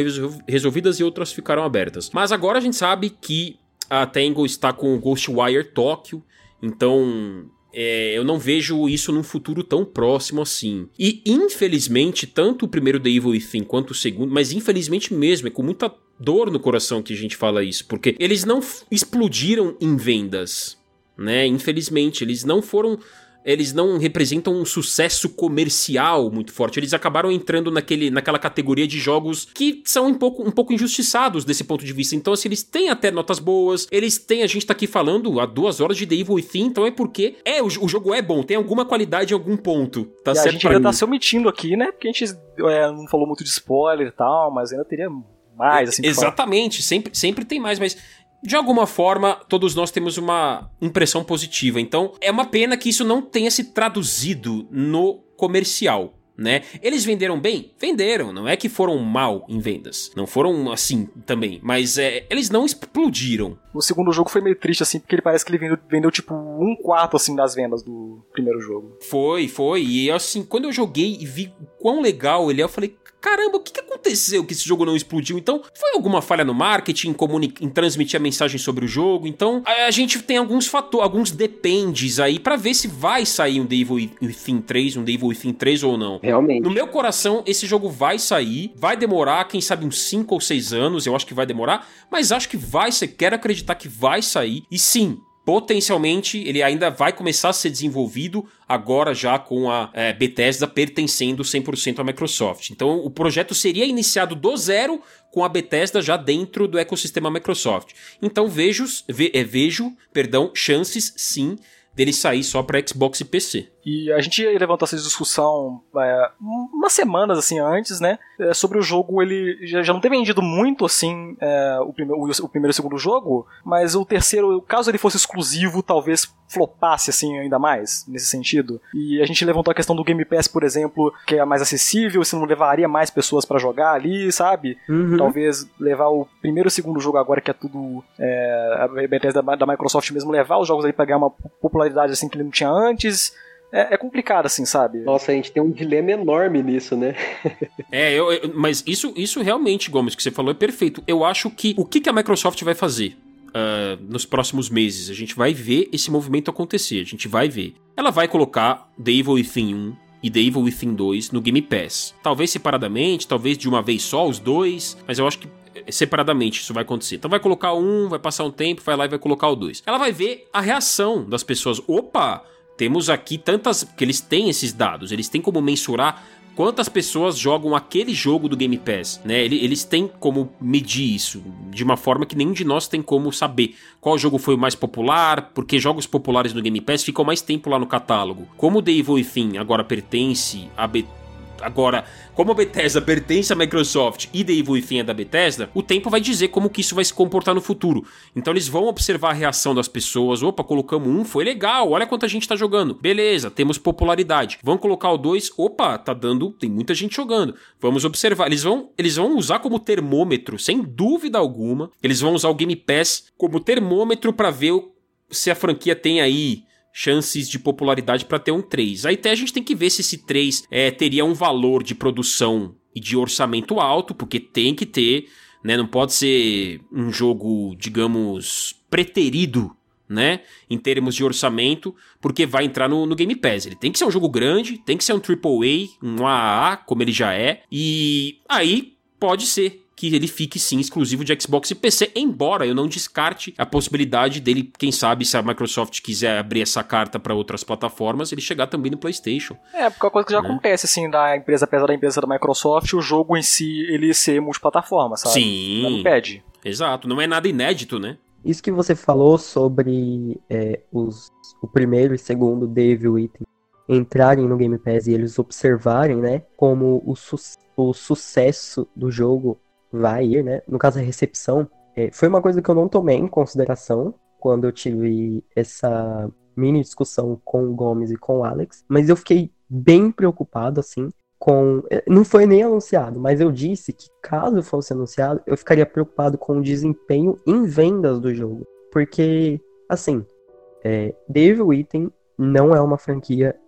resolvidas e outras ficaram abertas. Mas agora a gente sabe que a Tango está com o Ghostwire Tokyo, então é, eu não vejo isso num futuro tão próximo assim. E infelizmente, tanto o primeiro The Evil Within quanto o segundo, mas infelizmente mesmo, é com muita dor no coração que a gente fala isso, porque eles não explodiram em vendas, né? Infelizmente, eles não foram eles não representam um sucesso comercial muito forte. Eles acabaram entrando naquele, naquela categoria de jogos que são um pouco, um pouco injustiçados desse ponto de vista. Então, assim, eles têm até notas boas, eles têm, a gente tá aqui falando há duas horas de The Evil Within, então é porque é, o, o jogo é bom, tem alguma qualidade em algum ponto. Tá
e
certo
a gente ainda mim. tá se omitindo aqui, né? Porque a gente é, não falou muito de spoiler e tal, mas ainda teria mais, assim.
Exatamente, sempre, sempre tem mais, mas de alguma forma, todos nós temos uma impressão positiva. Então, é uma pena que isso não tenha se traduzido no comercial né? Eles venderam bem? Venderam, não é que foram mal em vendas. Não foram assim também, mas é, eles não explodiram.
O segundo jogo foi meio triste, assim, porque ele parece que ele vendeu, vendeu, tipo um quarto, assim, das vendas do primeiro jogo.
Foi, foi. E assim, quando eu joguei e vi quão legal ele é, eu falei, caramba, o que, que aconteceu que esse jogo não explodiu? Então, foi alguma falha no marketing, em, em transmitir a mensagem sobre o jogo? Então, a, a gente tem alguns fatores, alguns dependes aí para ver se vai sair um Devil Within 3, um Devil Within 3 ou não.
Realmente.
No meu coração, esse jogo vai sair, vai demorar, quem sabe uns 5 ou 6 anos, eu acho que vai demorar, mas acho que vai, você quer acreditar que vai sair. E sim, potencialmente ele ainda vai começar a ser desenvolvido agora já com a é, Bethesda pertencendo 100% à Microsoft. Então o projeto seria iniciado do zero com a Bethesda já dentro do ecossistema Microsoft. Então vejo, ve, é, vejo, perdão, chances sim dele sair só para Xbox e PC.
E a gente levantou essa discussão é, umas semanas assim antes, né? É, sobre o jogo, ele já, já não ter vendido muito assim é, o, prime o, o, primeiro e o segundo jogo, mas o terceiro, caso ele fosse exclusivo, talvez flopasse assim ainda mais nesse sentido. E a gente levantou a questão do Game Pass, por exemplo, que é mais acessível, se não levaria mais pessoas para jogar ali, sabe? Uhum. Talvez levar o primeiro e o segundo jogo agora que é tudo é, a Bethesda da, da Microsoft mesmo levar os jogos aí para ganhar uma popularidade assim que ele não tinha antes é, é, complicado, assim, sabe?
Nossa, a gente tem um dilema enorme nisso, né?
é, eu, eu, mas isso, isso realmente, Gomes, que você falou é perfeito. Eu acho que o que, que a Microsoft vai fazer? Uh, nos próximos meses. A gente vai ver esse movimento acontecer. A gente vai ver. Ela vai colocar The Evil Within 1 e The Evil Within 2 no Game Pass. Talvez separadamente, talvez de uma vez só os dois, mas eu acho que eh, separadamente isso vai acontecer. Então vai colocar um, vai passar um tempo, vai lá e vai colocar o dois. Ela vai ver a reação das pessoas. Opa! Temos aqui tantas. que eles têm esses dados, eles têm como mensurar quantas pessoas jogam aquele jogo do Game Pass, né? Eles têm como medir isso de uma forma que nenhum de nós tem como saber qual jogo foi o mais popular, porque jogos populares no Game Pass ficam mais tempo lá no catálogo. Como o The Evil Within agora pertence a Bethesda Agora, como a Bethesda pertence à Microsoft e The Evil Within é da Bethesda, o tempo vai dizer como que isso vai se comportar no futuro. Então eles vão observar a reação das pessoas. Opa, colocamos um, foi legal, olha quanta gente tá jogando. Beleza, temos popularidade. Vamos colocar o dois, opa, tá dando, tem muita gente jogando. Vamos observar. Eles vão, eles vão usar como termômetro, sem dúvida alguma. Eles vão usar o Game Pass como termômetro para ver se a franquia tem aí chances de popularidade para ter um 3. Aí até a gente tem que ver se esse 3 é, teria um valor de produção e de orçamento alto, porque tem que ter, né? Não pode ser um jogo, digamos, preterido, né? Em termos de orçamento, porque vai entrar no, no Game Pass. Ele tem que ser um jogo grande, tem que ser um AAA, um AAA, como ele já é, e aí pode ser que ele fique sim exclusivo de Xbox e PC, embora eu não descarte a possibilidade dele, quem sabe, se a Microsoft quiser abrir essa carta para outras plataformas, ele chegar também no PlayStation.
É, porque é uma coisa que já né? acontece assim da empresa, apesar da empresa da Microsoft, o jogo em si ele ser multiplataforma, sabe?
Sim. Não
impede.
Exato, não é nada inédito, né?
Isso que você falou sobre é, os, o primeiro e segundo Devil Item entrarem no Game Pass e eles observarem, né, como o, su o sucesso do jogo vai ir, né? No caso, a recepção, é, foi uma coisa que eu não tomei em consideração quando eu tive essa mini discussão com o Gomes e com o Alex, mas eu fiquei bem preocupado, assim, com. É, não foi nem anunciado, mas eu disse que caso fosse anunciado, eu ficaria preocupado com o desempenho em vendas do jogo. Porque, assim, é, Devil Item não é uma franquia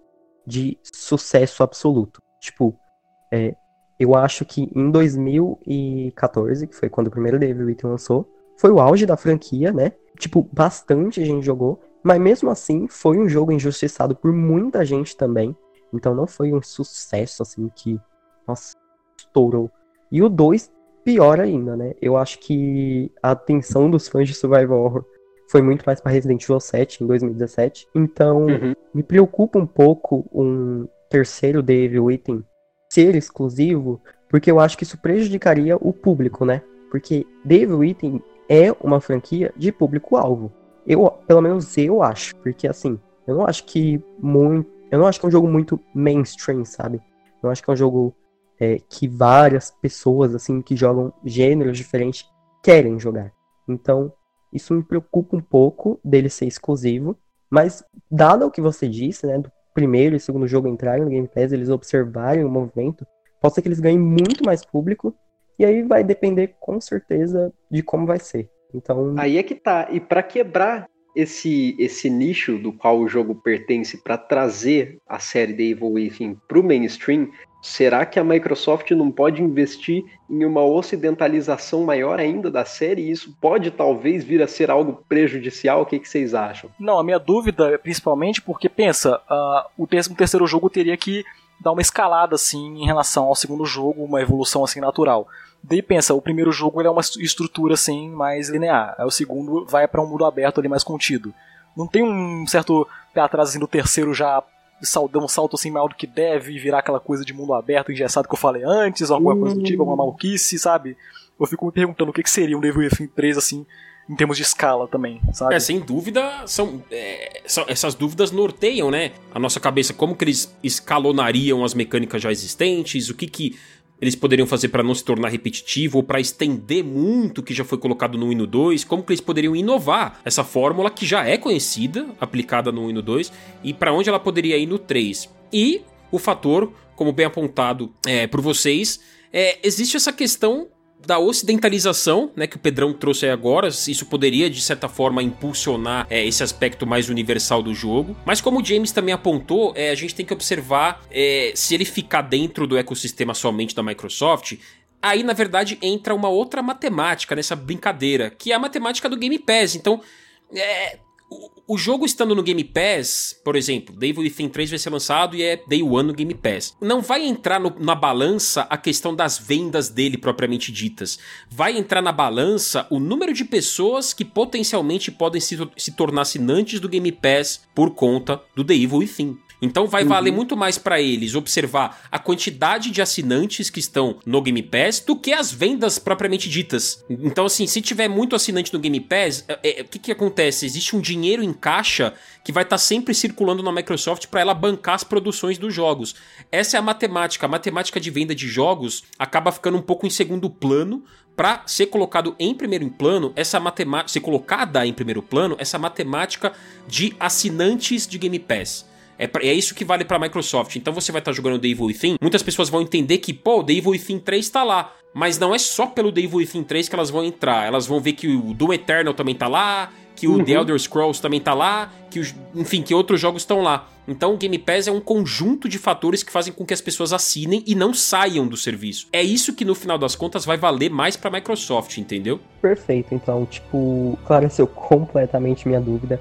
de sucesso absoluto. Tipo, é, eu acho que em 2014, que foi quando o primeiro Devil Within lançou, foi o auge da franquia, né? Tipo, bastante gente jogou, mas mesmo assim foi um jogo injustiçado por muita gente também. Então não foi um sucesso assim que, nossa, estourou. E o 2, pior ainda, né? Eu acho que a atenção dos fãs de Survival Horror foi muito mais para Resident Evil 7 em 2017. Então, uhum. me preocupa um pouco um terceiro Devil Within ser exclusivo, porque eu acho que isso prejudicaria o público, né? Porque Devil Within é uma franquia de público-alvo. Eu, pelo menos eu acho, porque assim, eu não acho que muito, eu não acho que é um jogo muito mainstream, sabe? Eu acho que é um jogo é, que várias pessoas assim que jogam gêneros diferentes querem jogar. Então, isso me preocupa um pouco dele ser exclusivo, mas dado o que você disse, né, do primeiro e segundo jogo entrarem no Game Pass, eles observarem o movimento, pode ser que eles ganhem muito mais público, e aí vai depender com certeza de como vai ser. Então.
Aí é que tá. E para quebrar esse, esse nicho do qual o jogo pertence para trazer a série The Evil Within para o mainstream, será que a Microsoft não pode investir em uma ocidentalização maior ainda da série? E isso pode talvez vir a ser algo prejudicial? O que, que vocês acham?
Não, a minha dúvida é principalmente porque, pensa, uh, o décimo terceiro jogo teria que dar uma escalada assim em relação ao segundo jogo, uma evolução assim natural. Daí pensa, o primeiro jogo é uma estrutura assim mais linear, aí o segundo vai para um mundo aberto ali mais contido. Não tem um certo pé atrás assim do terceiro já dar um salto assim maior do que deve e virar aquela coisa de mundo aberto engessado que eu falei antes, ou alguma coisa do tipo, alguma maluquice, sabe? Eu fico me perguntando o que, que seria um Devil Within 3 assim, em termos de escala também, sabe?
É, sem dúvida, são, é, são, essas dúvidas norteiam, né? A nossa cabeça, como que eles escalonariam as mecânicas já existentes, o que que eles poderiam fazer para não se tornar repetitivo ou para estender muito o que já foi colocado no Hino 2? Como que eles poderiam inovar essa fórmula que já é conhecida, aplicada no Hino 2, e para onde ela poderia ir no 3? E o fator, como bem apontado é, por vocês, é, existe essa questão da ocidentalização, né, que o Pedrão trouxe aí agora, isso poderia de certa forma impulsionar é, esse aspecto mais universal do jogo. Mas como o James também apontou, é, a gente tem que observar é, se ele ficar dentro do ecossistema somente da Microsoft. Aí, na verdade, entra uma outra matemática nessa brincadeira, que é a matemática do Game Pass. Então, é, o jogo estando no Game Pass, por exemplo, Devil Within 3 vai ser lançado e é Day One no Game Pass. Não vai entrar no, na balança a questão das vendas dele propriamente ditas. Vai entrar na balança o número de pessoas que potencialmente podem se, se tornar assinantes do Game Pass por conta do The Evil Within. Então vai uhum. valer muito mais para eles observar a quantidade de assinantes que estão no Game Pass do que as vendas propriamente ditas. Então, assim, se tiver muito assinante no Game Pass, é, é, o que, que acontece? Existe um dinheiro em caixa que vai estar tá sempre circulando na Microsoft para ela bancar as produções dos jogos. Essa é a matemática. A matemática de venda de jogos acaba ficando um pouco em segundo plano para ser colocado em primeiro plano essa matemática, ser colocada em primeiro plano essa matemática de assinantes de Game Pass. É, pra, é isso que vale pra Microsoft. Então você vai estar tá jogando The Evil Within, muitas pessoas vão entender que, pô, The Evil Within 3 tá lá. Mas não é só pelo The Evil Within 3 que elas vão entrar. Elas vão ver que o Doom Eternal também tá lá, que o uhum. The Elder Scrolls também tá lá, que os, enfim, que outros jogos estão lá. Então o Game Pass é um conjunto de fatores que fazem com que as pessoas assinem e não saiam do serviço. É isso que no final das contas vai valer mais para Microsoft, entendeu?
Perfeito. Então, tipo, clareceu completamente minha dúvida.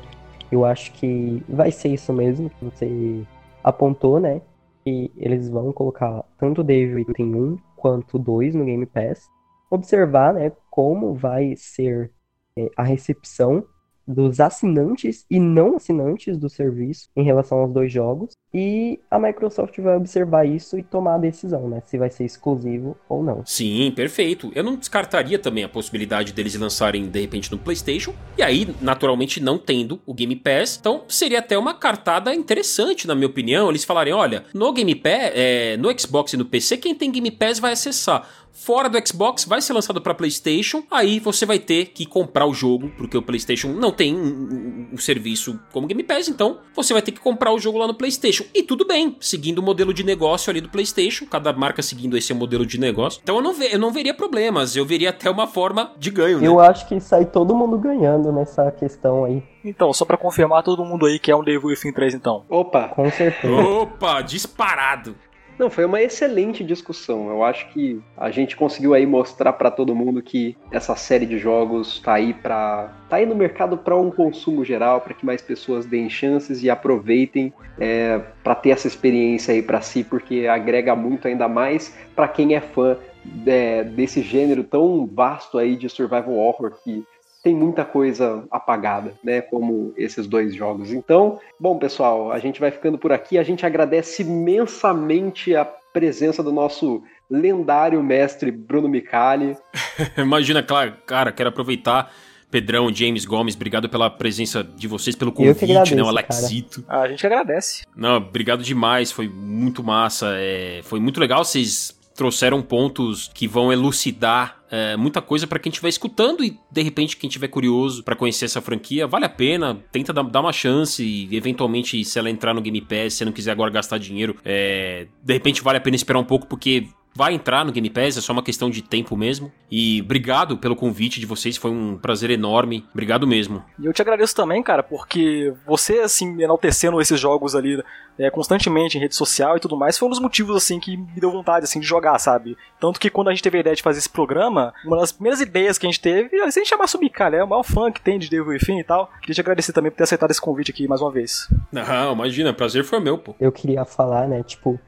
Eu acho que vai ser isso mesmo que você apontou, né? Que eles vão colocar tanto o Devil Within 1 quanto o 2 no Game Pass. Observar, né, como vai ser é, a recepção dos assinantes e não assinantes do serviço em relação aos dois jogos. E a Microsoft vai observar isso e tomar a decisão, né? Se vai ser exclusivo ou não.
Sim, perfeito. Eu não descartaria também a possibilidade deles lançarem de repente no PlayStation. E aí, naturalmente, não tendo o Game Pass. Então, seria até uma cartada interessante, na minha opinião. Eles falarem: olha, no Game Pass, é, no Xbox e no PC, quem tem Game Pass vai acessar fora do Xbox, vai ser lançado para PlayStation. Aí você vai ter que comprar o jogo, porque o PlayStation não tem um, um, um, serviço como Game Pass, então você vai ter que comprar o jogo lá no PlayStation. E tudo bem, seguindo o modelo de negócio ali do PlayStation, cada marca seguindo esse modelo de negócio. Então eu não, ve eu não veria problemas, eu veria até uma forma de ganho. Né?
Eu acho que sai todo mundo ganhando nessa questão aí.
Então, só para confirmar todo mundo aí que é um Devil Within 3 então.
Opa!
Com certeza.
Opa, disparado.
Não, foi uma excelente discussão. Eu acho que a gente conseguiu aí mostrar para todo mundo que essa série de jogos tá aí para tá aí no mercado para um consumo geral, para que mais pessoas deem chances e aproveitem é, para ter essa experiência aí para si, porque agrega muito ainda mais para quem é fã é, desse gênero tão vasto aí de survival horror que tem muita coisa apagada, né? Como esses dois jogos. Então, bom, pessoal, a gente vai ficando por aqui. A gente agradece imensamente a presença do nosso lendário mestre Bruno Micali.
Imagina, claro, cara, quero aproveitar. Pedrão, James Gomes, obrigado pela presença de vocês, pelo convite, agradeço, né? O Alexito.
Ah, a gente agradece.
Não, obrigado demais, foi muito massa. É, foi muito legal vocês trouxeram pontos que vão elucidar é, muita coisa para quem estiver escutando e de repente quem tiver curioso para conhecer essa franquia, vale a pena, tenta dar, dar, uma chance e eventualmente se ela entrar no Game Pass, se não quiser agora gastar dinheiro, é, de repente vale a pena esperar um pouco porque vai entrar no Game Pass, é só uma questão de tempo mesmo. E obrigado pelo convite de vocês, foi um prazer enorme. Obrigado mesmo.
E eu te agradeço também, cara, porque você, assim, enaltecendo esses jogos ali é, constantemente em rede social e tudo mais, foi um dos motivos, assim, que me deu vontade, assim, de jogar, sabe? Tanto que quando a gente teve a ideia de fazer esse programa, uma das primeiras ideias que a gente teve, se a gente chamar Subicar, é o maior fã que tem de Devil Within e tal. Queria te agradecer também por ter aceitado esse convite aqui mais uma vez.
Não, imagina, prazer foi meu, pô.
Eu queria falar, né, tipo,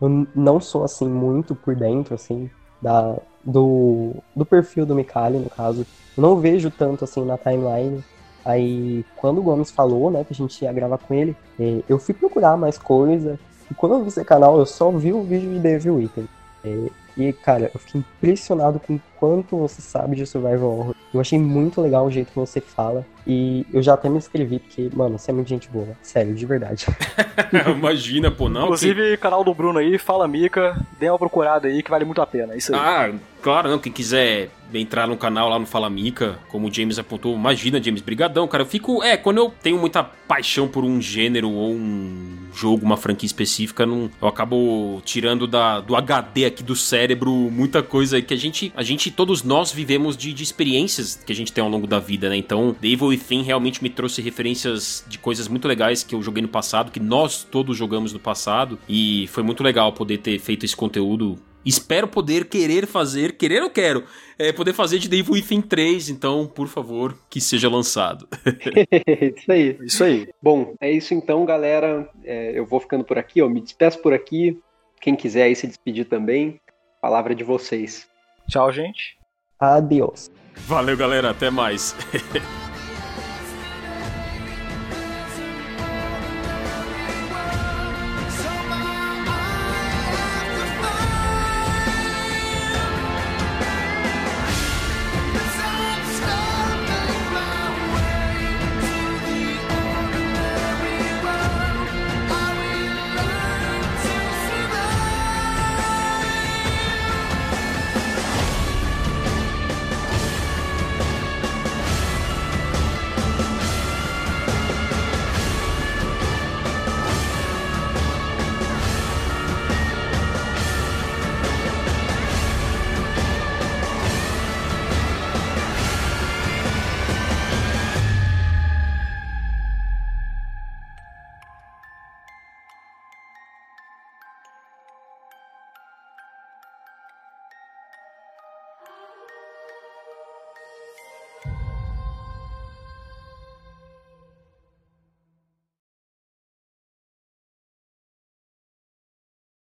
eu não sou assim muito por dentro assim da do, do perfil do Mikali, no caso. Eu não vejo tanto assim na timeline. Aí quando o Gomes falou, né, que a gente ia gravar com ele, é, eu fui procurar mais coisa. E quando eu vi esse canal, eu só vi o vídeo de Devil Within. É, e, cara, eu fiquei impressionado com o quanto você sabe de survival horror. Eu achei muito legal o jeito que você fala. E eu já até me inscrevi, porque, mano, você é muito gente boa. Sério, de verdade.
Imagina, pô, não.
Inclusive, que... canal do Bruno aí, Fala Mica, dê uma procurada aí que vale muito a pena. É isso aí.
Ah, claro, não. Quem quiser entrar no canal lá no Fala Mica, como o James apontou, imagina, James, brigadão, cara. Eu fico, é, quando eu tenho muita paixão por um gênero ou um jogo, uma franquia específica, não, eu acabo tirando da, do HD aqui do cérebro muita coisa que a gente, a gente todos nós vivemos de, de experiências que a gente tem ao longo da vida, né? Então, The Evil Within realmente me trouxe referências de coisas muito legais que eu joguei no passado, que nós todos jogamos no passado, e foi muito legal poder ter feito esse conteúdo Espero poder querer fazer, querer eu quero, é, poder fazer de Devil Within 3, então, por favor, que seja lançado.
isso aí. Isso aí. Bom, é isso então, galera. É, eu vou ficando por aqui, ó. Me despeço por aqui. Quem quiser aí se despedir também, palavra de vocês.
Tchau, gente.
Adeus.
Valeu, galera. Até mais.